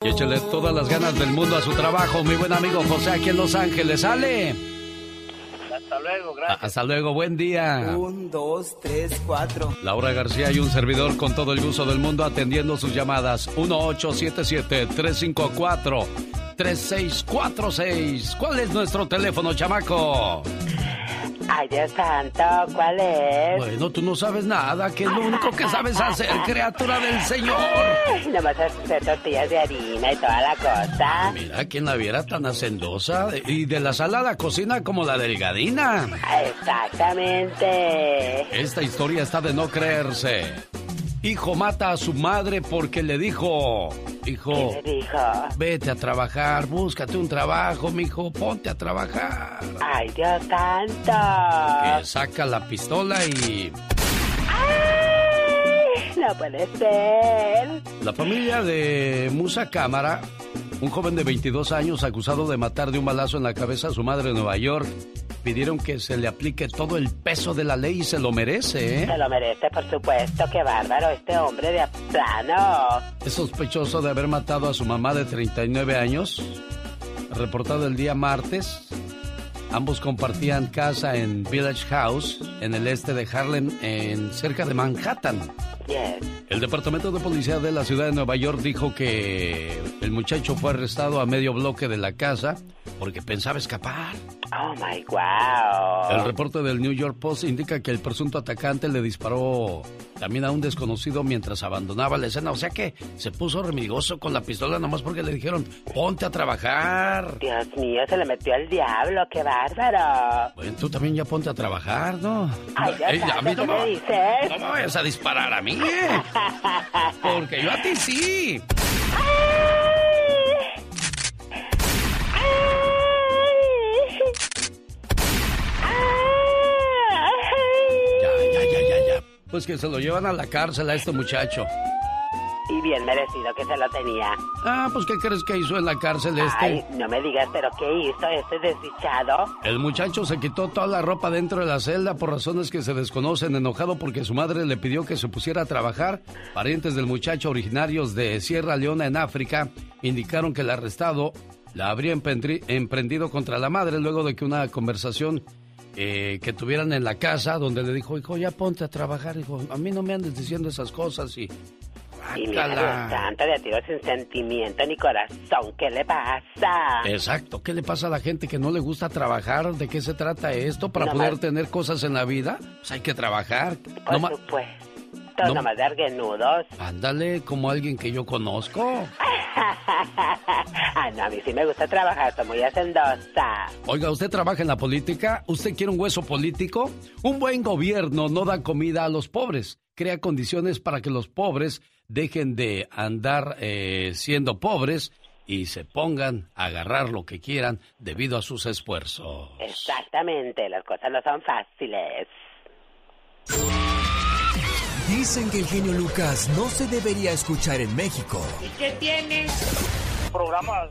Y échale todas las ganas del mundo a su trabajo, mi buen amigo José aquí en Los Ángeles. ¡Sale! Hasta luego, gracias. Hasta luego, buen día. Un, dos, tres, cuatro. Laura García y un servidor con todo el gusto del mundo atendiendo sus llamadas. 1877-354-3646. ¿Cuál es nuestro teléfono, chamaco? Ay, Dios santo, ¿cuál es? Bueno, tú no sabes nada, que es lo único que sabes hacer, criatura del Señor. Ay, nomás hacer tortillas de harina y toda la cosa. Mira, quien la viera tan hacendosa y de la sala a la cocina como la delgadina. Exactamente. Esta historia está de no creerse. Hijo mata a su madre porque le dijo, hijo, ¿Qué le dijo? vete a trabajar, búscate un trabajo, mijo, ponte a trabajar. Ay, Dios santo. Que saca la pistola y Ay, no puede ser. la familia de Musa Cámara, un joven de 22 años acusado de matar de un balazo en la cabeza a su madre en Nueva York, pidieron que se le aplique todo el peso de la ley y se lo merece, ¿eh? Se lo merece, por supuesto. Qué bárbaro este hombre de plano. Es sospechoso de haber matado a su mamá de 39 años. Reportado el día martes. Ambos compartían casa en Village House, en el este de Harlem, en cerca de Manhattan. Yes. El Departamento de Policía de la Ciudad de Nueva York dijo que el muchacho fue arrestado a medio bloque de la casa porque pensaba escapar. Oh my wow. El reporte del New York Post indica que el presunto atacante le disparó también a un desconocido mientras abandonaba la escena. O sea que se puso remigoso con la pistola nomás porque le dijeron, ponte a trabajar. Dios mío, se le metió al diablo. Qué bárbaro. Bueno, tú también ya ponte a trabajar, ¿no? Ay, Dios Ey, a santo, mí no ¿qué me, me dices? no me vayas a disparar a mí, Porque yo a ti sí. Ya, ya, ya, ya, ya. Pues que se lo llevan a la cárcel a este muchacho. Y bien merecido que se lo tenía. Ah, pues ¿qué crees que hizo en la cárcel este? Ay, no me digas, pero ¿qué hizo este desdichado? El muchacho se quitó toda la ropa dentro de la celda por razones que se desconocen, enojado porque su madre le pidió que se pusiera a trabajar. Parientes del muchacho originarios de Sierra Leona en África indicaron que el arrestado la habría emprendido contra la madre luego de que una conversación eh, que tuvieran en la casa donde le dijo, hijo, ya ponte a trabajar, hijo, a mí no me andes diciendo esas cosas y... Y mira. Dios santo, de tiro sin sentimiento ni corazón. ¿Qué le pasa? Exacto, ¿qué le pasa a la gente que no le gusta trabajar? ¿De qué se trata esto? Para No poder más. tener cosas en la vida, pues hay que trabajar. Por No supuesto. no- Nomás de arguenudos. Ándale, como alguien que yo conozco. Ay, no, a mí sí me gusta trabajar, soy muy hacendosa. Oiga, ¿usted trabaja en la política? ¿Usted quiere un hueso político? Un buen gobierno no da comida a los pobres. Crea condiciones para que los pobres dejen de andar eh, siendo pobres y se pongan a agarrar lo que quieran debido a sus esfuerzos. Exactamente, las cosas no son fáciles. Dicen que el genio Lucas no se debería escuchar en México. ¿Y qué tiene? Programas,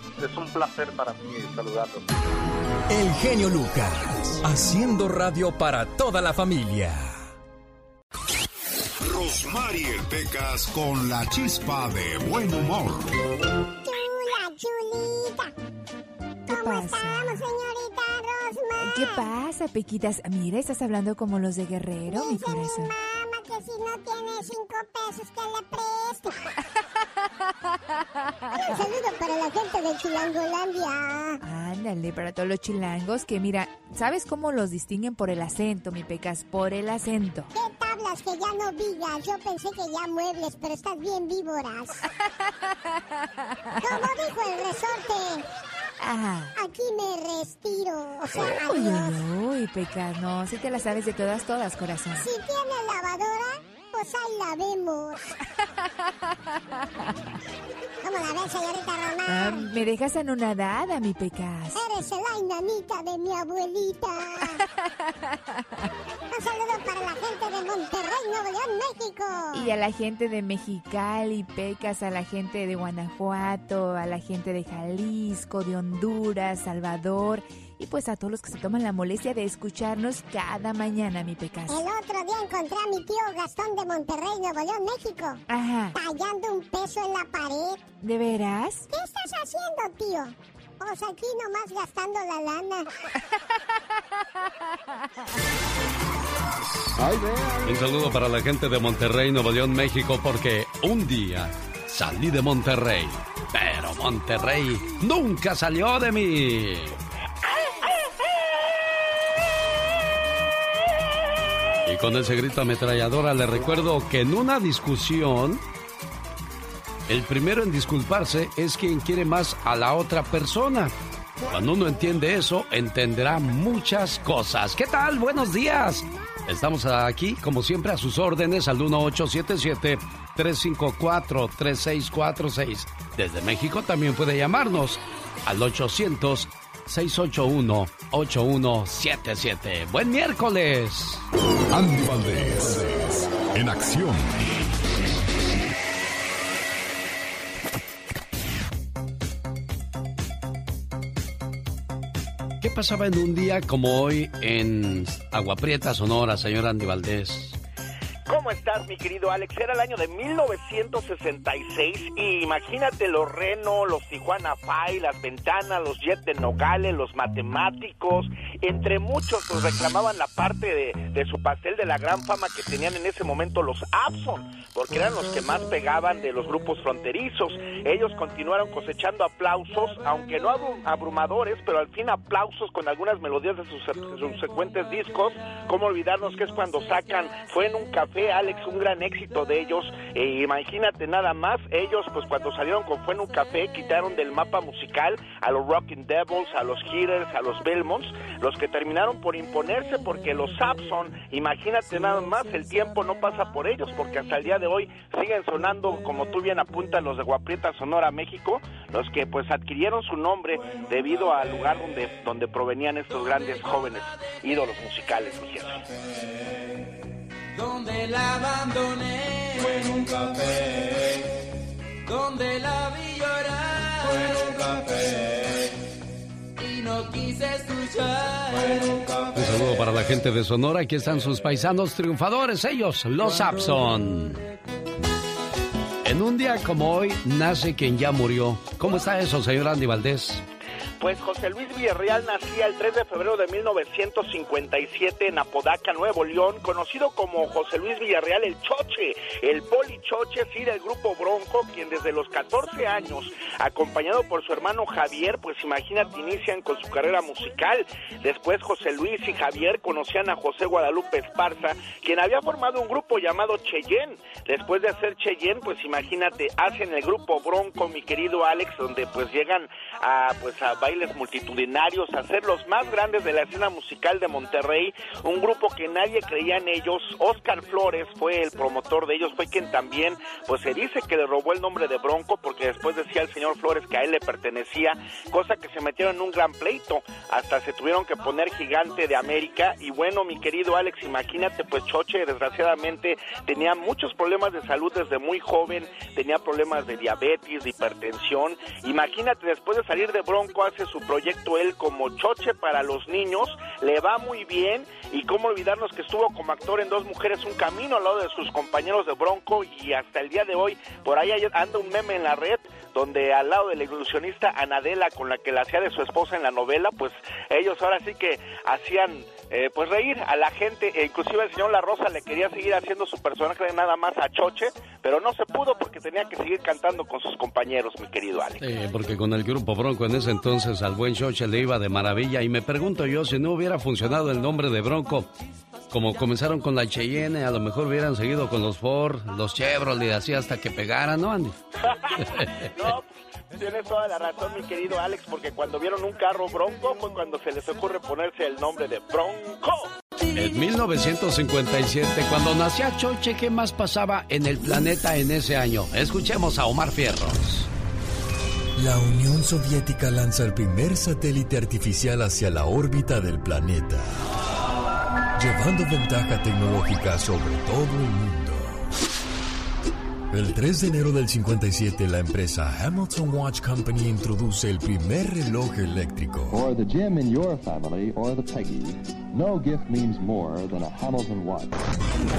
es un placer para mí saludarlos. El genio Lucas, haciendo radio para toda la familia. Rosmarie Pecas con la chispa de buen humor. Chula, chulita. ¿Qué ¿Cómo pasa? estamos, señorita Rosma? ¿Qué pasa, Pequitas? Mira, estás hablando como los de Guerrero, mi corazón. mamá que si no tiene cinco pesos que le preste. Un saludo para la gente de Chilangolandia. Ándale, para todos los chilangos que mira, ¿sabes cómo los distinguen por el acento, mi Pecas? Por el acento. ¿Qué tablas que ya no vigas? Yo pensé que ya muebles, pero estás bien víboras. Como dijo el resorte, Ajá. aquí me retiro. O sea, Uy, adiós. uy, uy, Pecas, no, si te la sabes de todas, todas, corazón. Si tiene lavadora, pues ahí la vemos. ¿Cómo la ves, señorita Ah, Román? me dejas anonadada, mi Pecas. Eres la enanita de mi abuelita. Un saludo para la gente de Monterrey, Nuevo León, México. Y a la gente de Mexicali, Pecas, a la gente de Guanajuato, a la gente de Jalisco, de Honduras, Salvador, y pues a todos los que se toman la molestia de escucharnos cada mañana, mi Pecas. El otro día encontré a mi tío Gastón de Monterrey, Nuevo León, México. Ajá, Tallando un peso en la pared. ¿de veras? ¿Qué estás haciendo, tío? Pues aquí nomás gastando la lana. Un saludo para la gente de Monterrey, Nuevo León, México, porque un día salí de Monterrey, pero Monterrey nunca salió de mí. Y con ese grito ametralladora le recuerdo que en una discusión, el primero en disculparse es quien quiere más a la otra persona. Cuando uno entiende eso, entenderá muchas cosas. ¿Qué tal? Buenos días. Estamos aquí, como siempre, a sus órdenes al 1877-354-3646. Desde México también puede llamarnos al 800-681-8177. Buen miércoles. Andy Valdés, en acción. ¿Qué pasaba en un día como hoy en Agua Prieta, Sonora, señor Andy Valdés? ¿Cómo estás, mi querido Alex? Era el año de 1966 y imagínate los Reno, los Tijuana Pai, las Ventanas, los Jet de Nogales, los Matemáticos, entre muchos pues reclamaban la parte de, de su pastel de la gran fama que tenían en ese momento los Abson, porque eran los que más pegaban de los grupos fronterizos. Ellos continuaron cosechando aplausos, aunque no abru- abrumadores, pero al fin aplausos con algunas melodías de sus subsecuentes discos. ¿Cómo olvidarnos que es cuando sacan Fue en un café, Alex, un gran éxito de ellos? E imagínate nada más, ellos pues cuando salieron con Fue un café quitaron del mapa musical a los Rockin' Devils, a los Hitters, a los Belmonts, los que terminaron por imponerse porque los Sapson, imagínate nada más, el tiempo no pasa por ellos porque hasta el día de hoy siguen sonando, como tú bien apuntas, los de Guaprieta, Sonora, México, los que pues adquirieron su nombre debido al lugar donde, donde provenían estos grandes jóvenes ídolos musicales, mi jefe. Donde la abandoné fue en un café. Donde la vi llorar fue en un café. Y no quise escuchar fue en un café. Un saludo para la gente de Sonora. Aquí están sus paisanos triunfadores, ellos, los Abson. En un día como hoy, nace quien ya murió. ¿Cómo está eso, señor Andy Valdés? Pues José Luis Villarreal nacía el 3 de febrero de 1957 en Apodaca, Nuevo León, conocido como José Luis Villarreal el Choche, el Poli Choche, sí, del grupo Bronco, quien desde los 14 años, acompañado por su hermano Javier, pues imagínate, inician con su carrera musical. Después José Luis y Javier conocían a José Guadalupe Esparza, quien había formado un grupo llamado Cheyenne. Después de hacer Cheyenne, pues imagínate, hacen el grupo Bronco, mi querido Alex, donde pues llegan a pues a multitudinarios, a ser los más grandes de la escena musical de Monterrey, un grupo que nadie creía en ellos. Oscar Flores fue el promotor de ellos, fue quien también, pues se dice que le robó el nombre de Bronco, porque después decía el señor Flores que a él le pertenecía, cosa que se metieron en un gran pleito, hasta se tuvieron que poner gigante de América. Y bueno, mi querido Alex, imagínate, pues Choche desgraciadamente tenía muchos problemas de salud desde muy joven, tenía problemas de diabetes, de hipertensión. Imagínate, después de salir de Bronco, hace su proyecto él como choche para los niños, le va muy bien y cómo olvidarnos que estuvo como actor en Dos Mujeres Un Camino al lado de sus compañeros de Bronco y hasta el día de hoy por ahí anda un meme en la red donde al lado de la ilusionista Anadela con la que la hacía de su esposa en la novela, pues ellos ahora sí que hacían eh, pues reír a la gente, e inclusive el señor La Rosa le quería seguir haciendo su personaje nada más a Choche, pero no se pudo porque tenía que seguir cantando con sus compañeros, mi querido Alex. Sí, porque con el grupo Bronco en ese entonces al buen Choche le iba de maravilla y me pregunto yo si no hubiera funcionado el nombre de Bronco, como comenzaron con la Cheyenne, a lo mejor hubieran seguido con los Ford, los Chevrolet, así hasta que pegaran, ¿no, Andy? no, Tienes toda la razón, mi querido Alex, porque cuando vieron un carro bronco fue cuando se les ocurre ponerse el nombre de Bronco. En 1957, cuando nacía Choche, ¿qué más pasaba en el planeta en ese año? Escuchemos a Omar Fierros. La Unión Soviética lanza el primer satélite artificial hacia la órbita del planeta, llevando ventaja tecnológica sobre todo el mundo. El 3 de enero del 57, la empresa Hamilton Watch Company introduce el primer reloj eléctrico. For the Jim in your family or the Peggy, no gift means more than a Hamilton Watch.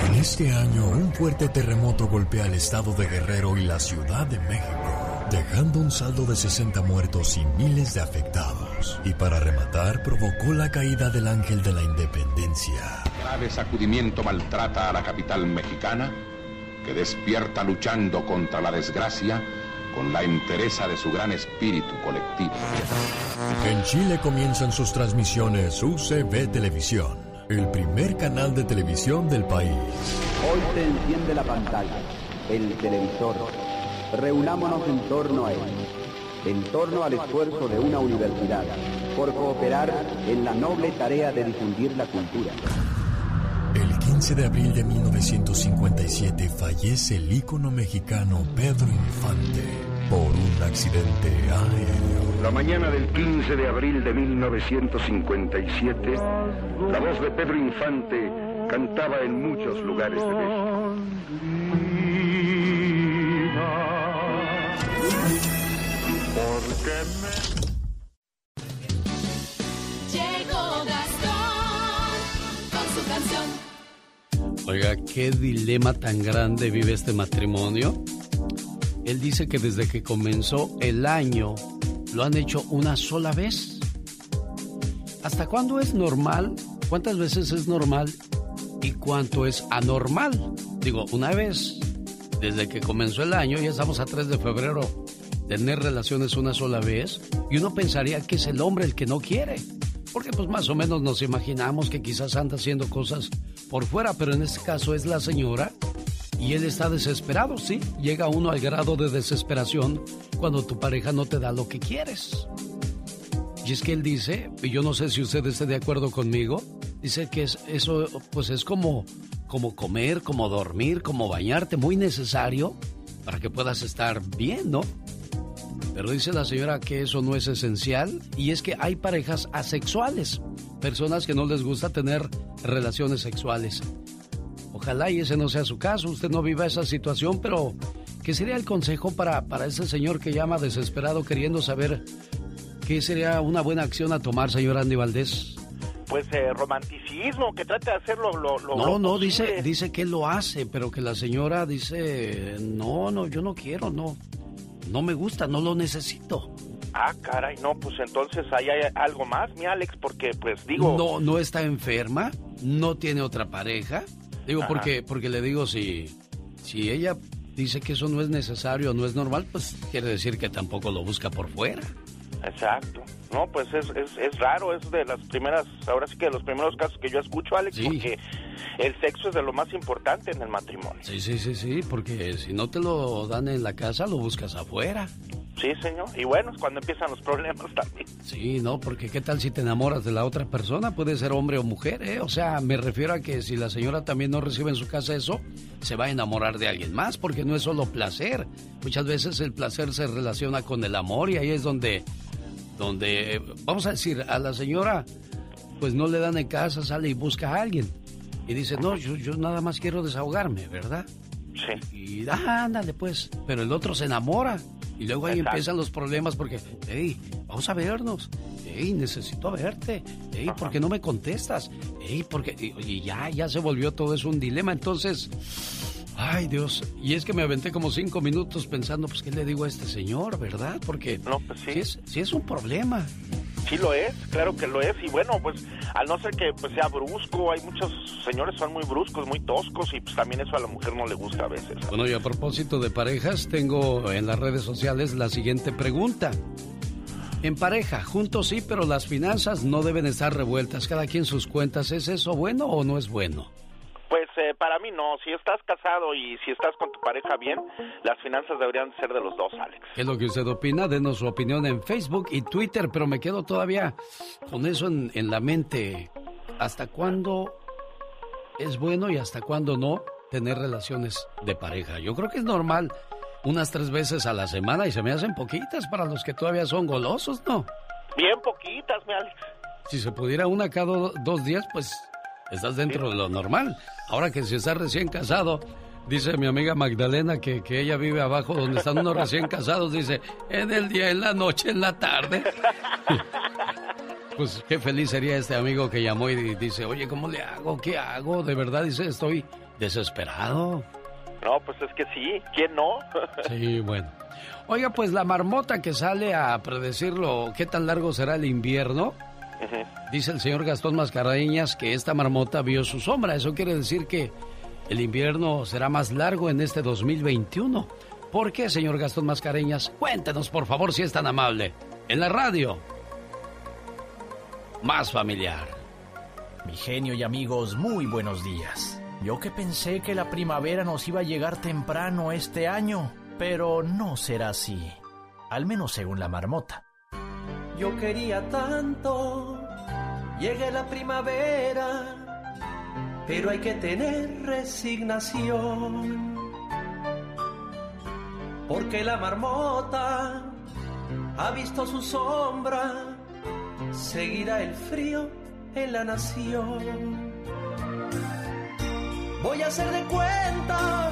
En este año, un fuerte terremoto golpea el estado de Guerrero y la Ciudad de México, dejando un saldo de 60 muertos y miles de afectados. Y para rematar, provocó la caída del ángel de la independencia. Grave sacudimiento maltrata a la capital mexicana que despierta luchando contra la desgracia con la entereza de su gran espíritu colectivo. En Chile comienzan sus transmisiones UCB Televisión, el primer canal de televisión del país. Hoy se enciende la pantalla, el televisor. Reunámonos en torno a él, en torno al esfuerzo de una universidad, por cooperar en la noble tarea de difundir la cultura. El 15 de abril de 1957 fallece el ícono mexicano Pedro Infante por un accidente aéreo. La mañana del 15 de abril de 1957, la voz de Pedro Infante cantaba en muchos lugares de México. Porque me... Oiga, qué dilema tan grande vive este matrimonio. Él dice que desde que comenzó el año lo han hecho una sola vez. ¿Hasta cuándo es normal? ¿Cuántas veces es normal? ¿Y cuánto es anormal? Digo, una vez, desde que comenzó el año, ya estamos a 3 de febrero, tener relaciones una sola vez, y uno pensaría que es el hombre el que no quiere. Porque pues más o menos nos imaginamos que quizás anda haciendo cosas por fuera, pero en este caso es la señora y él está desesperado, ¿sí? Llega uno al grado de desesperación cuando tu pareja no te da lo que quieres. Y es que él dice, y yo no sé si usted esté de acuerdo conmigo, dice que es, eso pues es como, como comer, como dormir, como bañarte, muy necesario para que puedas estar bien, ¿no? Pero dice la señora que eso no es esencial y es que hay parejas asexuales, personas que no les gusta tener relaciones sexuales. Ojalá y ese no sea su caso, usted no viva esa situación, pero ¿qué sería el consejo para, para ese señor que llama desesperado queriendo saber qué sería una buena acción a tomar, señor Andy Valdés? Pues eh, romanticismo, que trate de hacerlo lo, No, no, dice, dice que lo hace, pero que la señora dice, no, no, yo no quiero, no no me gusta, no lo necesito. Ah, caray, no, pues entonces ahí hay algo más, mi Alex, porque pues digo... No, no está enferma, no tiene otra pareja. Digo, porque, porque le digo, si, si ella dice que eso no es necesario, no es normal, pues quiere decir que tampoco lo busca por fuera. Exacto. No, pues es, es, es, raro, es de las primeras, ahora sí que de los primeros casos que yo escucho, Alex, porque el sexo es de lo más importante en el matrimonio. Sí, sí, sí, sí, porque si no te lo dan en la casa, lo buscas afuera. Sí, señor. Y bueno, es cuando empiezan los problemas también. Sí, no, porque qué tal si te enamoras de la otra persona, puede ser hombre o mujer, ¿eh? O sea, me refiero a que si la señora también no recibe en su casa eso, se va a enamorar de alguien más, porque no es solo placer. Muchas veces el placer se relaciona con el amor y ahí es donde donde, vamos a decir, a la señora, pues no le dan en casa, sale y busca a alguien. Y dice, no, yo, yo nada más quiero desahogarme, ¿verdad? Sí. Y ah, ándale pues, pero el otro se enamora. Y luego ahí empiezan los problemas porque, hey, vamos a vernos. Ey, necesito verte. Ey, ¿por qué no me contestas? Ey, porque y, ya, ya se volvió todo eso un dilema. Entonces, ay Dios, y es que me aventé como cinco minutos pensando, pues, ¿qué le digo a este señor, verdad? Porque no, pues sí. es, sí es un problema. Sí lo es, claro que lo es. Y bueno, pues al no ser que pues, sea brusco, hay muchos señores son muy bruscos, muy toscos y pues también eso a la mujer no le gusta a veces. Bueno, y a propósito de parejas, tengo en las redes sociales la siguiente pregunta. En pareja, juntos sí, pero las finanzas no deben estar revueltas, cada quien sus cuentas. ¿Es eso bueno o no es bueno? Pues eh, para mí no. Si estás casado y si estás con tu pareja bien, las finanzas deberían ser de los dos, Alex. ¿Qué es lo que usted opina? Denos su opinión en Facebook y Twitter, pero me quedo todavía con eso en, en la mente. ¿Hasta cuándo es bueno y hasta cuándo no tener relaciones de pareja? Yo creo que es normal unas tres veces a la semana y se me hacen poquitas para los que todavía son golosos, ¿no? Bien poquitas, mi Alex. Si se pudiera una cada dos días, pues estás dentro de lo normal. Ahora que si estás recién casado, dice mi amiga Magdalena que, que ella vive abajo donde están unos recién casados, dice, en el día, en la noche, en la tarde. pues qué feliz sería este amigo que llamó y dice, oye, ¿cómo le hago? ¿Qué hago? De verdad, dice, estoy desesperado. No, pues es que sí, ¿quién no? sí, bueno. Oiga, pues la marmota que sale a predecirlo, ¿qué tan largo será el invierno? Dice el señor Gastón Mascareñas que esta marmota vio su sombra. Eso quiere decir que el invierno será más largo en este 2021. ¿Por qué, señor Gastón Mascareñas? Cuéntenos, por favor, si es tan amable. En la radio. Más familiar. Mi genio y amigos, muy buenos días. Yo que pensé que la primavera nos iba a llegar temprano este año, pero no será así. Al menos según la marmota. Yo quería tanto, llegue la primavera, pero hay que tener resignación. Porque la marmota ha visto su sombra, seguirá el frío en la nación. Voy a hacer de cuenta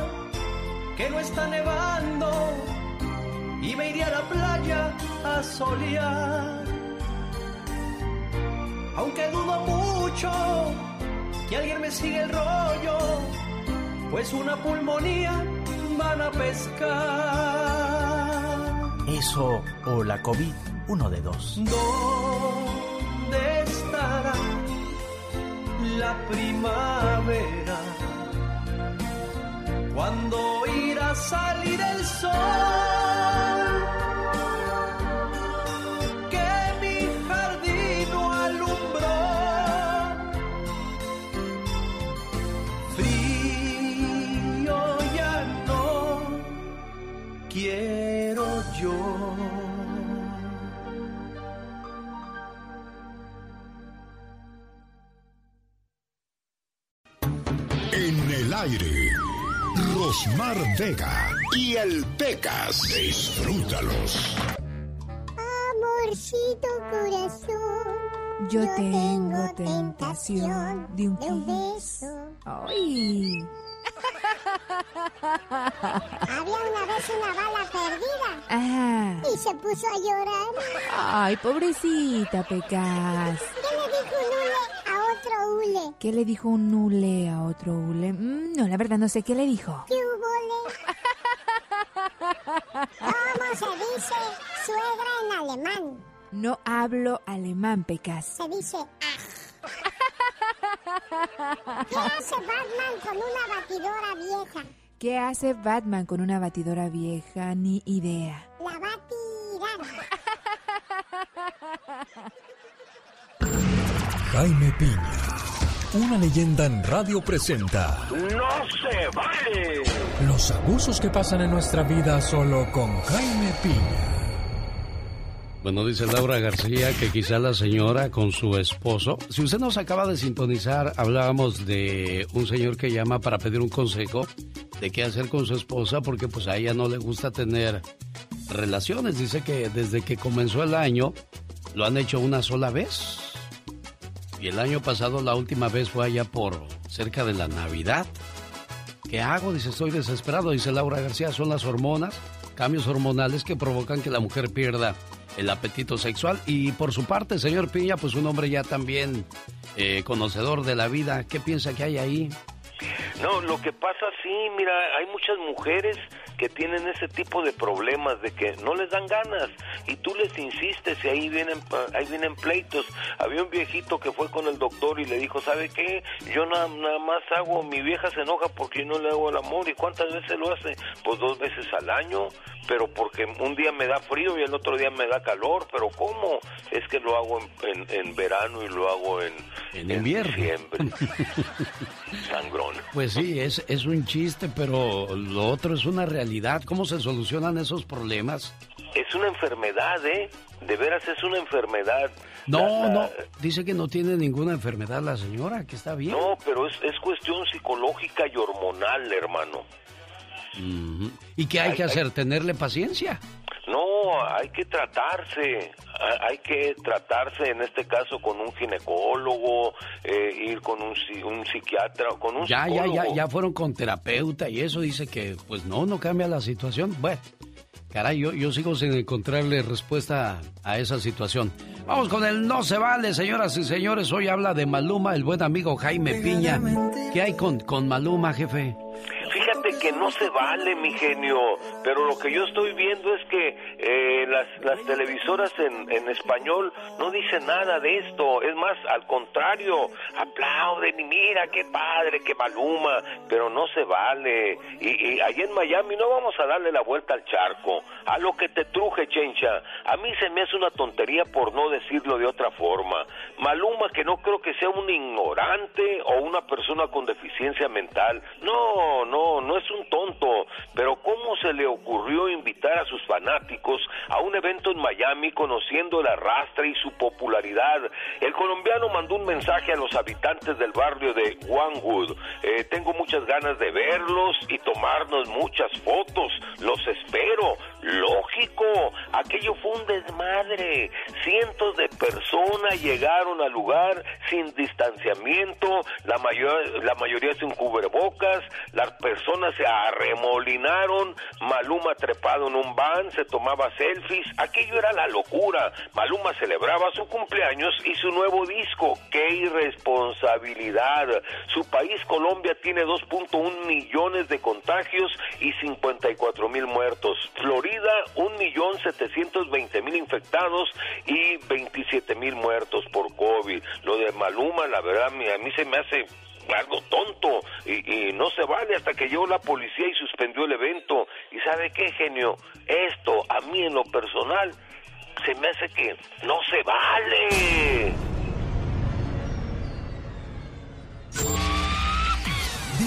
que no está nevando y me iré a la playa a solear. Aunque dudo mucho que alguien me siga el rollo, pues una pulmonía van a pescar. Eso o la COVID, uno de dos. ¿Dónde estará la primavera? Cuando irá a salir el sol? Rosmar Vega y el Pecas. Disfrútalos. Amorcito corazón. Yo, tengo, tentación de un, de un beso. ¡Ay! Había una vez una bala perdida. Ah. Y se puso a llorar. Ay, pobrecita, Pecas. ¿Qué le dijo un hule hule? ¿Qué le dijo un hule a otro hule? Mm, no, la verdad no sé qué le dijo. ¿Qué hubo ¿Cómo se dice suegra en alemán? No hablo alemán, Pecas. Se dice ¿Qué hace Batman con una batidora vieja? ¿Qué hace Batman con una batidora vieja? Ni idea. La tirar. Jaime Piña, una leyenda en radio presenta. ¡No se vale! Los abusos que pasan en nuestra vida solo con Jaime Piña. Bueno, dice Laura García que quizá la señora con su esposo. Si usted nos acaba de sintonizar, hablábamos de un señor que llama para pedir un consejo de qué hacer con su esposa porque pues a ella no le gusta tener relaciones. Dice que desde que comenzó el año lo han hecho una sola vez. Y el año pasado la última vez fue allá por cerca de la Navidad. ¿Qué hago? Dice, estoy desesperado. Dice Laura García, son las hormonas, cambios hormonales que provocan que la mujer pierda el apetito sexual. Y por su parte, señor Piña, pues un hombre ya también eh, conocedor de la vida, ¿qué piensa que hay ahí? No, lo que pasa sí, mira, hay muchas mujeres que tienen ese tipo de problemas de que no les dan ganas y tú les insistes y ahí vienen ahí vienen pleitos. Había un viejito que fue con el doctor y le dijo, ¿sabe qué? Yo nada, nada más hago, mi vieja se enoja porque yo no le hago el amor y cuántas veces lo hace? Pues dos veces al año, pero porque un día me da frío y el otro día me da calor, pero ¿cómo? Es que lo hago en, en, verano y lo hago en, en invierno. diciembre. Sangrón. Pues sí, es, es un chiste, pero lo otro es una realidad ¿Cómo se solucionan esos problemas? Es una enfermedad, ¿eh? De veras es una enfermedad. No, no, dice que no tiene ninguna enfermedad la señora, que está bien. No, pero es, es cuestión psicológica y hormonal, hermano. ¿Y qué hay, que hacer? ¿Tenerle paciencia? No, hay que tratarse, hay que tratarse en este caso con un ginecólogo, eh, ir con un, un, psiquiatra, con un ya, Ya, ya, ya fueron con terapeuta y eso dice que pues no, no cambia la situación. Bueno, caray, yo, yo sigo sin encontrarle respuesta a esa situación. Vamos con el no se vale, señoras y señores. Hoy habla de Maluma, el buen amigo Jaime Piña. ¿Qué hay con, con Maluma, jefe? Fíjate que no se vale, mi genio, pero lo que yo estoy viendo es que eh, las, las televisoras en, en español no dicen nada de esto, es más, al contrario, aplauden y mira qué padre, qué maluma, pero no se vale. Y, y allí en Miami no vamos a darle la vuelta al charco, a lo que te truje, chencha. A mí se me hace una tontería por no decirlo de otra forma. Maluma, que no creo que sea un ignorante o una persona con deficiencia mental. No, no no, no es un tonto, pero ¿cómo se le ocurrió invitar a sus fanáticos a un evento en Miami conociendo el arrastre y su popularidad? El colombiano mandó un mensaje a los habitantes del barrio de Onewood. Eh, tengo muchas ganas de verlos y tomarnos muchas fotos. Los espero. Lógico, aquello fue un desmadre. Cientos de personas llegaron al lugar sin distanciamiento, la, mayor, la mayoría sin cubrebocas, las personas se arremolinaron, Maluma trepado en un van, se tomaba selfies, aquello era la locura. Maluma celebraba su cumpleaños y su nuevo disco. ¡Qué irresponsabilidad! Su país, Colombia, tiene 2.1 millones de contagios y 54 mil muertos. Florida, 1.720.000 infectados y 27 mil muertos por COVID. Lo de Maluma, la verdad, a mí se me hace algo tonto y, no se vale hasta que llegó la policía y suspendió el evento. ¿Y sabe qué, genio? Esto a mí en lo personal se me hace que no se vale.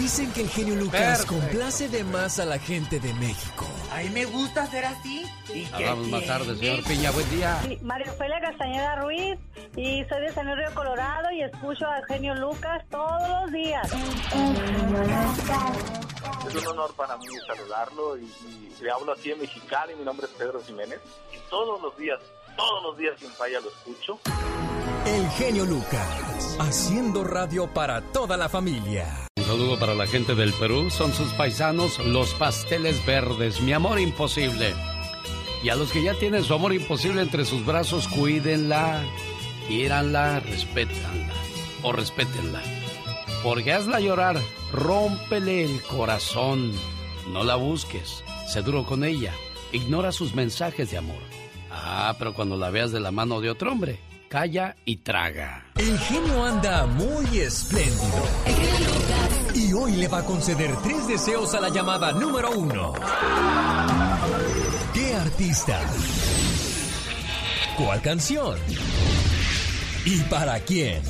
Dicen que el genio Lucas complace de más a la gente de México. A mí me gusta ser así. ¿Y Hablamos más tarde, señor Piña. Buen día. Sí, María Ofelia Castañeda Ruiz y soy de San Río Colorado y escucho al genio Lucas todos los días. Es un honor para mí saludarlo y, le hablo aquí en Mexicali. Mi nombre es Pedro Jiménez y todos los días, todos los días sin falla lo escucho. El genio Lucas, haciendo radio para toda la familia. Saludo para la gente del Perú, son sus paisanos los pasteles verdes, mi amor imposible. Y a los que ya tienen su amor imposible entre sus brazos, cuídenla, quíranla, respétanla o respétenla. Porque hazla llorar, rómpele el corazón. No la busques, sé duro con ella, ignora sus mensajes de amor. Ah, pero cuando la veas de la mano de otro hombre, calla y traga. El genio anda muy espléndido. Y hoy le va a conceder tres deseos a la llamada número uno. ¿Qué artista? ¿Cuál canción? ¿Y para quién?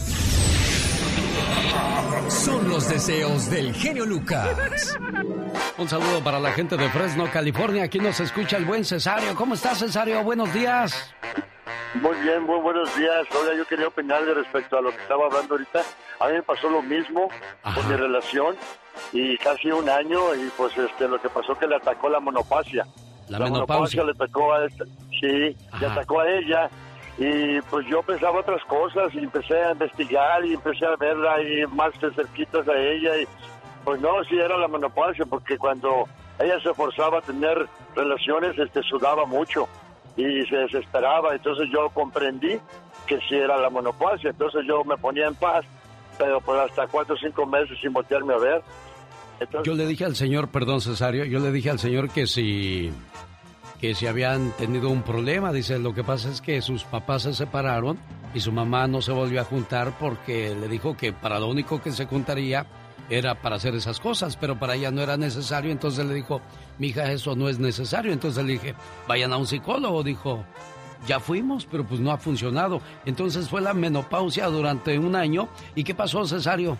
Son los deseos del genio Lucas. Un saludo para la gente de Fresno, California. Aquí nos escucha el buen Cesario. ¿Cómo estás, Cesario? Buenos días. Muy bien, muy buenos días. Oiga, yo quería opinar de respecto a lo que estaba hablando ahorita. A mí me pasó lo mismo con mi relación y casi un año y pues este lo que pasó que le atacó la monopasia. La, monopasia le atacó a esta, sí, le atacó a ella y pues yo pensaba otras cosas y empecé a investigar y empecé a verla y más de cerquitas a ella y pues no, sí era la menopausia porque cuando ella se forzaba a tener relaciones este sudaba mucho y se desesperaba. Entonces yo comprendí que si era la menopausia. Entonces yo me ponía en paz, pero por hasta cuatro o cinco meses sin voltearme a ver. Yo le dije al señor, perdón Cesario, yo le dije al señor que si que si habían tenido un problema, dice, lo que pasa es que sus papás se separaron y su mamá no se volvió a juntar porque le dijo que para lo único que se juntaría era para hacer esas cosas, pero para ella no era necesario, entonces le dijo, mi hija, eso no es necesario, entonces le dije, vayan a un psicólogo, dijo, ya fuimos, pero pues no ha funcionado, entonces fue la menopausia durante un año, ¿y qué pasó, Cesario?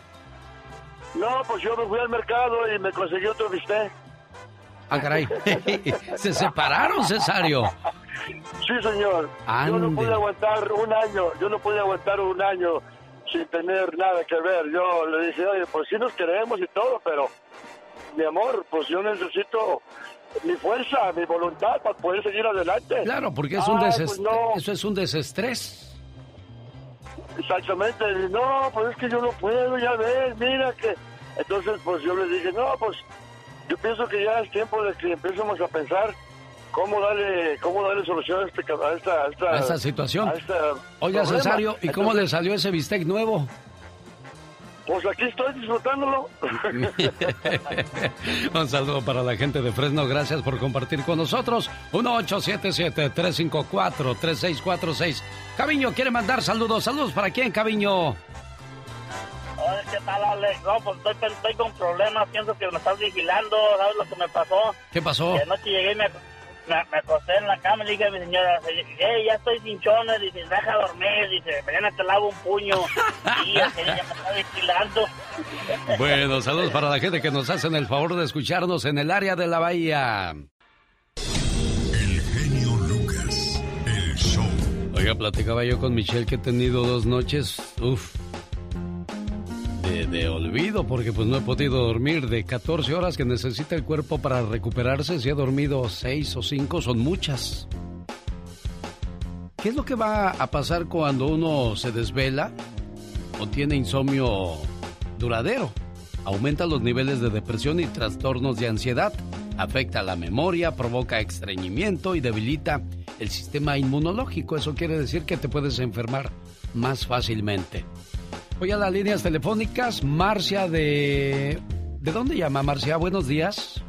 No, pues yo me fui al mercado y me conseguí otro bistec. Ah, caray. Se separaron, Cesario. Sí, señor. Yo no pude aguantar un año, yo no pude aguantar un año sin tener nada que ver. Yo le dije, oye, pues sí nos queremos y todo, pero mi amor, pues yo necesito mi fuerza, mi voluntad para poder seguir adelante. Claro, porque es un pues eso es un desestrés. Exactamente, no, pues es que yo no puedo, ya ves, mira que... Entonces, pues yo le dije, no, pues yo pienso que ya es tiempo de que empecemos a pensar cómo darle, cómo darle solución a, este, a, esta, a, esta, situación. Oiga, Cesario, ¿y cómo le salió ese bistec nuevo? Pues aquí estoy disfrutándolo. Un saludo para la gente de Fresno. Gracias por compartir con nosotros. 1877-354-3646. Caviño quiere mandar saludos. Saludos para quién, Caviño. ¿qué tal, Alex? No, pues estoy, con problemas, pienso que me estás vigilando, ¿sabes lo que me pasó? ¿Qué pasó? De noche llegué y me, me, acosté en la cama y le dije a mi señora, hey, ya estoy cinchona, dice, deja dormir, dice, mañana te lavo un puño. y ella me está vigilando. bueno, saludos para la gente que nos hacen el favor de escucharnos en el área de la bahía. El genio Lucas, el show. Oiga, platicaba yo con Michelle que he tenido dos noches, uff de, olvido porque pues no he podido dormir de 14 horas que necesita el cuerpo para recuperarse. Si he dormido 6 o 5 son muchas. ¿Qué es lo que va a pasar cuando uno se desvela o tiene insomnio duradero? Aumenta los niveles de depresión y trastornos de ansiedad, afecta la memoria, provoca estreñimiento y debilita el sistema inmunológico. Eso quiere decir que te puedes enfermar más fácilmente. Voy a las líneas telefónicas. Marcia de... ¿De dónde llama Marcia? Buenos días.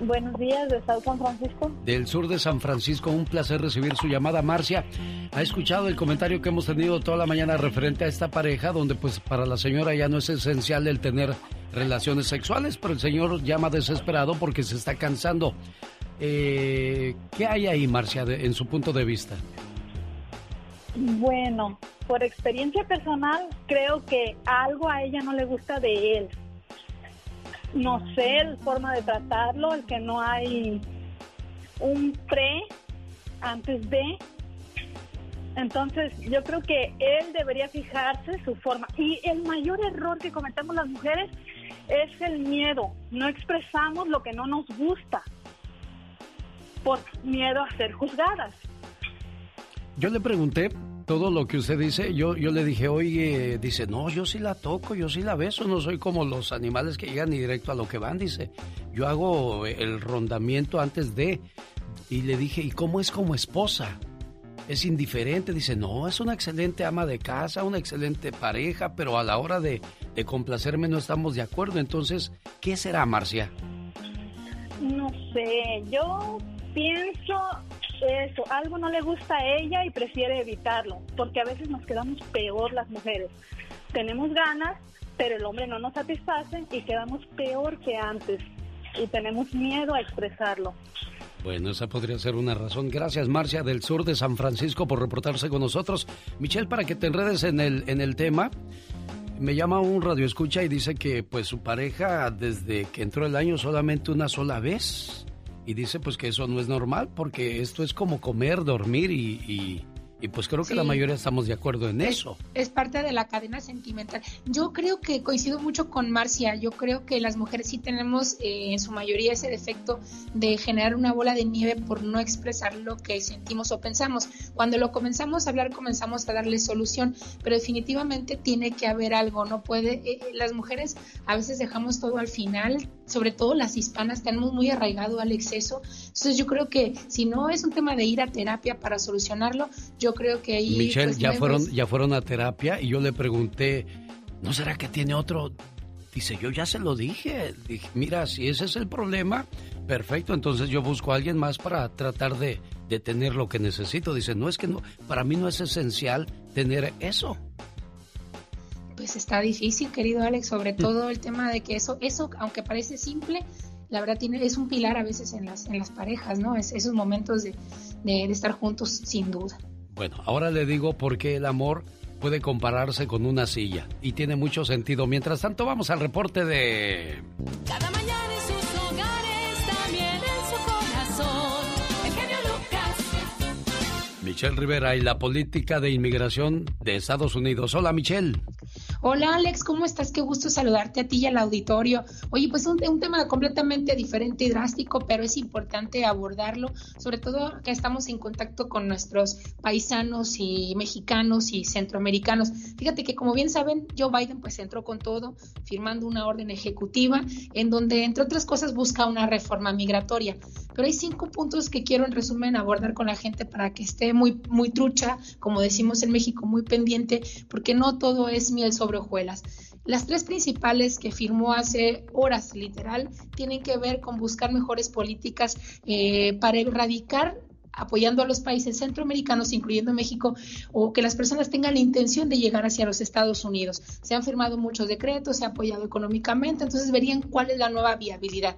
Buenos días, de San Francisco. Del sur de San Francisco, un placer recibir su llamada. Marcia, ¿ha escuchado el comentario que hemos tenido toda la mañana referente a esta pareja, donde pues para la señora ya no es esencial el tener relaciones sexuales, pero el señor llama desesperado porque se está cansando? Eh, ¿Qué hay ahí, Marcia, en su punto de vista? Bueno, por experiencia personal, creo que algo a ella no le gusta de él. No sé la forma de tratarlo, el que no hay un pre antes de. Entonces, yo creo que él debería fijarse su forma. Y el mayor error que cometemos las mujeres es el miedo. No expresamos lo que no nos gusta por miedo a ser juzgadas. Yo le pregunté todo lo que usted dice, yo, yo le dije, oye, dice, no, yo sí la toco, yo sí la beso, no soy como los animales que llegan y directo a lo que van, dice, yo hago el rondamiento antes de, y le dije, ¿y cómo es como esposa? Es indiferente, dice, no, es una excelente ama de casa, una excelente pareja, pero a la hora de, de complacerme no estamos de acuerdo, entonces, ¿qué será, Marcia? No sé, yo pienso eso, algo no le gusta a ella y prefiere evitarlo, porque a veces nos quedamos peor las mujeres. Tenemos ganas, pero el hombre no nos satisface y quedamos peor que antes y tenemos miedo a expresarlo. Bueno, esa podría ser una razón. Gracias, Marcia, del sur de San Francisco, por reportarse con nosotros. Michelle, para que te enredes en el, en el tema, me llama un radioescucha y dice que pues su pareja, desde que entró el año, solamente una sola vez y dice pues que eso no es normal porque esto es como comer, dormir y, Y pues creo que la mayoría estamos de acuerdo en eso. Es parte de la cadena sentimental. Yo creo que coincido mucho con Marcia. Yo creo que las mujeres sí tenemos eh, en su mayoría ese defecto de generar una bola de nieve por no expresar lo que sentimos o pensamos. Cuando lo comenzamos a hablar, comenzamos a darle solución, pero definitivamente tiene que haber algo. No puede. Eh, eh, las mujeres a veces dejamos todo al final, sobre todo las hispanas, tenemos muy arraigado al exceso. Entonces yo creo que si no es un tema de ir a terapia para solucionarlo, yo creo que ahí... Michelle, pues, ya, fueron, ya fueron a terapia y yo le pregunté, ¿no será que tiene otro? Dice, yo ya se lo dije. Dije, mira, si ese es el problema, perfecto, entonces yo busco a alguien más para tratar de, de tener lo que necesito. Dice, no es que no, para mí no es esencial tener eso. Pues está difícil, querido Alex, sobre todo el tema de que eso, eso, aunque parece simple, la verdad tiene, es un pilar a veces en las, en las parejas, ¿no? Es, esos momentos de, de estar juntos sin duda. Bueno, ahora le digo por qué el amor puede compararse con una silla y tiene mucho sentido. Mientras tanto, vamos al reporte de... Cada mañana en sus hogares, también en su corazón, el genio Lucas. Michelle Rivera y la política de inmigración de Estados Unidos. Hola, Michelle. Hola Alex, ¿cómo estás? Qué gusto saludarte a ti y al auditorio. Oye, pues un, un tema completamente diferente y drástico, pero es importante abordarlo, sobre todo que estamos en contacto con nuestros paisanos y mexicanos y centroamericanos. Fíjate que como bien saben, Joe Biden pues entró con todo, firmando una orden ejecutiva en donde, entre otras cosas, busca una reforma migratoria. Pero hay cinco puntos que quiero en resumen abordar con la gente para que esté muy, muy trucha, como decimos en México, muy pendiente, porque no todo es miel sobre las tres principales que firmó hace horas, literal, tienen que ver con buscar mejores políticas eh, para erradicar apoyando a los países centroamericanos, incluyendo México, o que las personas tengan la intención de llegar hacia los Estados Unidos. Se han firmado muchos decretos, se ha apoyado económicamente, entonces verían cuál es la nueva viabilidad.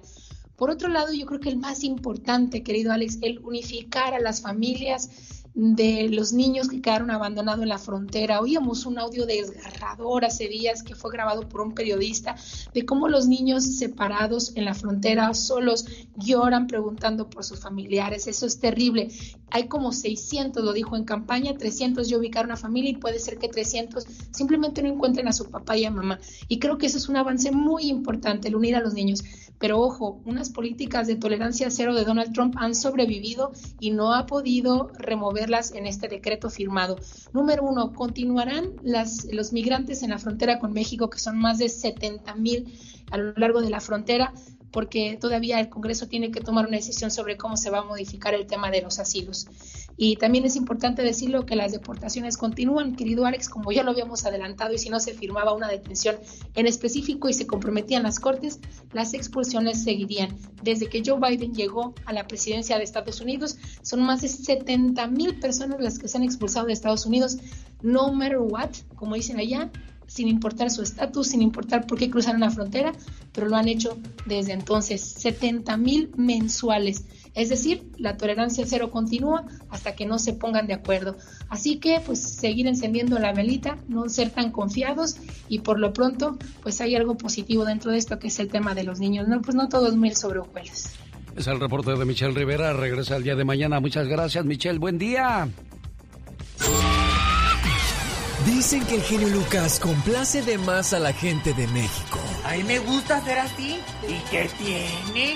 Por otro lado, yo creo que el más importante, querido Alex, el unificar a las familias de los niños que quedaron abandonados en la frontera. Oíamos un audio desgarrador hace días que fue grabado por un periodista de cómo los niños separados en la frontera solos lloran preguntando por sus familiares. Eso es terrible. Hay como 600, lo dijo en campaña, 300 ya ubicaron a familia y puede ser que 300 simplemente no encuentren a su papá y a mamá. Y creo que eso es un avance muy importante, el unir a los niños. Pero ojo, unas políticas de tolerancia cero de Donald Trump han sobrevivido y no ha podido en este decreto firmado. Número uno, continuarán los migrantes en la frontera con México, que son más de 70 mil a lo largo de la frontera porque todavía el Congreso tiene que tomar una decisión sobre cómo se va a modificar el tema de los asilos. Y también es importante decirlo que las deportaciones continúan, querido Alex, como ya lo habíamos adelantado, y si no se firmaba una detención en específico y se comprometían las cortes, las expulsiones seguirían. Desde que Joe Biden llegó a la presidencia de Estados Unidos, son más de 70 mil personas las que se han expulsado de Estados Unidos, no matter what, como dicen allá, sin importar su estatus, sin importar por qué cruzaron la frontera, pero lo han hecho desde entonces, 70 mil mensuales. Es decir, la tolerancia cero continúa hasta que no se pongan de acuerdo. Así que, pues, seguir encendiendo la velita, no ser tan confiados y por lo pronto, pues hay algo positivo dentro de esto que es el tema de los niños. No, pues no todo es mil sobre hojuelas. Es el reporte de Michelle Rivera. Regresa el día de mañana. Muchas gracias, Michelle. Buen día. Dicen que el genio Lucas complace de más a la gente de México. A mí me gusta ser así. ¿Y qué tiene?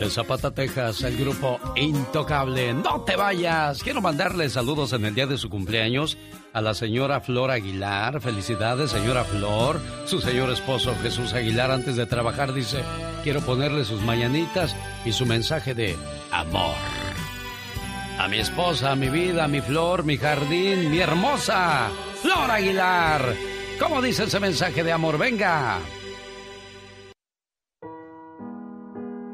De Zapata, Texas, el grupo Intocable. No te vayas. Quiero mandarle saludos en el día de su cumpleaños a la señora Flor Aguilar. Felicidades, señora Flor. Su señor esposo Jesús Aguilar, antes de trabajar, dice: Quiero ponerle sus mañanitas y su mensaje de amor. A mi esposa, a mi vida, a mi flor, mi jardín, mi hermosa Flor Aguilar. ¿Cómo dice ese mensaje de amor? Venga.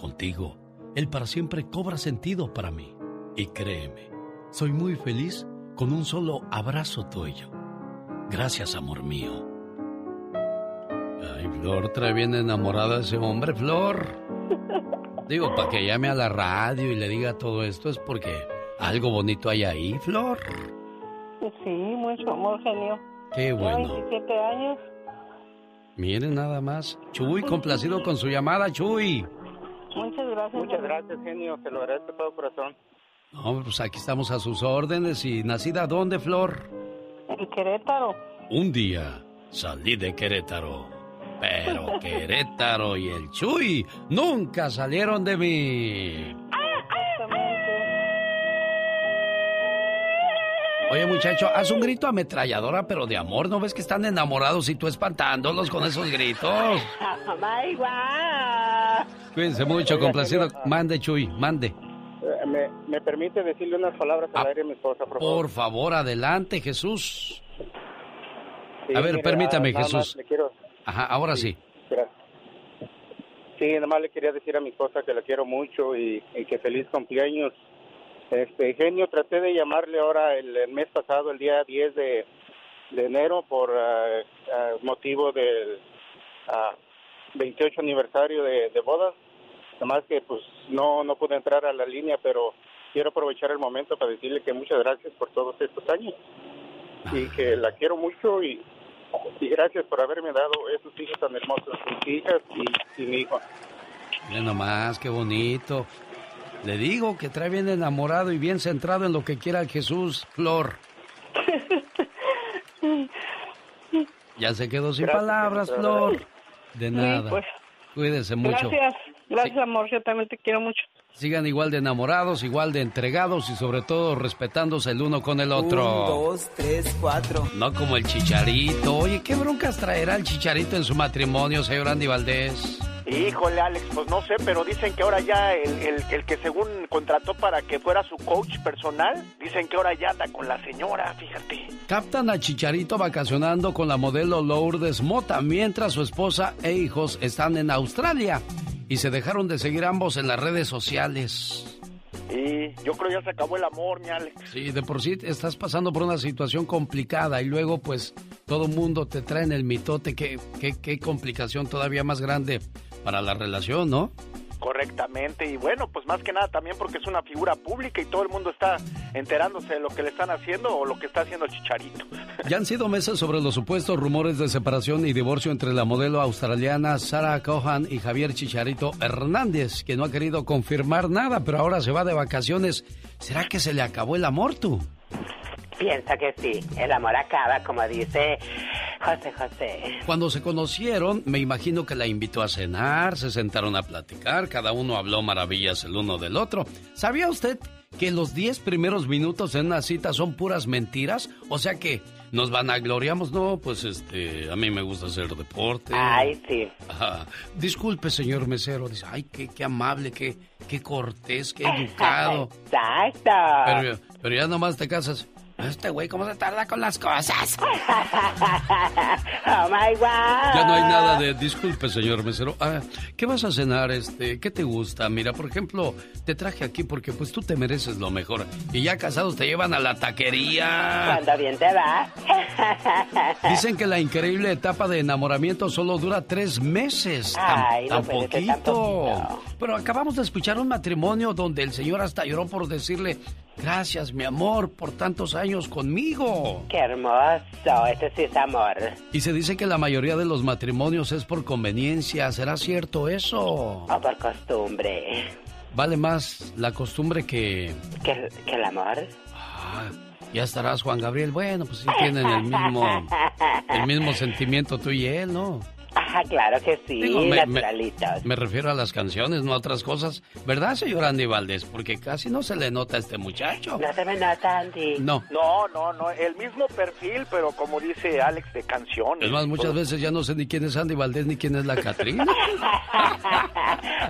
Contigo, el para siempre cobra sentido para mí. Y créeme, soy muy feliz con un solo abrazo tuyo. Gracias, amor mío. Ay, Flor, trae bien enamorada a ese hombre, Flor. Digo, para que llame a la radio y le diga todo esto es porque algo bonito hay ahí, Flor. Sí, mucho amor, genio. Qué bueno. 27 años. Miren nada más. Chuy, complacido con su llamada, Chuy. Muchas gracias. Muchas gracias, genio. Se lo agradezco de todo corazón. No, pues aquí estamos a sus órdenes. ¿Y nacida dónde, Flor? En Querétaro. Un día salí de Querétaro, pero Querétaro y el Chuy nunca salieron de mí. Oye, muchacho, haz un grito ametralladora, pero de amor. ¿No ves que están enamorados y tú espantándolos con esos gritos? Cuídense mucho, complacido. Mande, Chuy, mande. Eh, ¿Me, me permite decirle unas palabras al aire a mi esposa, por favor? Por favor, adelante, Jesús. Sí, A ver, mira, permítame, Jesús. le quiero- Ajá, ahora sí. Gracias. Sí, nada más le quería decir a mi esposa que la quiero mucho y, y que feliz cumpleaños. Este, genio, traté de llamarle ahora el, el mes pasado, el día 10 de, de enero, por ah, ah, motivo del ah, 28 aniversario de, de bodas. Nada más que pues no, no pude entrar a la línea, pero quiero aprovechar el momento para decirle que muchas gracias por todos estos años y que la quiero mucho y, y gracias por haberme dado esos hijos tan hermosos, mis hijas y, y mi hijo. Miren nomás, qué bonito. Le digo que trae bien enamorado y bien centrado en lo que quiera el Jesús, Flor. Ya se quedó sin Gracias, palabras. Flor. De Sí, nada. pues. Cuídense mucho. Gracias. Gracias, amor. Yo también te quiero mucho. Sigan igual de enamorados, igual de entregados y sobre todo respetándose el uno con el otro. Un, dos, tres, cuatro. No como el chicharito. Oye, ¿qué broncas traerá el chicharito en su matrimonio, señor Andy Valdés? Híjole, Alex, pues no sé, pero dicen que ahora ya el, el- el que según contrató para que fuera su coach personal, dicen que ahora ya anda con la señora, fíjate. Captan a Chicharito vacacionando con la modelo Lourdes Mota mientras su esposa e hijos están en Australia y se dejaron de seguir ambos en las redes sociales. Y yo creo ya se acabó el amor, mi Alex. Sí, de por sí estás pasando por una situación complicada y luego pues todo mundo te trae en el mitote. Qué, qué, qué complicación todavía más grande para la relación, ¿no? Correctamente, y bueno, pues más que nada también porque es una figura pública y todo el mundo está enterándose de lo que le están haciendo o lo que está haciendo el Chicharito. Ya han sido meses sobre los supuestos rumores de separación y divorcio entre la modelo australiana Sarah Cohan y Javier Chicharito Hernández, que no ha querido confirmar nada, pero ahora se va de vacaciones. ¿Será que se le acabó el amor, tú? Piensa que sí, el amor acaba, como dice José José. Cuando se conocieron, me imagino que la invitó a cenar, se sentaron a platicar, cada uno habló maravillas el uno del otro. ¿Sabía usted que los 10 primeros minutos en una cita son puras mentiras? O sea que nos vanagloriamos, no, pues este, a mí me gusta hacer deporte. Ay, sí. Ajá. Disculpe, señor mesero, dice, ay, qué, qué amable, qué, qué cortés, qué educado. Exacto. Pero, pero ya nomás te casas. Este güey, ¿cómo se tarda con las cosas? oh my God. Ya no hay nada de disculpe, señor mesero. Ah, ¿Qué vas a cenar? Este, ¿qué te gusta? Mira, por ejemplo, te traje aquí porque pues tú te mereces lo mejor. Y ya casados te llevan a la taquería. Cuando bien te va. Dicen que la increíble etapa de enamoramiento solo dura tres meses. Tan, Ay, no tan puede ser tan poquito. Pero acabamos de escuchar un matrimonio donde el señor hasta lloró por decirle gracias, mi amor, por tantos años conmigo. Qué hermoso, este sí es amor. Y se dice que la mayoría de los matrimonios es por conveniencia. ¿Será cierto eso? O por costumbre. Vale más la costumbre que... ¿Que, que el amor? Ah, ya estarás, Juan Gabriel. Bueno, pues sí tienen el mismo, el mismo sentimiento tú y él, ¿no? Ah, claro que sí, Digo, me- naturalitos. Me refiero a las canciones, no a otras cosas. ¿Verdad, señor Andy Valdés? Porque casi no se le nota a este muchacho. No se me nota, Andy. No. No, no, no, el mismo perfil, pero como dice Alex, de canciones. Es más, muchas veces ya no sé ni quién es Andy Valdés ni quién es la Catrina.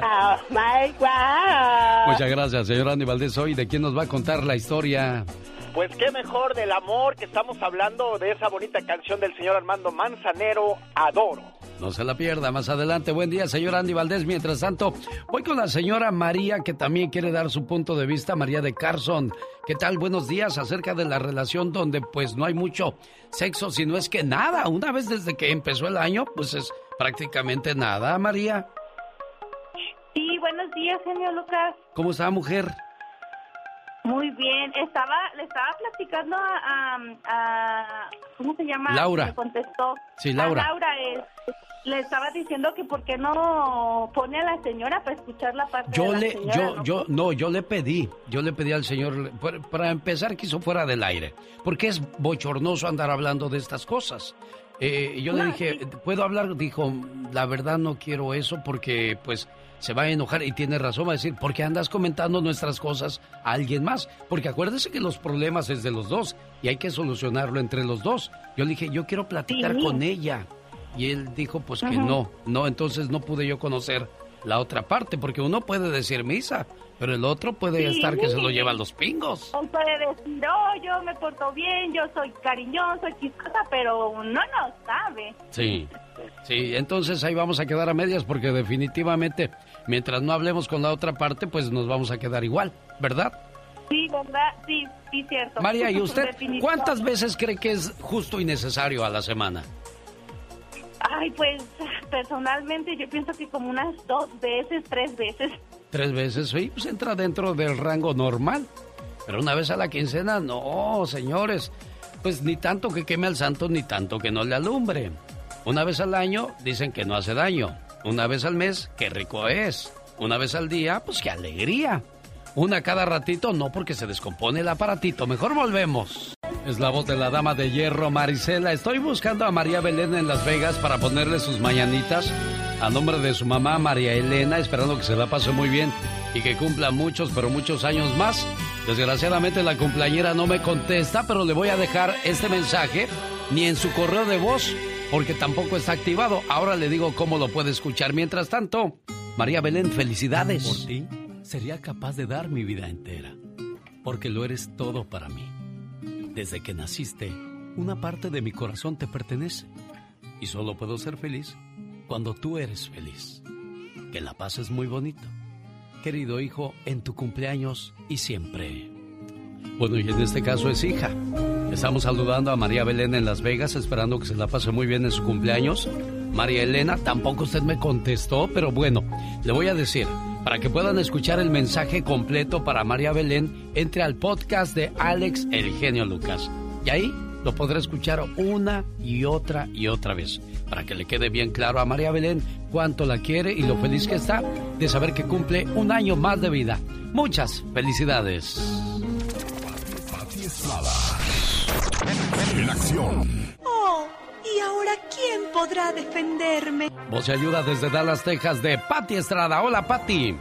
Oh my wow. Muchas gracias, señor Andy Valdés. Hoy, ¿de quién nos va a contar la historia? Pues qué mejor del amor que estamos hablando de esa bonita canción del señor Armando Manzanero, Adoro. No se la pierda más adelante. Buen día, señor Andy Valdés. Mientras tanto, voy con la señora María, que también quiere dar su punto de vista, María de Carson. ¿Qué tal? Buenos días acerca de la relación donde pues no hay mucho sexo, sino es que nada. Una vez desde que empezó el año, pues es prácticamente nada, María. Sí, buenos días, genio Lucas. ¿Cómo está, mujer? Muy bien. Estaba, le estaba platicando a, a- a- ¿cómo se llama? Laura. Me contestó. Sí, Laura. A Laura, eh, le estaba diciendo que por qué no pone a la señora para escuchar la parte de Yo la le, señora, yo, ¿no? yo, no, yo le pedí, yo le pedí al señor, para empezar, que hizo fuera del aire, porque es bochornoso andar hablando de estas cosas. Eh, yo le dije, ¿puedo hablar? Dijo, la verdad no quiero eso porque, pues, se va a enojar y tiene razón, va a decir, ¿por qué andas comentando nuestras cosas a alguien más? Porque acuérdese que los problemas es de los dos y hay que solucionarlo entre los dos. Yo le dije, yo quiero platicar Sí. con ella. Y él dijo, pues que no, no, entonces no pude yo conocer la otra parte, porque uno puede decir misa, pero el otro puede Sí. estar que se lo lleva a los pingos. Él puede decir, oh, yo me porto bien, yo soy cariñoso, chistosa, pero uno no sabe. Sí, sí, entonces ahí vamos a quedar a medias, porque definitivamente, mientras no hablemos con la otra parte, pues nos vamos a quedar igual, ¿verdad? Sí, ¿verdad? Sí, sí, cierto. María, ¿y usted cuántas veces cree que es justo y necesario a la semana? Ay, pues personalmente yo pienso que como unas dos veces, tres veces. Tres veces, sí, pues entra dentro del rango normal. Pero una vez a la quincena, no, señores. Pues ni tanto que queme al santo, ni tanto que no le alumbre. Una vez al año, dicen que no hace daño. Una vez al mes, qué rico es. Una vez al día, pues qué alegría. Una cada ratito, no porque se descompone el aparatito. Mejor volvemos. Es la voz de la dama de hierro, Marisela. Estoy buscando a María Belén en Las Vegas para ponerle sus mañanitas a nombre de su mamá, María Elena, esperando que se la pase muy bien y que cumpla muchos, pero muchos años más. Desgraciadamente la cumpleañera no me contesta, pero le voy a dejar este mensaje ni en su correo de voz, porque tampoco está activado. Ahora le digo cómo lo puede escuchar. Mientras tanto, María Belén, felicidades. Por ti, sería capaz de dar mi vida entera, porque lo eres todo para mí. Desde que naciste, una parte de mi corazón te pertenece, y solo puedo ser feliz cuando tú eres feliz. Que la pases muy bonito. Querido hijo, en tu cumpleaños y siempre. Bueno, y en este caso es hija. Estamos saludando a María Belén en Las Vegas, esperando que se la pase muy bien en su cumpleaños. María Elena, tampoco usted me contestó, pero bueno, le voy a decir, para que puedan escuchar el mensaje completo para María Belén, entre al podcast de Alex El Genio Lucas. Y ahí lo podrá escuchar una y otra y otra vez, para que le quede bien claro a María Belén cuánto la quiere y lo feliz que está de saber que cumple un año más de vida. Muchas felicidades. Pati Estrada. En acción. Oh, ¿y ahora quién podrá defenderme? Voz y ayuda desde Dallas, Texas, de Patti Estrada. Hola, Patti.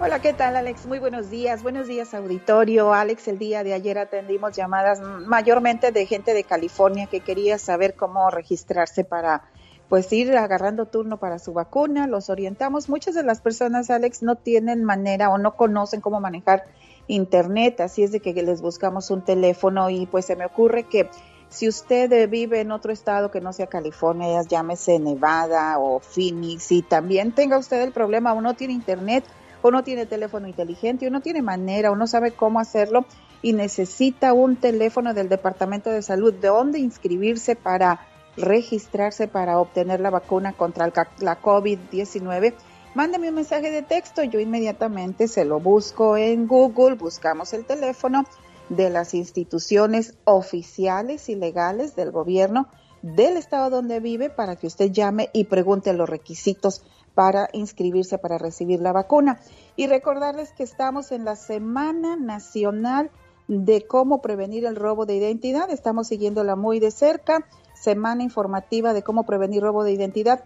Hola, ¿qué tal, Alex? Muy buenos días. Buenos días, auditorio. Alex, el día de ayer atendimos llamadas mayormente de gente de California que quería saber cómo registrarse para pues ir agarrando turno para su vacuna. Los orientamos. Muchas de las personas, Alex, no tienen manera o no conocen cómo manejar internet, así es de que les buscamos un teléfono y pues se me ocurre que si usted eh, vive en otro estado que no sea California, llámese Nevada o Phoenix, y también tenga usted el problema o no tiene internet o no tiene teléfono inteligente o no tiene manera o no sabe cómo hacerlo y necesita un teléfono del Departamento de Salud de dónde inscribirse para registrarse para obtener la vacuna contra la COVID-19, mándame un mensaje de texto, yo inmediatamente se lo busco en Google, buscamos el teléfono de las instituciones oficiales y legales del gobierno del estado donde vive para que usted llame y pregunte los requisitos para inscribirse para recibir la vacuna. Y recordarles que estamos en la Semana Nacional de cómo prevenir el robo de identidad. Estamos siguiéndola muy de cerca. Semana informativa de cómo prevenir robo de identidad.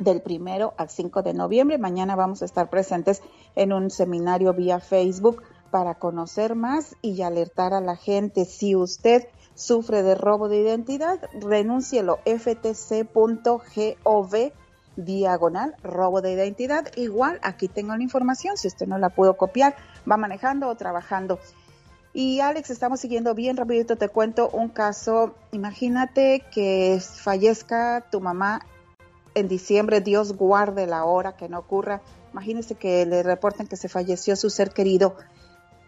del primero al 5 de noviembre. Mañana vamos a estar presentes en un seminario vía Facebook para conocer más y alertar a la gente. Si usted sufre de robo de identidad, renúncielo ftc.gov diagonal robo de identidad. Igual aquí tengo la información, si usted no la pudo copiar, va manejando o trabajando. Y Alex, estamos siguiendo bien rapidito, te cuento un caso. Imagínate que fallezca tu mamá en diciembre, Dios guarde la hora que no ocurra. Imagínese que le reporten que se falleció su ser querido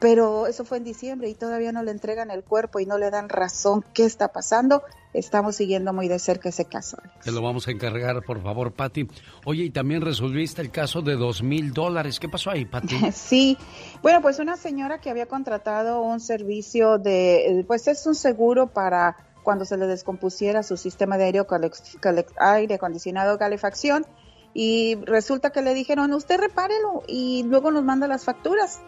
pero eso fue en diciembre y todavía no le entregan el cuerpo y no le dan razón qué está pasando. Estamos siguiendo muy de cerca ese caso. Te lo vamos a encargar, por favor, Patti. Oye, y también resolviste el caso de dos mil dólares. ¿Qué pasó ahí, Patti? Sí, bueno, pues una señora que había contratado un servicio de, pues es un seguro para cuando se le descompusiera su sistema de aire, aire acondicionado, calefacción, y resulta que le dijeron, usted repárelo y luego nos manda las facturas.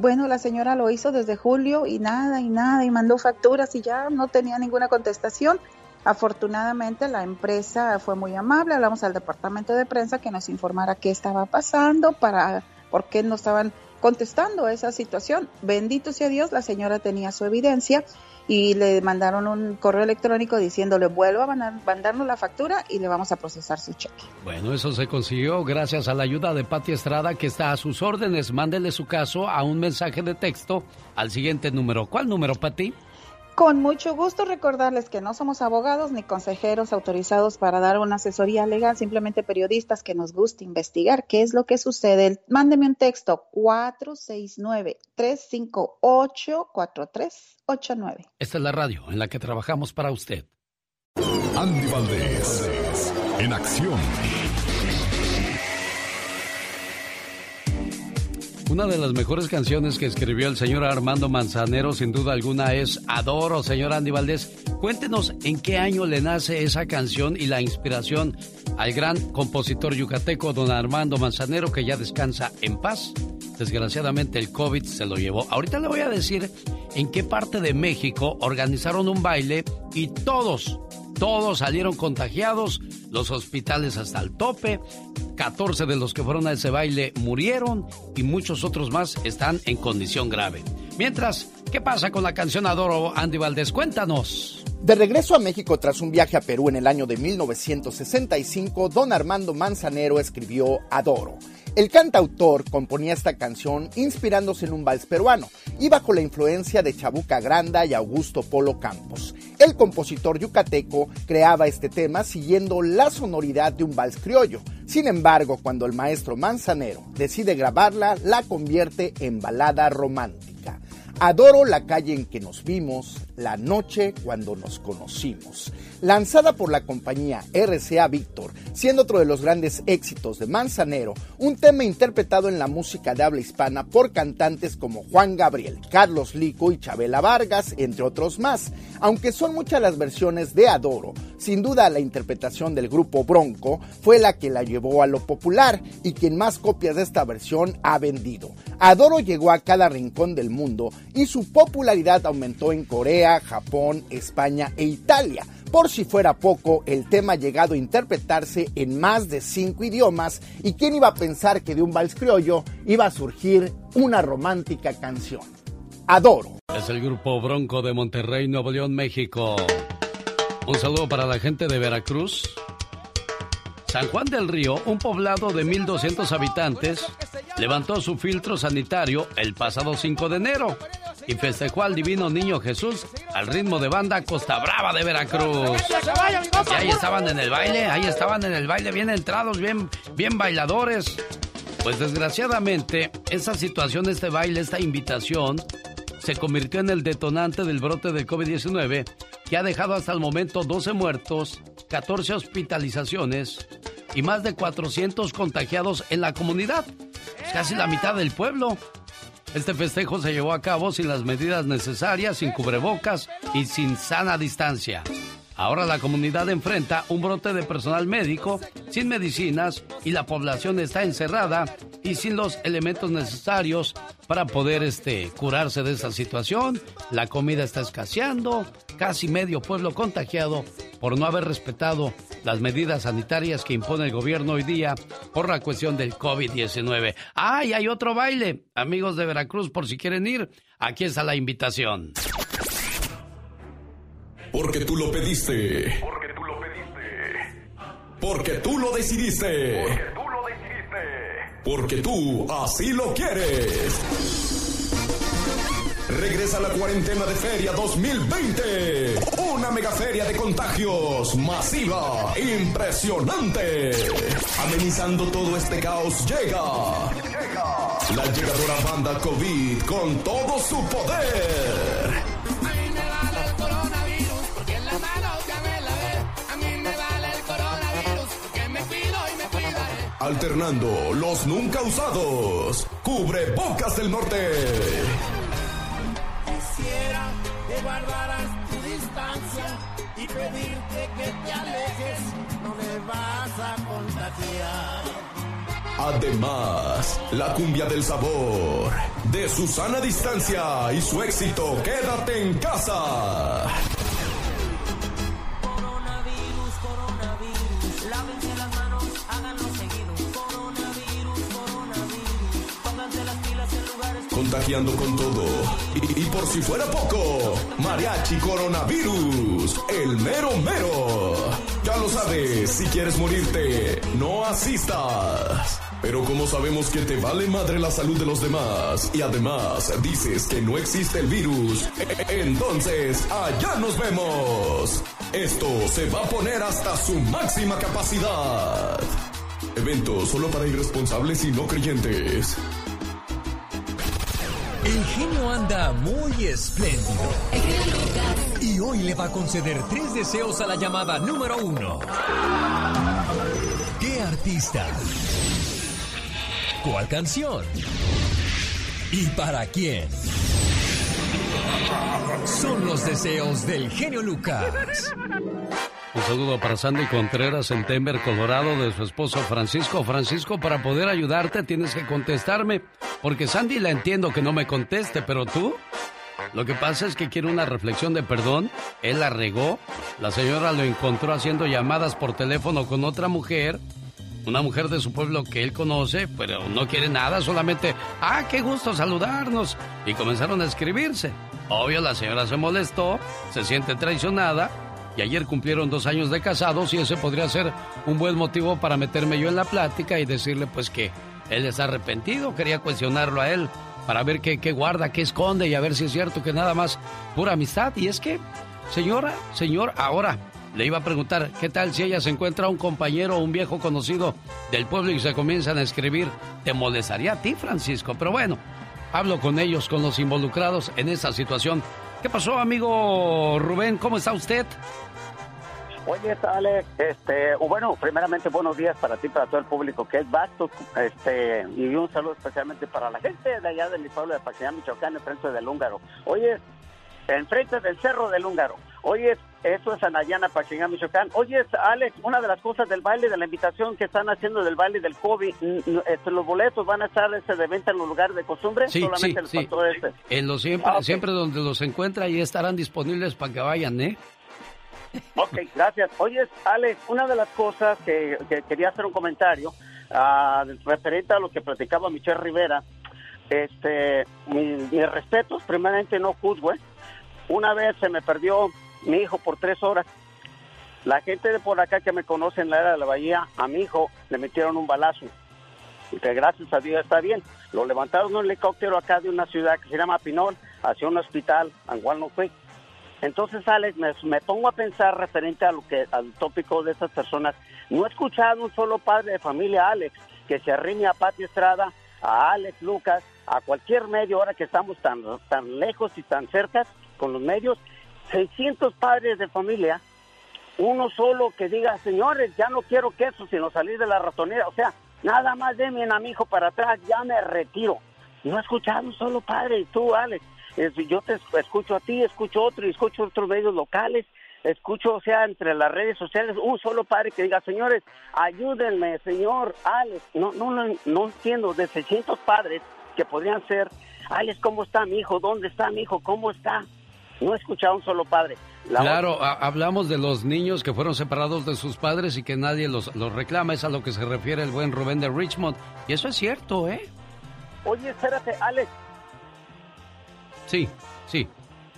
Bueno, la señora lo hizo desde julio y nada y nada y mandó facturas y ya no tenía ninguna contestación. Afortunadamente la empresa fue muy amable, hablamos al departamento de prensa que nos informara qué estaba pasando, para por qué no estaban contestando esa situación. Bendito sea Dios, la señora tenía su evidencia y le mandaron un correo electrónico diciéndole vuelva a mandarnos la factura y le vamos a procesar su cheque. Bueno, eso se consiguió gracias a la ayuda de Pati Estrada que está a sus órdenes. Mándele su caso a un mensaje de texto al siguiente número. ¿Cuál número, Pati? Con mucho gusto recordarles que no somos abogados ni consejeros autorizados para dar una asesoría legal, simplemente periodistas que nos gusta investigar qué es lo que sucede. Mándeme un texto 469-358-4389. Esta es la radio en la que trabajamos para usted. Andy Valdés, en acción. Una de las mejores canciones que escribió el señor Armando Manzanero, sin duda alguna, es Adoro, señor Andy Valdés. Cuéntenos en qué año le nace esa canción y la inspiración al gran compositor yucateco don Armando Manzanero, que ya descansa en paz. Desgraciadamente el COVID se lo llevó. Ahorita le voy a decir en qué parte de México organizaron un baile y todos, todos salieron contagiados, los hospitales hasta el tope, 14 de los que fueron a ese baile murieron y muchos otros más están en condición grave. Mientras, ¿qué pasa con la canción Adoro Andy Valdés? Cuéntanos. De regreso a México tras un viaje a Perú en el año de 1965, don Armando Manzanero escribió Adoro el cantautor componía esta canción inspirándose en un vals peruano y bajo la influencia de Chabuca Granda y Augusto Polo Campos. El compositor yucateco creaba este tema siguiendo la sonoridad de un vals criollo. Sin embargo, cuando el maestro Manzanero decide grabarla, la convierte en balada romántica. Adoro la calle en que nos vimos, la noche cuando nos conocimos. Lanzada por la compañía RCA Víctor, siendo otro de los grandes éxitos de Manzanero, un tema interpretado en la música de habla hispana por cantantes como Juan Gabriel, Carlos Lico y Chabela Vargas, entre otros más. Aunque son muchas las versiones de Adoro, sin duda la interpretación del grupo Bronco fue la que la llevó a lo popular y quien más copias de esta versión ha vendido. Adoro llegó a cada rincón del mundo y su popularidad aumentó en Corea, Japón, España e Italia. Por si fuera poco, el tema ha llegado a interpretarse en más de cinco idiomas y quién iba a pensar que de un vals criollo iba a surgir una romántica canción. Adoro. Es el grupo Bronco de Monterrey, Nuevo León, México. Un saludo para la gente de Veracruz. San Juan del Río, un poblado de 1.200 habitantes, levantó su filtro sanitario el pasado 5 de enero y festejó al divino niño Jesús al ritmo de banda Costa Brava de Veracruz. Ahí estaban en el baile, ahí estaban en el baile bien entrados, bien, bien bailadores. Pues desgraciadamente, esa situación, este baile, esta invitación, se convirtió en el detonante del brote del COVID-19 que ha dejado hasta el momento 12 muertos, 14 hospitalizaciones y más de 400 contagiados en la comunidad. casi la mitad del pueblo. Este festejo se llevó a cabo sin las medidas necesarias, sin cubrebocas y sin sana distancia. Ahora la comunidad enfrenta un brote de personal médico sin medicinas y la población está encerrada y sin los elementos necesarios para poder este, curarse de esta situación. La comida está escaseando, casi medio pueblo contagiado por no haber respetado las medidas sanitarias que impone el gobierno hoy día por la cuestión del COVID-19. ¡Ay, hay otro baile! Amigos de Veracruz, por si quieren ir, aquí está la invitación. Porque tú lo pediste. Porque tú lo pediste. Porque tú lo decidiste. Porque tú lo decidiste. Porque tú así lo quieres. Regresa la cuarentena de Feria 2020. Una mega feria de contagios masiva, impresionante. Amenizando todo este caos llega. La llegadora banda COVID con todo su poder. Alternando los nunca usados. Cubre bocas del norte que guardaras tu distancia y pedirte que te alejes, no me vas a contagiar. Además, la cumbia del sabor de Susana Distancia y su éxito Quédate en casa. Contagiando con todo. Y, por si fuera poco, Mariachi Coronavirus, el mero mero. Ya lo sabes, si quieres morirte, no asistas. Pero como sabemos que te vale madre la salud de los demás y además dices que no existe el virus, entonces allá nos vemos. Esto se va a poner hasta su máxima capacidad. Evento solo para irresponsables y no creyentes. El genio anda muy espléndido. Y hoy le va a conceder tres deseos a la llamada número uno. ¿Qué artista? ¿Cuál canción? ¿Y para quién? Son los deseos del genio Lucas. Un saludo para Sandy Contreras en Denver, Colorado, de su esposo Francisco. Francisco, para poder ayudarte tienes que contestarme, porque Sandy la entiendo que no me conteste, pero tú... Lo que pasa es que quiere una reflexión de perdón. Él la regó. La señora lo encontró haciendo llamadas por teléfono con otra mujer. Una mujer de su pueblo que él conoce, pero no quiere nada, solamente, ah, qué gusto saludarnos. Y comenzaron a escribirse. Obvio, la señora se molestó, se siente traicionada y ayer cumplieron dos años de casados y ese podría ser un buen motivo para meterme yo en la plática y decirle pues que él está arrepentido, quería cuestionarlo a él para ver qué, guarda, qué esconde y a ver si es cierto que nada más pura amistad. Y es que, señora, señor, ahora le iba a preguntar, ¿qué tal si ella se encuentra un compañero o un viejo conocido del pueblo y se comienzan a escribir? ¿Te molestaría a ti, Francisco? Pero bueno, hablo con ellos, con los involucrados en esa situación ¿Qué pasó, amigo Rubén? ¿Cómo está usted? Oye, Alex, este, bueno, primeramente buenos días para ti, para todo el público que es vasto, este, y un saludo especialmente para la gente de allá del pueblo de Paquillán, Michoacán, enfrente del Húngaro. Oye, enfrente del Cerro del Húngaro. Oye, eso es Anayana, Paquingán, Michoacán. Oye, Alex, una de las cosas del baile, de la invitación que están haciendo del baile del COVID, este, los boletos van a estar este, de venta en los lugares de costumbre. Sí, Solamente sí, sí. Este. En los siempre, ah, siempre donde los encuentra y estarán disponibles para que vayan, ¿eh? Ok, gracias. Oye, Alex, una de las cosas que, quería hacer un comentario uh, referente a lo que platicaba Michelle Rivera. Este, mis respetos, primeramente no juzgo. ¿eh? Una vez se me perdió mi hijo por tres horas. La gente de por acá que me conoce en la era de la bahía, a mi hijo le metieron un balazo. Y que gracias a Dios está bien. Lo levantaron en un helicóptero acá de una ciudad que se llama Pinol, hacia un hospital, en no fue. Entonces, Alex, me, pongo a pensar referente a lo que, al tópico de esas personas. No he escuchado un solo padre de familia, Alex, que se arrime a Pati Estrada, a Alex Lucas, a cualquier medio, ahora que estamos tan, tan lejos y tan cerca con los medios, 600 padres de familia, uno solo que diga, señores, ya no quiero queso, sino salir de la ratonera. O sea, nada más denme a mi hijo para atrás, ya me retiro. No he escuchado un solo padre, y tú, Alex. Yo te escucho a ti, escucho otro, y escucho otros medios locales, escucho, o sea, entre las redes sociales, un solo padre que diga, señores, ayúdenme, señor Alex. No, no, no, no entiendo, de 600 padres que podrían ser Alex, ¿cómo está mi hijo? ¿Dónde está mi hijo? ¿Cómo está? No he escuchado a un solo padre. claro, hablamos de los niños que fueron separados de sus padres y que nadie los, los reclama. Es a lo que se refiere el buen Rubén de Richmond. Y eso es cierto, ¿eh? Oye, espérate, Alex. Sí, sí.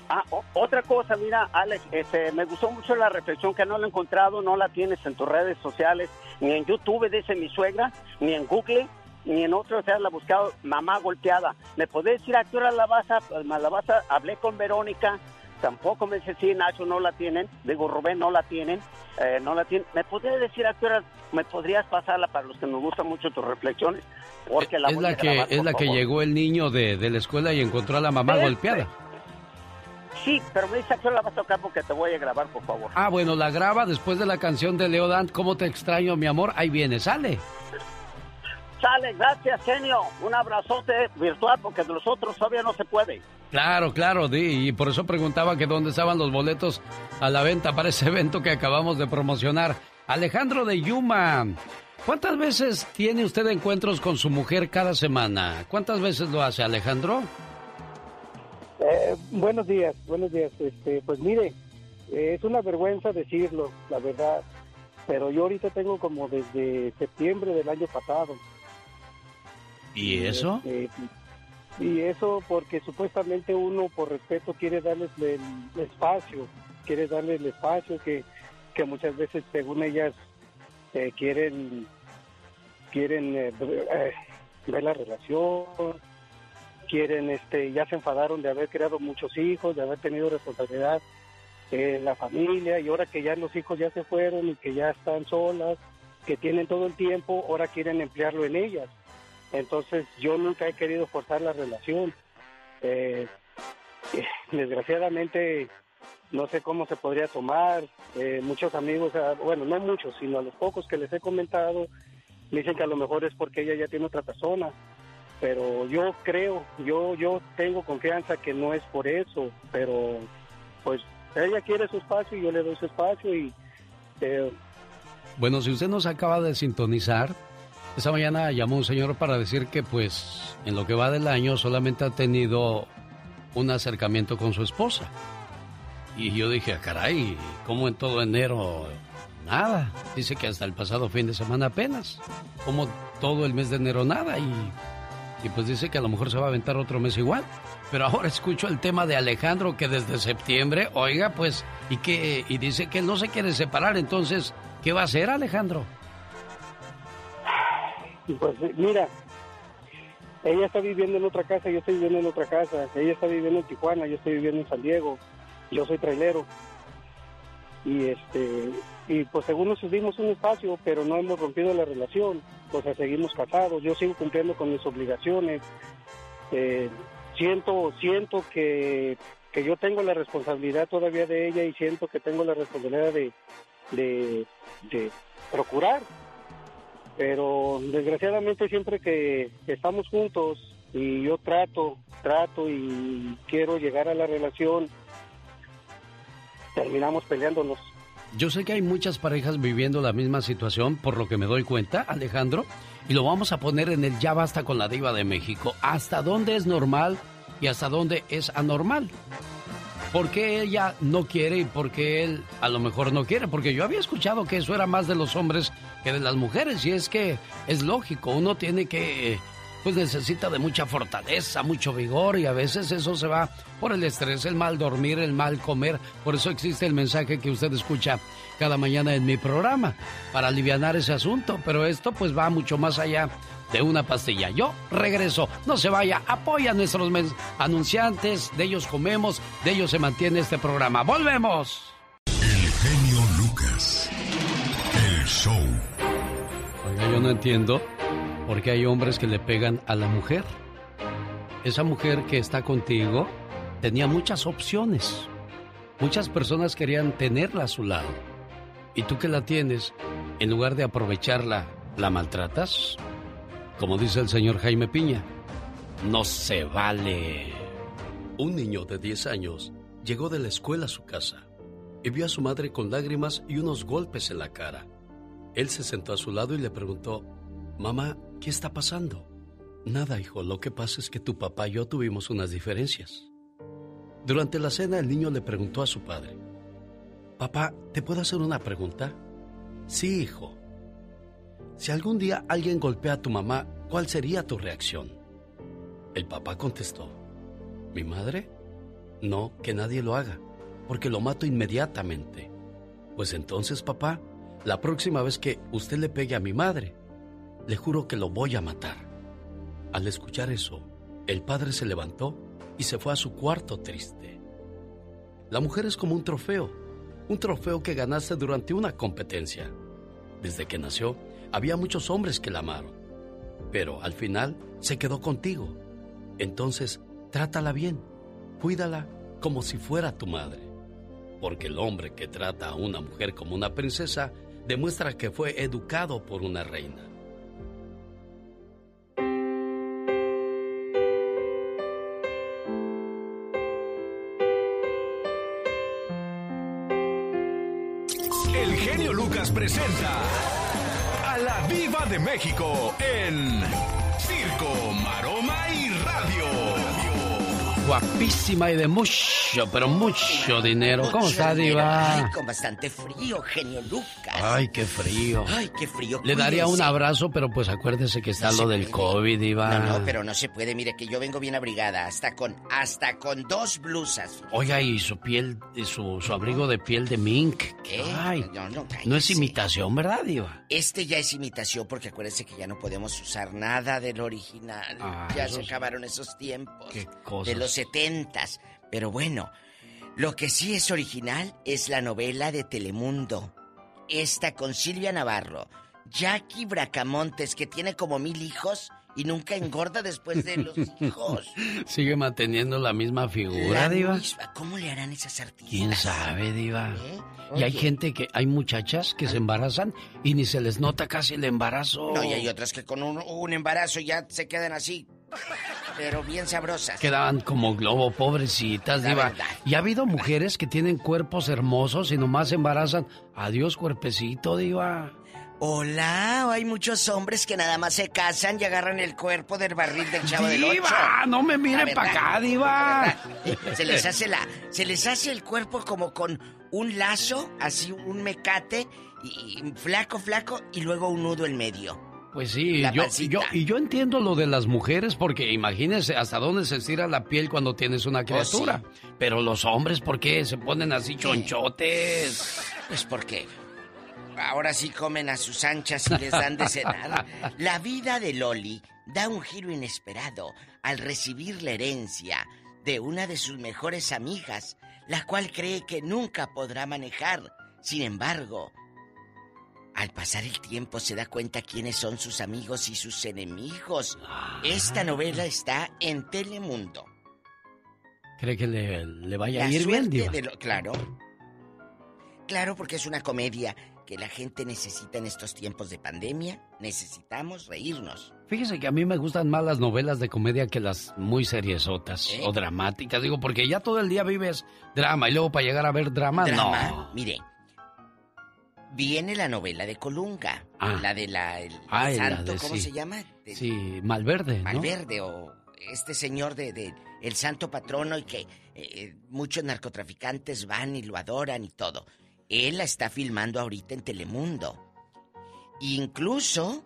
Ah, otra cosa, mira, Alex, este, me gustó mucho la reflexión que no la he encontrado, no la tienes en tus redes sociales, ni en YouTube, dice mi suegra, ni en Google, ni en otro, o sea, la buscado, mamá golpeada. ¿Me podés decir a qué hora la vas a, la vas a, hablé con Verónica, tampoco me dice, sí, Nacho, no la tienen, digo, Rubén, no la tienen, eh, no la tienen. ¿Me podrías decir a qué hora me podrías pasarla para los que nos gustan mucho tus reflexiones? Porque la es la que, es la que llegó el niño de, de, la escuela y encontró a la mamá golpeada. Sí, pero me dice que la vas a tocar porque te voy a grabar, por favor. Ah, bueno, la graba después de la canción de Leo Dan, ¿Cómo te extraño, mi amor? Ahí viene, sale. Sale, gracias, genio. Un abrazote virtual porque de los otros todavía no se puede. Claro, claro, Di, y por eso preguntaba que dónde estaban los boletos a la venta para ese evento que acabamos de promocionar. Alejandro de Yuma, ¿cuántas veces tiene usted encuentros con su mujer cada semana? ¿Cuántas veces lo hace, Alejandro? Eh, buenos días, buenos días. Este, pues mire, eh, es una vergüenza decirlo, la verdad, pero yo ahorita tengo como desde septiembre del año pasado. ¿Y eso? Este, y eso porque supuestamente uno por respeto quiere darles el, espacio, quiere darle el espacio que, que muchas veces según ellas eh, quieren quieren ver la relación quieren, este, ya se enfadaron de haber creado muchos hijos, de haber tenido responsabilidad en la familia y ahora que ya los hijos ya se fueron y que ya están solas, que tienen todo el tiempo, ahora quieren emplearlo en ellas. Entonces yo nunca he querido forzar la relación. Eh, desgraciadamente no sé cómo se podría tomar. Eh, muchos amigos, ah, bueno, no muchos, sino a los pocos que les he comentado, dicen que a lo mejor es porque ella ya tiene otra persona pero yo creo, yo yo tengo confianza que no es por eso, pero pues ella quiere su espacio y yo le doy su espacio y... Eh, bueno, si usted nos acaba de sintonizar, esta mañana llamó un señor para decir que pues en lo que va del año solamente ha tenido un acercamiento con su esposa. Y yo dije, ah, caray, ¿cómo en todo enero nada? Dice que hasta el pasado fin de semana apenas. Como todo el mes de enero nada y y pues dice que a lo mejor se va a aventar otro mes igual. Pero ahora escucho el tema de Alejandro que desde septiembre, oiga, pues, y que y dice que no se quiere separar, entonces, ¿qué va a hacer Alejandro? Pues mira, ella está viviendo en otra casa, yo estoy viviendo en otra casa. Ella está viviendo en Tijuana, yo estoy viviendo en San Diego. Yo soy trailero. Y este y pues según nos dimos un espacio, pero no hemos rompido la relación, pues seguimos casados, yo sigo cumpliendo con mis obligaciones, eh, siento, siento que, que, yo tengo la responsabilidad todavía de ella y siento que tengo la responsabilidad de, de procurar, pero desgraciadamente siempre que estamos juntos y yo trato, trato y quiero llegar a la relación, terminamos peleándonos yo sé que hay muchas parejas viviendo la misma situación, por lo que me doy cuenta, Alejandro, y lo vamos a poner en el ya basta con la diva de México. ¿Hasta dónde es normal y hasta dónde es anormal? ¿Por qué ella no quiere y por qué él a lo mejor no quiere? Porque yo había escuchado que eso era más de los hombres que de las mujeres y es que es lógico, uno tiene que pues necesita de mucha fortaleza, mucho vigor y a veces eso se va por el estrés, el mal dormir, el mal comer. Por eso existe el mensaje que usted escucha cada mañana en mi programa, para aliviar ese asunto. Pero esto pues va mucho más allá de una pastilla. Yo regreso, no se vaya, apoya a nuestros anunciantes, de ellos comemos, de ellos se mantiene este programa. ¡Volvemos! El genio Lucas, el show. Oiga, yo no entiendo porque hay hombres que le pegan a la mujer. Esa mujer que está contigo tenía muchas opciones. Muchas personas querían tenerla a su lado. Y tú que la tienes, en lugar de aprovecharla, ¿la maltratas? Como dice el señor Jaime Piña, no se vale. Un niño de 10 años llegó de la escuela a su casa y vio a su madre con lágrimas y unos golpes en la cara. Él se sentó a su lado y le preguntó, Mamá, ¿qué está pasando? Nada, hijo, lo que pasa es que tu papá y yo tuvimos unas diferencias. Durante la cena el niño le preguntó a su padre, Papá, ¿te puedo hacer una pregunta? Sí, hijo. Si algún día alguien golpea a tu mamá, ¿cuál sería tu reacción? El papá contestó, ¿mi madre? No, que nadie lo haga, porque lo mato inmediatamente. Pues entonces, papá, la próxima vez que usted le pegue a mi madre, le juro que lo voy a matar. Al escuchar eso, el padre se levantó y se fue a su cuarto triste. La mujer es como un trofeo, un trofeo que ganaste durante una competencia. Desde que nació, había muchos hombres que la amaron, pero al final se quedó contigo. Entonces, trátala bien, cuídala como si fuera tu madre, porque el hombre que trata a una mujer como una princesa demuestra que fue educado por una reina. El genio Lucas presenta Viva de México en Circo, Maroma y Radio. Guapísima y de mucho, pero mucho dinero. ¿Cómo está, Diva? Ay, con bastante frío, genio Lucas. Ay, qué frío. Ay, qué frío. Le daría un abrazo, pero pues acuérdese que está No lo del puede. COVID, Diva. No, no, pero no se puede. Mire que yo vengo bien abrigada, hasta con, hasta con dos blusas. Oiga, y su piel, y su, su abrigo de piel de mink. ¿Qué? Ay, No, no, no es cállese. imitación, ¿verdad, Diva? Este ya es imitación porque acuérdense que ya no podemos usar nada del original. Ah, ya se acabaron esos tiempos. Qué cosas. De los setentas. Pero bueno, lo que sí es original es la novela de Telemundo. Esta con Silvia Navarro, Jackie Bracamontes, que tiene como mil hijos y nunca engorda después de los hijos. Sigue manteniendo la misma figura, La Diva. misma. ¿Cómo le harán esas artistas? ¿Quién sabe, Diva? ¿Eh? Y hay gente que, hay muchachas que se embarazan y ni se les nota casi el embarazo. No, y hay otras que con un, un embarazo ya se quedan así, pero bien sabrosas. Quedaban como globo, pobrecitas, La Diva. verdad. Y ha habido mujeres que tienen cuerpos hermosos y nomás se embarazan. Adiós, cuerpecito, Diva. Hola, hay muchos hombres que nada más se casan y agarran el cuerpo del barril del chavo del Diva, ocho. no me mire La pa' verdad, acá, Diva. Se les hace la, se les hace el cuerpo como con un lazo, así un mecate, y, y flaco, flaco, y luego un nudo en medio. Pues sí, La yo, y yo entiendo lo de las mujeres porque imagínense hasta dónde se estira la piel cuando tienes una criatura. Pero los hombres, ¿por qué se ponen así chonchotes? Pues porque ahora sí comen a sus anchas y les dan de cenar. La vida de Loli da un giro inesperado al recibir la herencia de una de sus mejores amigas, la cual cree que nunca podrá manejar. Sin embargo, al pasar el tiempo se da cuenta quiénes son sus amigos y sus enemigos. Esta novela está en Telemundo. ¿Cree que le, le vaya La a ir bien, Diva? de lo- Claro. Claro, porque es una comedia que la gente necesita en estos tiempos de pandemia. Necesitamos reírnos. Fíjese que a mí me gustan más las novelas de comedia que las muy seriesotas ¿Eh? o dramáticas. Digo, porque ya todo el día vives drama y luego para llegar a ver drama, Drama. no. Mire, viene la novela de Colunga. Ah. La de la el Ah, santo, de- ¿cómo sí. se llama? De- Sí, Malverde, ¿no? Malverde o este señor de, de el santo patrono y que eh, muchos narcotraficantes van y lo adoran y todo. Él la está filmando ahorita en Telemundo. Incluso